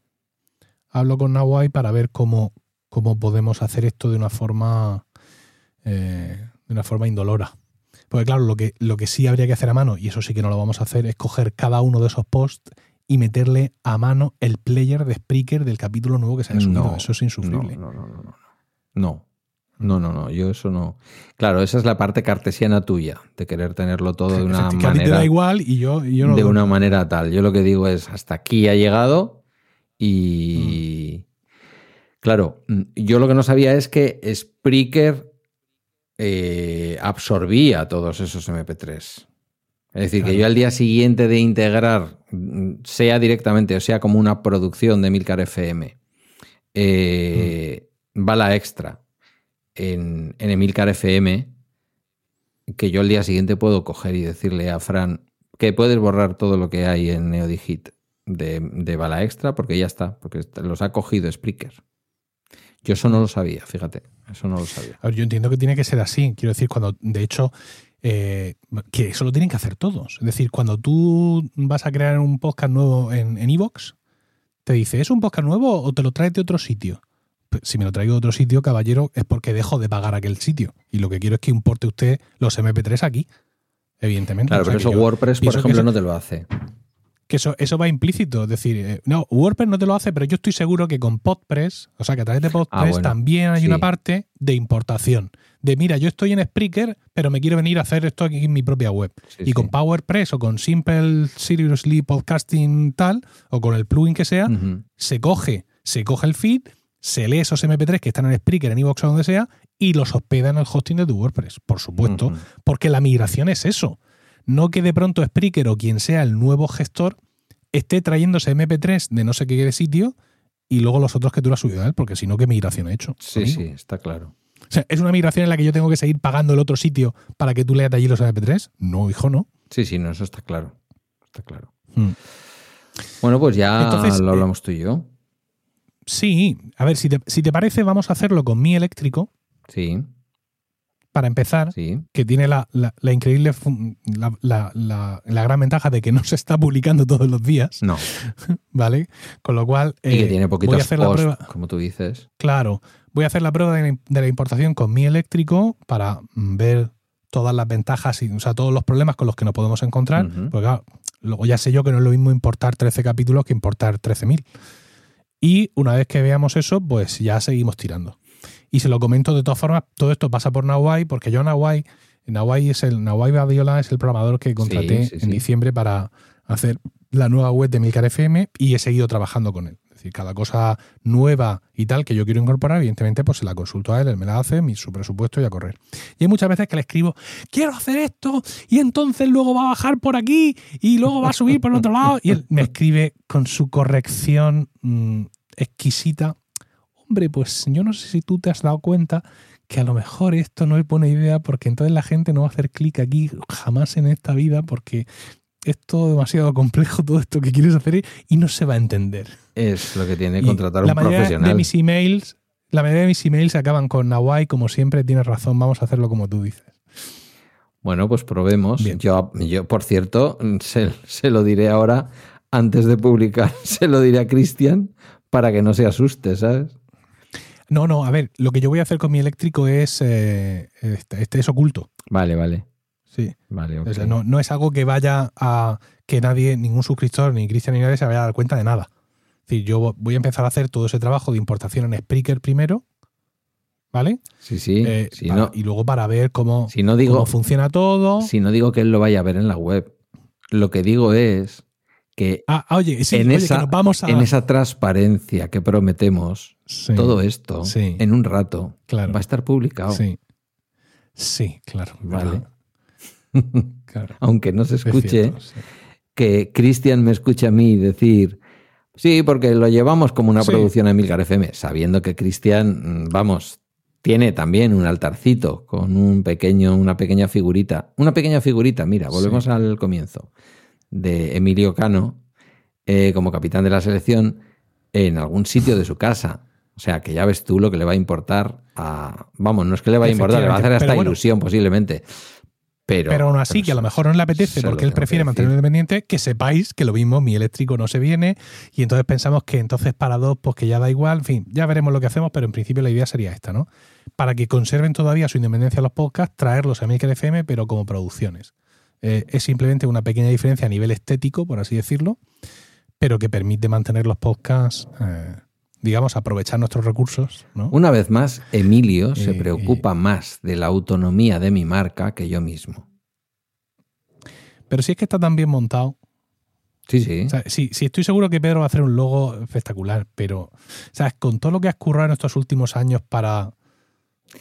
hablo con Nawai para ver cómo, cómo podemos hacer esto de una forma eh, de una forma indolora. Porque claro, lo que, lo que sí habría que hacer a mano, y eso sí que no lo vamos a hacer, es coger cada uno de esos posts y meterle a mano el player de Spreaker del capítulo nuevo que se haya subido. No, eso es insufrible. No, no, no, no, no. No. No, no, yo eso no. Claro, esa es la parte cartesiana tuya, de querer tenerlo todo de una que a ti te manera da igual y yo, y yo no de una manera tal. Yo lo que digo es, hasta aquí ha llegado y... Claro, mm, yo lo que no sabía es que Spreaker eh, absorbía todos esos MP3. Es decir, que yo al día siguiente de integrar, mm, sea directamente o sea como una producción de Milcar FM, eh, bala extra en, en Emilcar FM, que yo el día siguiente puedo coger y decirle a Fran que puedes borrar todo lo que hay en Neodigit de, de bala extra, porque ya está, porque los ha cogido Spreaker. Yo eso no lo sabía, fíjate, eso no lo sabía. A ver, yo entiendo que tiene que ser así. Quiero decir, cuando, de hecho, eh, que eso lo tienen que hacer todos. Es decir, cuando tú vas a crear un podcast nuevo en en Evox, te dice, ¿es un podcast nuevo o te lo traes de otro sitio? pues, si me lo traigo de otro sitio, caballero, es porque dejo de pagar aquel sitio. Y lo que quiero es que importe usted los MP3 aquí, evidentemente. Claro, pero eso WordPress, por ejemplo, no te lo hace. Que eso, eso va implícito. Es decir, eh, no, WordPress no te lo hace, pero yo estoy seguro que con Podpress, o sea, que a través de Podpress Ah, también hay una parte de importación. De mira, yo estoy en Spreaker, pero me quiero venir a hacer esto aquí en mi propia web. Sí, y con. PowerPress o con Simple Seriously Podcasting tal, o con el plugin que sea, se coge, se coge el feed, se lee esos MP3 que están en Spreaker, en iVoox o donde sea, y los hospeda en el hosting de tu WordPress, por supuesto, porque la migración es eso. No que de pronto Spreaker o quien sea el nuevo gestor esté trayéndose MP3 de no sé qué de sitio y luego los otros que tú lo has subido a él, porque si no, ¿qué migración he hecho? Sí, amigo? sí, está claro. O sea, ¿es una migración en la que yo tengo que seguir pagando el otro sitio para que tú leas de allí los MP3? No, hijo, no. Sí, sí, no, eso está claro. Está claro. Hmm. Bueno, pues ya Entonces, lo eh, hablamos tú y yo. Sí, a ver, si te, si te parece, vamos a hacerlo con mi eléctrico Sí, para empezar. sí. que tiene la, la- la increíble, la, la- gran ventaja de que no se está publicando todos los días, No. ¿vale? Con lo cual, Y que eh, tiene voy a hacer la prueba, como tú dices. claro, voy a hacer la prueba de, la- de la importación con mi eléctrico para mm, ver todas las ventajas y, o sea, todos los problemas con los que nos podemos encontrar, porque claro, luego ya sé yo que no es lo mismo importar 13 capítulos que importar 13.000. Y una vez que veamos eso, pues ya seguimos tirando. Y se lo comento de todas formas, todo esto pasa por Nawai, porque yo Nawai, Nawai es el Nawai Badiola es el programador que contraté sí, sí. en diciembre para hacer la nueva web de Milcar FM y he seguido trabajando con él. Es decir, cada cosa nueva y tal que yo quiero incorporar, evidentemente, pues se la consulto a él, él me la hace, mi, su presupuesto y a correr. Y hay muchas veces que le escribo, quiero hacer esto, y entonces luego va a bajar por aquí, y luego va a subir por el otro lado, y él me escribe con su corrección mm, exquisita. Hombre, pues yo no sé si tú te has dado cuenta que a lo mejor esto no es buena idea, porque entonces la gente no va a hacer clic aquí jamás en esta vida, porque es todo demasiado complejo, todo esto que quieres hacer, y no se va a entender. Es lo que tiene Y contratar la un mayoría profesional. de mis emails, la mayoría de mis emails se acaban con Nawai, como siempre, tienes razón, vamos a hacerlo como tú dices. Bueno, pues probemos. Bien. Yo, yo, por cierto, se, se lo diré ahora, antes de publicar, se lo diré a Cristian para que no se asuste, ¿sabes? No, no, a ver, lo que yo voy a hacer con mi eléctrico es, eh, este, este es oculto. Vale, vale. Sí. Vale, ok. O sea, no, no es algo que vaya a que nadie, ningún suscriptor, ni Cristian ni nadie se vaya a dar cuenta de nada. Es decir, yo voy a empezar a hacer todo ese trabajo de importación en Spreaker primero, ¿vale? Sí, sí. Eh, si, para- no, y luego para ver cómo, si no digo, cómo funciona todo. si no digo que él lo vaya a ver en la web, lo que digo es que Ah, oye, sí, en, oye, esa, que nos vamos a. en esa transparencia que prometemos, Sí, todo esto, sí. en un rato, Claro. va a estar publicado. Sí. Sí, claro. Vale. Aunque no se Es escuche, cierto, que Cristian me escuche a mí decir, sí, porque lo llevamos como una producción a Milcar FM, sabiendo que Cristian, mm, vamos, tiene también un altarcito con un pequeño, una pequeña figurita. Una pequeña figurita, mira, volvemos al comienzo, de Emilio Cano eh, como capitán de la selección en algún sitio de su casa. O sea, que ya ves tú lo que le va a importar a... Vamos, no es que le vaya a importar, le va a hacer hasta bueno. ilusión posiblemente. Pero, Pero aún así, pero que a lo mejor no le apetece porque él prefiere mantenerlo independiente, que sepáis que lo mismo, mi eléctrico no se viene y entonces pensamos que entonces para dos, pues que ya da igual, en fin, ya veremos lo que hacemos, pero en principio la idea sería esta, ¿no? Para que conserven todavía su independencia los podcasts, traerlos a Milker FM, pero como producciones. Eh, es simplemente una pequeña diferencia a nivel estético, por así decirlo, pero que permite mantener los podcasts, eh, digamos, aprovechar nuestros recursos, ¿no? Una vez más, Emilio se Eh, preocupa más de la autonomía de mi marca que yo mismo. Pero si es que está tan bien montado, Sí, sí. O sea, sí, sí, estoy seguro que Pedro va a hacer un logo espectacular, pero ¿sabes? con todo lo que has currado en estos últimos años para,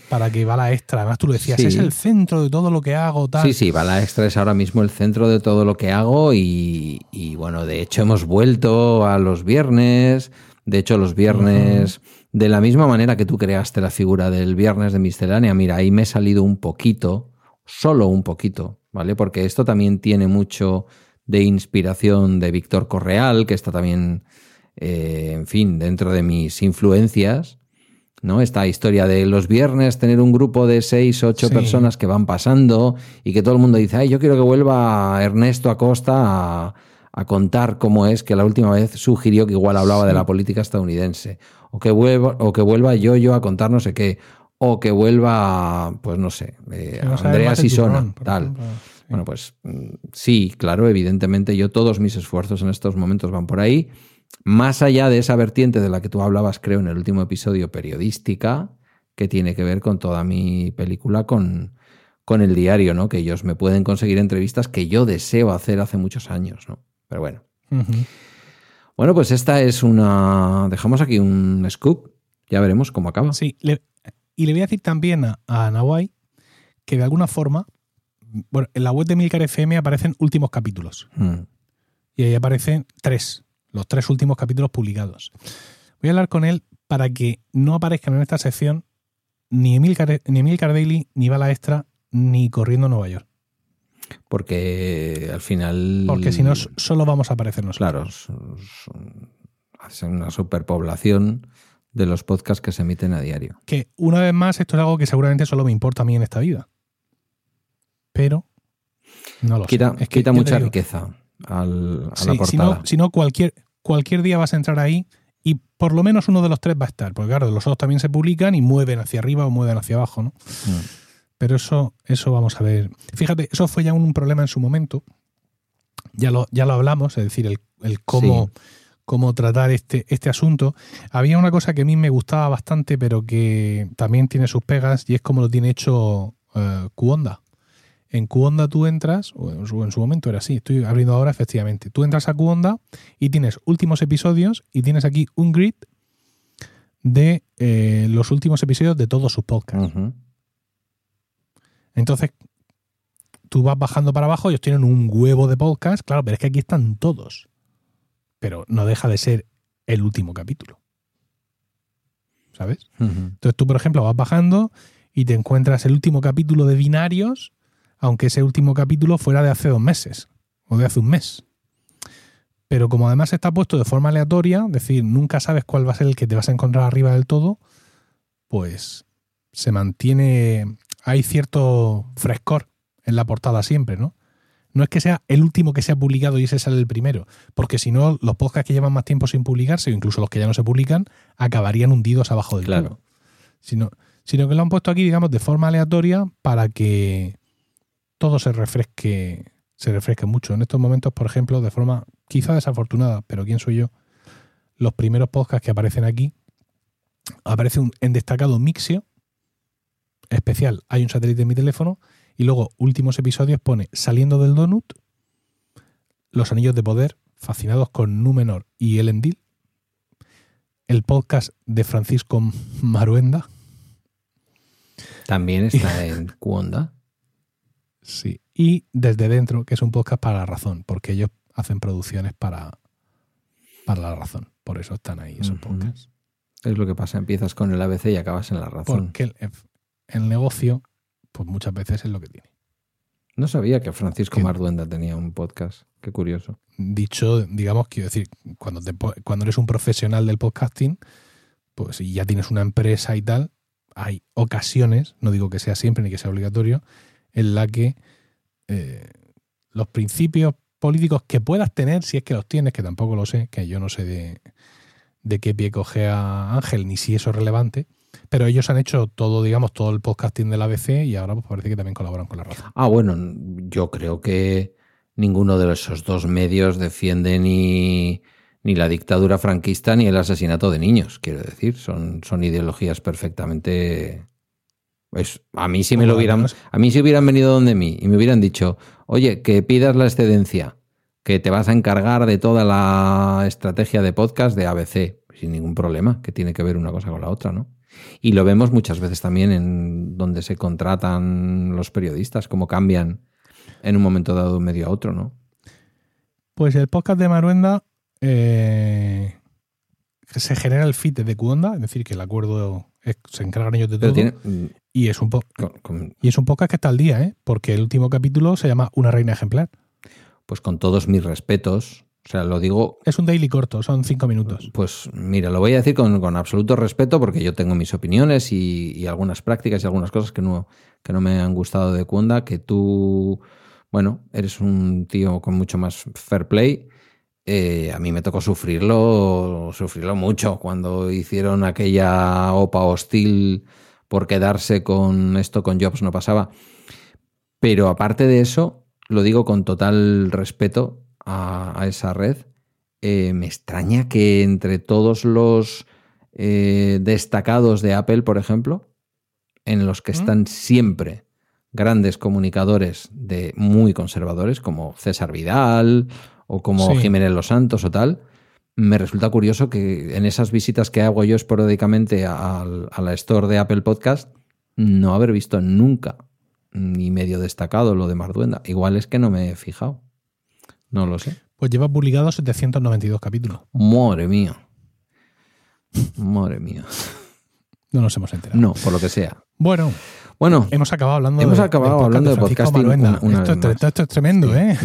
para que va la extra, además tú lo decías, Sí. es el centro de todo lo que hago, tal. Sí, sí, Bala Extra es ahora mismo el centro de todo lo que hago y, y, bueno, de hecho hemos vuelto a los viernes, de hecho los viernes, de la misma manera que tú creaste la figura del viernes de miscelánea, mira, ahí me he salido un poquito, solo un poquito, ¿vale? Porque esto también tiene mucho de inspiración de Víctor Correal, que está también, eh, en fin, dentro de mis influencias. ¿No? Esta historia de los viernes tener un grupo de seis, ocho Sí. personas que van pasando y que todo el mundo dice, ay, yo quiero que vuelva Ernesto Acosta a, a contar cómo es que la última vez sugirió que igual hablaba de la política estadounidense, o que vuelva, o que vuelva yo yo a contar no sé qué, o que vuelva, pues no sé, eh, Andrea Sisona, tal. ejemplo. Bueno, pues mm, sí, claro, evidentemente yo todos mis esfuerzos en estos momentos van por ahí. Más allá de esa vertiente de la que tú hablabas, creo, en el último episodio periodística, que tiene que ver con toda mi película, con, con el diario, ¿no? Que ellos me pueden conseguir entrevistas que yo deseo hacer hace muchos años, ¿no? Pero bueno. Bueno, pues esta es una. Dejamos aquí un scoop. Ya veremos cómo acaba. Sí, le- y le voy a decir también a, a Nawai que de alguna forma, bueno, en la web de Milcar FM aparecen últimos capítulos. Mm. Y ahí aparecen tres, los tres últimos capítulos publicados. Voy a hablar con él para que no aparezcan en esta sección ni Emilcar, ni Emilcar Daily, ni Bala Extra, ni Corriendo a Nueva York. Porque al final. Porque si no, solo vamos a aparecer nosotros. Claro, hacen una superpoblación de los podcasts que se emiten a diario. Que una vez más, esto es algo que seguramente solo me importa a mí en esta vida. Pero no lo Quita, sé. Es que quita mucha digo, riqueza al- a Sí, la si portada. no, si no, cualquier, cualquier día vas a entrar ahí y por lo menos uno de los tres va a estar. Porque claro, los otros también se publican y mueven hacia arriba o mueven hacia abajo, ¿no? Mm. Pero eso, eso vamos a ver. Fíjate, eso fue ya un problema en su momento. Ya lo, ya lo hablamos, es decir, el, el cómo, cómo tratar este, este asunto. Había una cosa que a mí me gustaba bastante, pero que también tiene sus pegas, y es como lo tiene hecho eh. En Qonda tú entras, o en su, en su momento era así, estoy abriendo ahora efectivamente. Tú entras a Qonda y tienes últimos episodios y tienes aquí un grid de eh, los últimos episodios de todos sus podcasts. Entonces, tú vas bajando para abajo, ellos tienen un huevo de podcast, claro, pero es que aquí están todos. Pero no deja de ser el último capítulo. ¿Sabes? Entonces tú, por ejemplo, vas bajando y te encuentras el último capítulo de Binarios, aunque ese último capítulo fuera de hace dos meses o de hace un mes. Pero como además está puesto de forma aleatoria, es decir, nunca sabes cuál va a ser el que te vas a encontrar arriba del todo, pues se mantiene, hay cierto frescor en la portada siempre, ¿no? No es que sea el último que se ha publicado y ese sale el primero, porque si no, los podcasts que llevan más tiempo sin publicarse, o incluso los que ya no se publican, acabarían hundidos abajo del Claro. Sino, sino que lo han puesto aquí, digamos, de forma aleatoria para que todo se refresque, se refresque mucho. En estos momentos, por ejemplo, de forma quizá desafortunada, pero quién soy yo, los primeros podcasts que aparecen aquí, aparece un, en destacado Mixio, especial, hay un satélite en mi teléfono, y luego últimos episodios pone Saliendo del Donut, Los Anillos de Poder, Fascinados con Númenor y Elendil, el podcast de Francisco Maruenda, También está en Cuonda. Sí. Y Desde Dentro, que es un podcast para la razón, porque ellos hacen producciones para, para la razón. Por eso están ahí esos podcasts. Es lo que pasa, empiezas con el ABC y acabas en la razón. Porque el, el negocio, pues muchas veces es lo que tiene. No sabía que Francisco. Marduenda tenía un podcast. Qué curioso. Dicho, digamos, quiero decir, cuando, te cuando eres un profesional del podcasting, pues y ya tienes una empresa y tal, hay ocasiones, no digo que sea siempre ni que sea obligatorio, en la que eh, los principios políticos que puedas tener, si es que los tienes, que tampoco lo sé, que yo no sé de, qué pie coge a Ángel, ni si eso es relevante, pero ellos han hecho todo, digamos, todo el podcasting del ABC y ahora pues parece que también colaboran con la razón. Ah, bueno, yo creo que ninguno de esos dos medios defiende ni, ni la dictadura franquista ni el asesinato de niños, quiero decir. Son, son ideologías perfectamente. Pues a mí si me lo hubieran. A mí si hubieran venido donde mí y me hubieran dicho, oye, que pidas la excedencia, que te vas a encargar de toda la estrategia de podcast de ABC, sin ningún problema, que tiene que ver una cosa con la otra, ¿no? Y lo vemos muchas veces también en donde se contratan los periodistas, cómo cambian en un momento dado de un medio a otro, ¿no? Pues el podcast de Maruenda eh, se genera el feed de Cuonda, es decir, que el acuerdo es- se encargan ellos de todo. tiene. mm, Y, es un po- con- con- y es un podcast que está al día, ¿eh? porque el último capítulo se llama Una reina ejemplar. pues con todos mis respetos, o sea, lo digo Es un daily corto, son cinco minutos. Pues mira, lo voy a decir con, con absoluto respeto porque yo tengo mis opiniones y, y algunas prácticas y algunas cosas que no, que no me han gustado de Kunda, que tú, bueno, eres un tío con mucho más fair play eh, a mí me tocó sufrirlo, sufrirlo mucho cuando hicieron aquella OPA hostil por quedarse con esto con Jobs no pasaba. Pero aparte de eso, lo digo con total respeto a, esa red, eh, me extraña que entre todos los eh, destacados de Apple, por ejemplo, en los que están siempre grandes comunicadores de muy conservadores, como César Vidal o como Jiménez Los Santos o tal, me resulta curioso que en esas visitas que hago yo esporádicamente a, a la store de Apple Podcast, no haber visto nunca ni medio destacado lo de Marduenda. Igual es que no me he fijado. No lo sé. Pues lleva publicado 792 capítulos. Madre mía. Madre mía. No nos hemos enterado. No, por lo que sea. Bueno, bueno, hemos acabado hablando hemos de, acabado hablando de, podcasting. esto, es tremendo, ¿eh?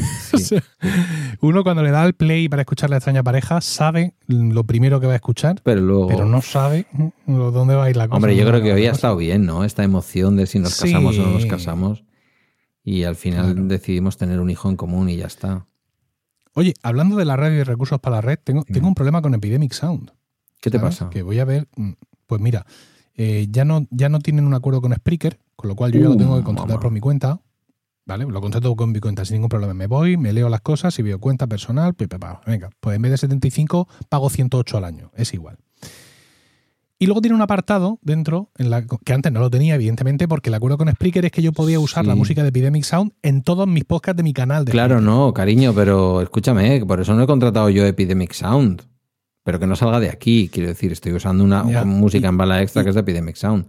uno cuando le da el play para escuchar la extraña pareja sabe lo primero que va a escuchar, pero luego pero no sabe dónde va a ir la cosa. Hombre, yo creo que hoy ha estado bien, ¿no? Esta emoción de si nos casamos o no nos casamos y al final decidimos tener un hijo en común y ya está. Oye, hablando de la red y recursos para la red, tengo, tengo un problema con Epidemic Sound. ¿Qué te pasa? Que voy a ver, mm, pues mira, eh, ya, no, ya no tienen un acuerdo con Spreaker, con lo cual yo ya lo tengo que uh, contratar por mi cuenta. ¿Vale? Lo contrato con mi cuenta sin ningún problema. Me voy, me leo las cosas y veo cuenta personal, venga, pues en vez de 75 pago 108 al año, es igual. Y luego tiene un apartado dentro, en la, que antes no lo tenía, evidentemente, porque el acuerdo con Spreaker es que yo podía usar la música de Epidemic Sound en todos mis podcasts de mi canal. De claro, no, cariño, pero escúchame, por eso no he contratado yo Epidemic Sound pero que no salga de aquí. Quiero decir, estoy usando una música en bala extra que es de Epidemic Sound.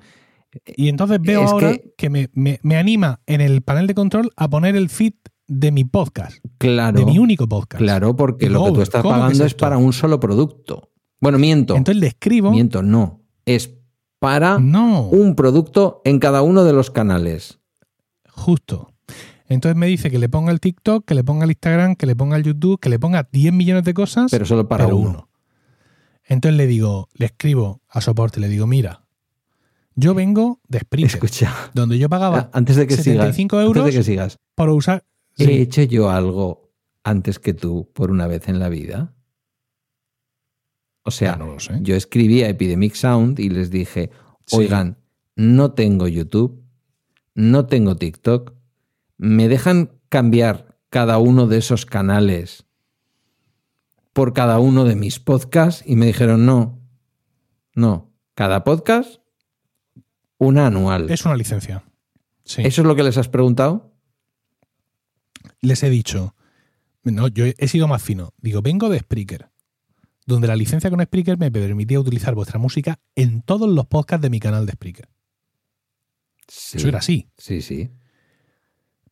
Y entonces veo ahora que, me, anima en el panel de control a poner el feed de mi podcast. Claro. De mi único podcast. Claro, porque lo que tú estás pagando es, para un solo producto. Bueno, miento. Entonces le escribo. Miento, no. Es para un producto en cada uno de los canales. Justo. Entonces me dice que le ponga el TikTok, que le ponga el Instagram, que le ponga el YouTube, que le ponga 10 millones de cosas. Pero solo para uno. Entonces le digo, le escribo a soporte, le digo, mira, yo vengo de Spreaker, Escucha, donde yo pagaba antes de que 75 euros antes de que sigas, para usar... ¿He hecho yo algo antes que tú por una vez en la vida? O sea, no yo escribí a Epidemic Sound y les dije, oigan, no tengo YouTube, no tengo TikTok, ¿me dejan cambiar cada uno de esos canales por cada uno de mis podcasts y me dijeron, no, no, cada podcast, una anual. Es una licencia. ¿Eso es lo que les has preguntado? Les he dicho, no, yo he sido más fino. Digo, vengo de Spreaker, donde la licencia con Spreaker me permitía utilizar vuestra música en todos los podcasts de mi canal de Spreaker. Eso era así. Sí, sí.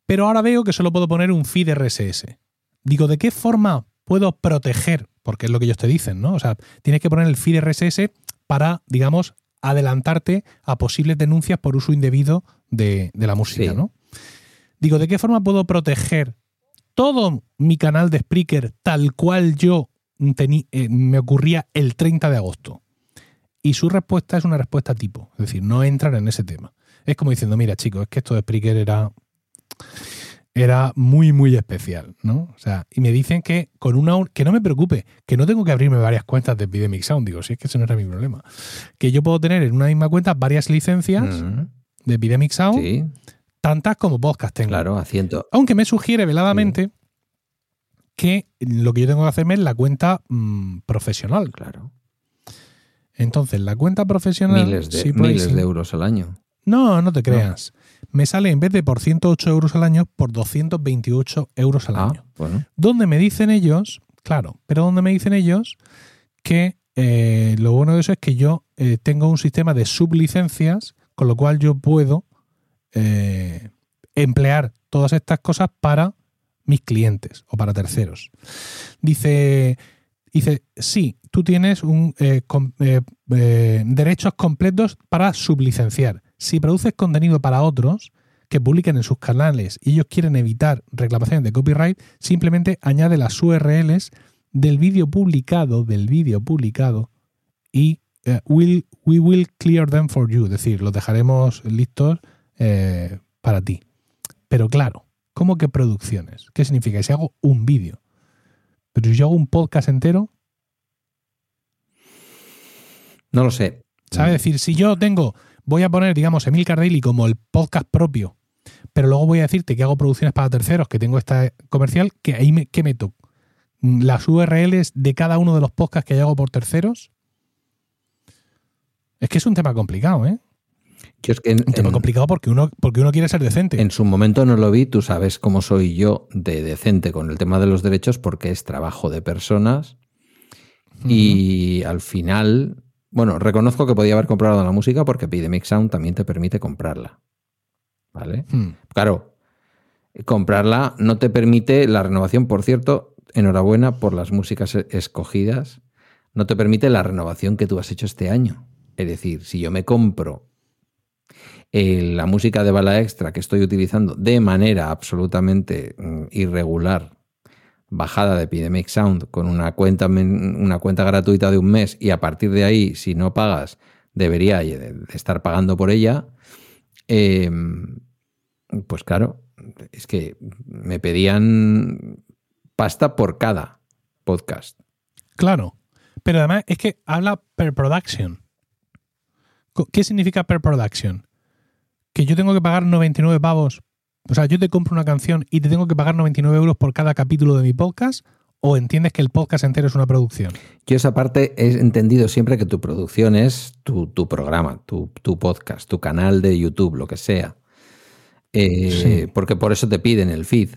Pero ahora veo que solo puedo poner un feed RSS. Digo, ¿de qué forma puedo proteger, porque es lo que ellos te dicen, ¿no? O sea, tienes que poner el feed RSS para, digamos, adelantarte a posibles denuncias por uso indebido de, la música, ¿no? Digo, ¿de qué forma puedo proteger todo mi canal de Spreaker tal cual yo eh, me ocurría el 30 de agosto? Y su respuesta es una respuesta tipo, es decir, no entran en ese tema. Es como diciendo, mira chicos, es que esto de Spreaker era era muy, muy especial, ¿no? O sea, y me dicen que con una que no me preocupe, que no tengo que abrirme varias cuentas de Epidemic Sound. Digo, si es que ese no era mi problema. Que yo puedo tener en una misma cuenta varias licencias de Epidemic Sound, tantas como podcast tengo. Claro, asiento. Aunque me sugiere veladamente que lo que yo tengo que hacerme es la cuenta mm, profesional. Claro. Entonces, la cuenta profesional. Miles de, miles de euros al año. No, no te creas me sale en vez de por 108 euros al año, por 228 euros al ah, año. Donde me dicen ellos, claro, pero donde me dicen ellos que eh, lo bueno de eso es que yo eh, tengo un sistema de sublicencias, con lo cual yo puedo eh, emplear todas estas cosas para mis clientes o para terceros. Dice, dice sí, tú tienes un, derechos completos para sublicenciar si produces contenido para otros que publiquen en sus canales y ellos quieren evitar reclamaciones de copyright, simplemente añade las URLs del vídeo publicado, del vídeo publicado y eh, we will clear them for you, es decir, los dejaremos listos eh, para ti. Pero claro, ¿cómo que producciones? ¿Qué significa? Si hago un vídeo, Pero si yo hago un podcast entero, No lo sé. ¿sabes? Es decir, si yo tengo, voy a poner, digamos, Emil Cardelli como el podcast propio, pero luego voy a decirte que hago producciones para terceros, que tengo esta comercial, que ahí me, ¿qué meto? Las URLs de cada uno de los podcasts que yo hago por terceros. Es que es un tema complicado, ¿eh? Yo es que en, Un tema en- complicado porque uno, porque uno quiere ser decente. en su momento no lo vi, tú sabes cómo soy yo de decente con el tema de los derechos porque es trabajo de personas y al final, bueno, reconozco que podía haber comprado la música porque Epidemic Sound también te permite comprarla. ¿Vale? Hmm. Claro, comprarla no te permite la renovación, por cierto, enhorabuena por las músicas e- escogidas, no te permite la renovación que tú has hecho este año. Es decir, si yo me compro eh, la música de bala extra que estoy utilizando de manera absolutamente mm, irregular, bajada de Epidemic Sound con una cuenta, una cuenta gratuita de un mes y a partir de ahí, si no pagas, debería de- de estar pagando por ella, eh, pues claro, es que me pedían pasta por cada podcast. Claro. Pero además es que habla per production. ¿Qué significa per production? Que yo tengo que pagar 99 pavos. O sea, yo te compro una canción y te tengo que pagar 99 euros por cada capítulo de mi podcast. ¿O entiendes que el podcast entero es una producción? Yo esa parte he entendido siempre que tu producción es tu, tu programa, tu, tu podcast, tu canal de YouTube, lo que sea. Eh, Sí. Porque por eso te piden el feed.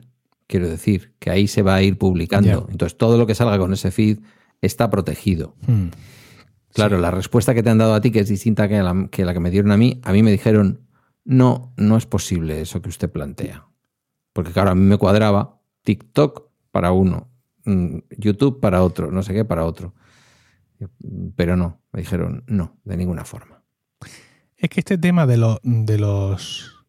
Quiero decir, que ahí se va a ir publicando. Entonces, todo lo que salga con ese feed está protegido. Hmm. Claro, la respuesta que te han dado a ti, que es distinta que la, que la que me dieron a mí, a mí me dijeron, no, no es posible eso que usted plantea. Porque claro, a mí me cuadraba TikTok para uno, mm, YouTube para otro, no sé qué para otro. Pero no, me dijeron, no, de ninguna forma. Es que este tema de, los de los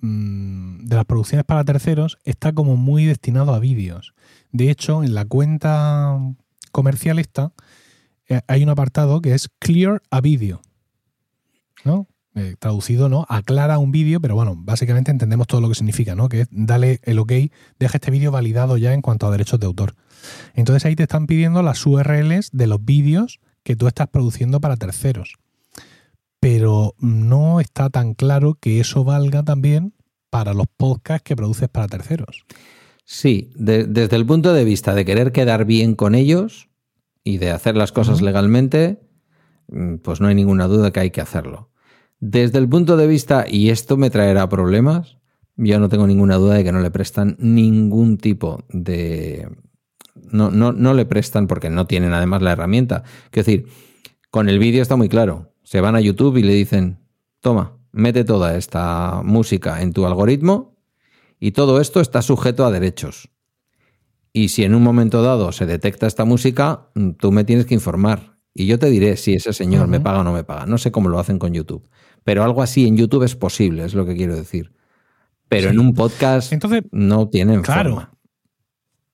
mm, de las producciones para terceros está como muy destinado a vídeos. De hecho, en la cuenta comercial esta eh, hay un apartado que es Clear a Video. ¿No? Eh, traducido, ¿no? Aclara un vídeo, pero bueno, básicamente entendemos todo lo que significa, ¿no? Que es dale el ok, deja este vídeo validado ya en cuanto a derechos de autor. Entonces ahí te están pidiendo las URLs de los vídeos que tú estás produciendo para terceros pero no está tan claro que eso valga también para los podcasts que produces para terceros. Sí, de- desde el punto de vista de querer quedar bien con ellos y de hacer las cosas legalmente, pues no hay ninguna duda que hay que hacerlo. Desde el punto de vista, y esto me traerá problemas, yo no tengo ninguna duda de que no le prestan ningún tipo de... No, no, no le prestan porque no tienen además la herramienta. Quiero decir, con el vídeo está muy claro. Se van a YouTube y le dicen, toma, mete toda esta música en tu algoritmo y todo esto está sujeto a derechos. Y si en un momento dado se detecta esta música, mm, tú me tienes que informar. Y yo te diré si ese señor me paga o no me paga. No sé cómo lo hacen con YouTube. Pero algo así en YouTube es posible, es lo que quiero decir. Pero Sí. en un podcast Entonces, no tienen claro, forma.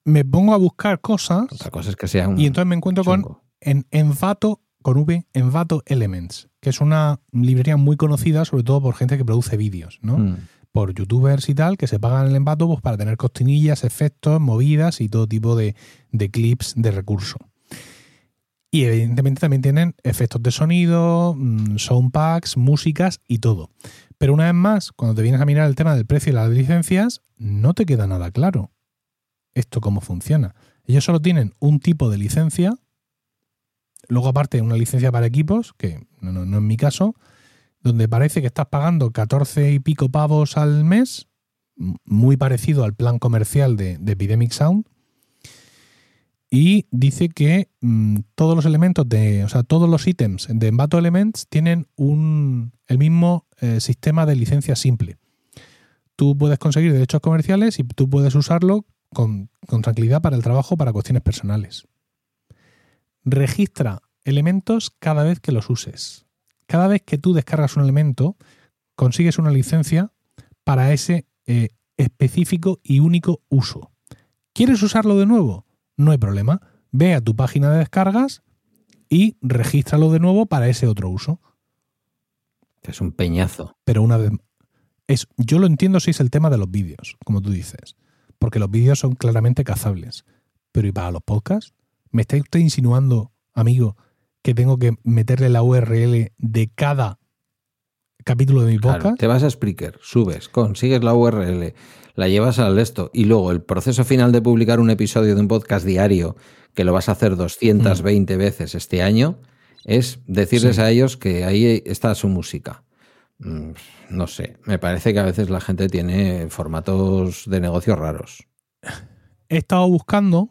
me pongo a buscar cosas Otra cosa es que y entonces me encuentro con en Envato, con V, Envato Elements, que es una librería muy conocida, sobre todo por gente que produce vídeos, ¿no? Mm. Por youtubers y tal, que se pagan el Envato pues, para tener costinillas, efectos, movidas y todo tipo de, de clips de recurso. Y evidentemente también tienen efectos de sonido, mm, soundpacks, músicas y todo. Pero una vez más, cuando te vienes a mirar el tema del precio y las licencias, no te queda nada claro esto cómo funciona. Ellos solo tienen un tipo de licencia, luego aparte una licencia para equipos, que no, no, no es mi caso, donde parece que estás pagando 14 y pico pavos al mes, muy parecido al plan comercial de Epidemic Sound, y dice que mm, todos los elementos de, o sea, todos los ítems de Envato Elements tienen un, el mismo eh, sistema de licencia simple. Tú puedes conseguir derechos comerciales y tú puedes usarlo con, tranquilidad para el trabajo, para cuestiones personales. Registra elementos cada vez que los uses. Cada vez que tú descargas un elemento, consigues una licencia para ese eh, específico y único uso. ¿Quieres usarlo de nuevo? No hay problema. Ve a tu página de descargas y regístralo de nuevo para ese otro uso. Es un peñazo. Pero una vez es, yo lo entiendo si es el tema de los vídeos, como tú dices, porque los vídeos son claramente cazables. pero ¿y para los podcasts? ¿Me está usted insinuando, amigo, que tengo que meterle la URL de cada capítulo de mi Claro, podcast? te vas a Spreaker, subes, consigues la URL, la llevas al esto y luego el proceso final de publicar un episodio de un podcast diario que lo vas a hacer 220 veces este año es decirles Sí. a ellos que ahí está su música. Mm, No sé, me parece que a veces la gente tiene formatos de negocio raros. He estado buscando,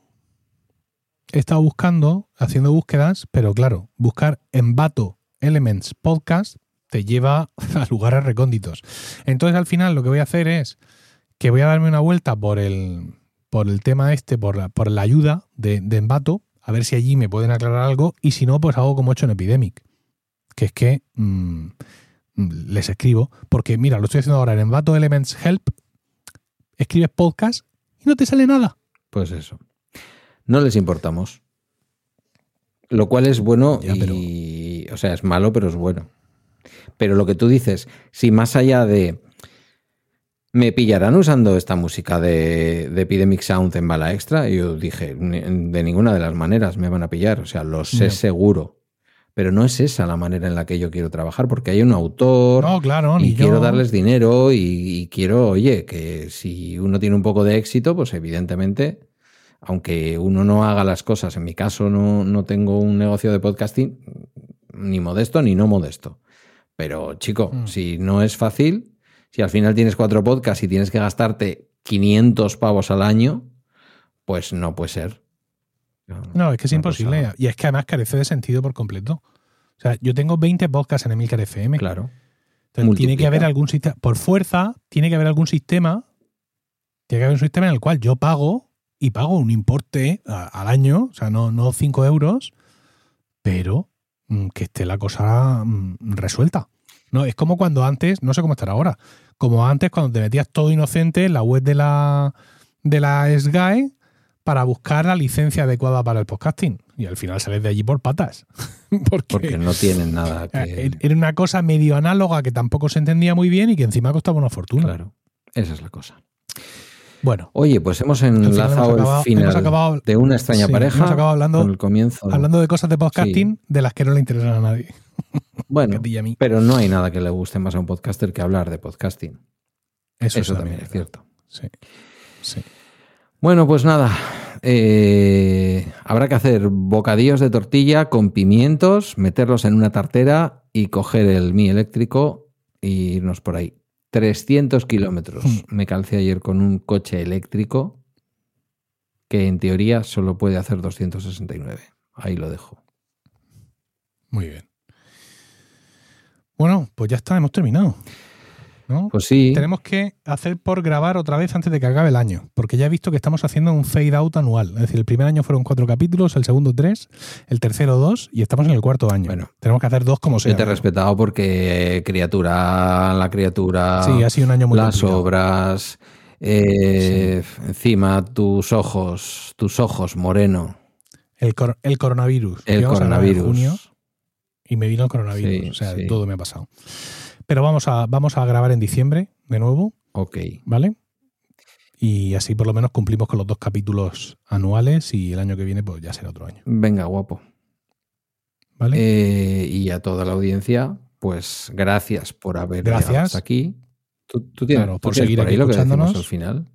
he estado buscando, haciendo búsquedas, pero claro, buscar Envato Elements Podcast te lleva a lugares recónditos. Entonces al final lo que voy a hacer es que voy a darme una vuelta por el, por el tema este, por la, por la ayuda de, de Envato, a ver si allí me pueden aclarar algo, y si no, pues hago como he hecho en Epidemic, que es que mm, les escribo, porque mira, lo estoy haciendo ahora en Envato Elements Help, escribes podcast y no te sale nada. Pues eso. No les importamos. Lo cual es bueno Ya, pero- y. O sea, es malo, pero es bueno. Pero lo que tú dices, si más allá de. ¿Me pillarán usando esta música de, de Epidemic Sound en bala extra? Yo dije, "Ni- de ninguna de las maneras me van a pillar. O sea, lo sé No. seguro. Pero no es esa la manera en la que yo quiero trabajar, porque hay un autor No, claro, y quiero yo. darles dinero y, y quiero, oye, que si uno tiene un poco de éxito, pues evidentemente, aunque uno no haga las cosas, en mi caso no, no tengo un negocio de podcasting, ni modesto ni no modesto. Pero chico, Mm. si no es fácil, si al final tienes cuatro podcasts y tienes que gastarte 500 pavos al año, pues no puede ser. No, es que es imposible. cosa- Y es que además carece de sentido por completo. O sea, yo tengo 20 podcasts en Emilcar FM. Claro. Entonces, tiene que haber algún sistema. Por fuerza, tiene que haber algún sistema. Tiene que haber un sistema en el cual yo pago y pago un importe a- al año, o sea, no, no 5 euros, pero que esté la cosa mm, resuelta. No, es como cuando antes, no sé cómo estará ahora, como antes cuando te metías todo inocente en la web de la, de la SGAE para buscar la licencia adecuada para el podcasting. Y al final sales de allí por patas. Porque, Porque no tienen nada que... era una cosa medio análoga que tampoco se entendía muy bien y que encima costaba una fortuna. Claro, esa es la cosa. Bueno, Oye, pues hemos enlazado acabado- el final acabado- de una extraña sí, pareja hemos acabado hablando- con el comienzo. hablando de cosas de podcasting de las que no le interesan a nadie. bueno, a pero no hay nada que le guste más a un podcaster que hablar de podcasting. Eso, Eso, es también es cierto. Sí. sí. Bueno, pues nada. eh, habrá que hacer bocadillos de tortilla con pimientos, meterlos en una tartera y coger el mi eléctrico e irnos por ahí. 300 kilómetros. Hmm. Me calcé ayer con un coche eléctrico que en teoría solo puede hacer 269. Ahí lo dejo. Muy bien. Bueno, pues ya está, hemos terminado. ¿No? Pues sí. Tenemos que hacer por grabar otra vez antes de que acabe el año, porque ya he visto que estamos haciendo un fade out anual. Es decir, el primer año fueron cuatro capítulos, el segundo tres, el tercero dos y estamos en el cuarto año. Bueno. Tenemos que hacer dos como sea. Yo te he respetado porque criatura, la criatura, Sí, ha sido un año muy las complicado. obras, eh, encima tus ojos, tus ojos, moreno, El, cor- el coronavirus. el a coronavirus. junio y me vino el coronavirus. Sí, o sea, todo me ha pasado. Pero vamos a, vamos a grabar en diciembre de nuevo, Ok. ¿vale? Y así por lo menos cumplimos con los dos capítulos anuales y el año que viene pues ya será otro año, Venga, guapo. ¿vale? Eh, y a toda la audiencia, pues gracias por haber Gracias. llegado hasta aquí. ¿Tú, tú tienes, Claro, tú por tienes seguir por ahí aquí lo que decimos escuchándonos. al final?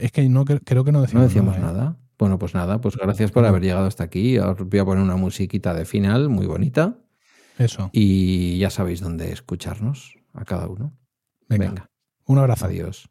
es que no cre- creo que no decimos, No decíamos nada. ¿eh? nada. Bueno, pues nada, pues gracias por haber llegado hasta aquí. Os voy a poner una musiquita de final muy bonita. Eso. Y ya sabéis dónde escucharnos a cada uno. Venga. Venga, Un abrazo. adiós.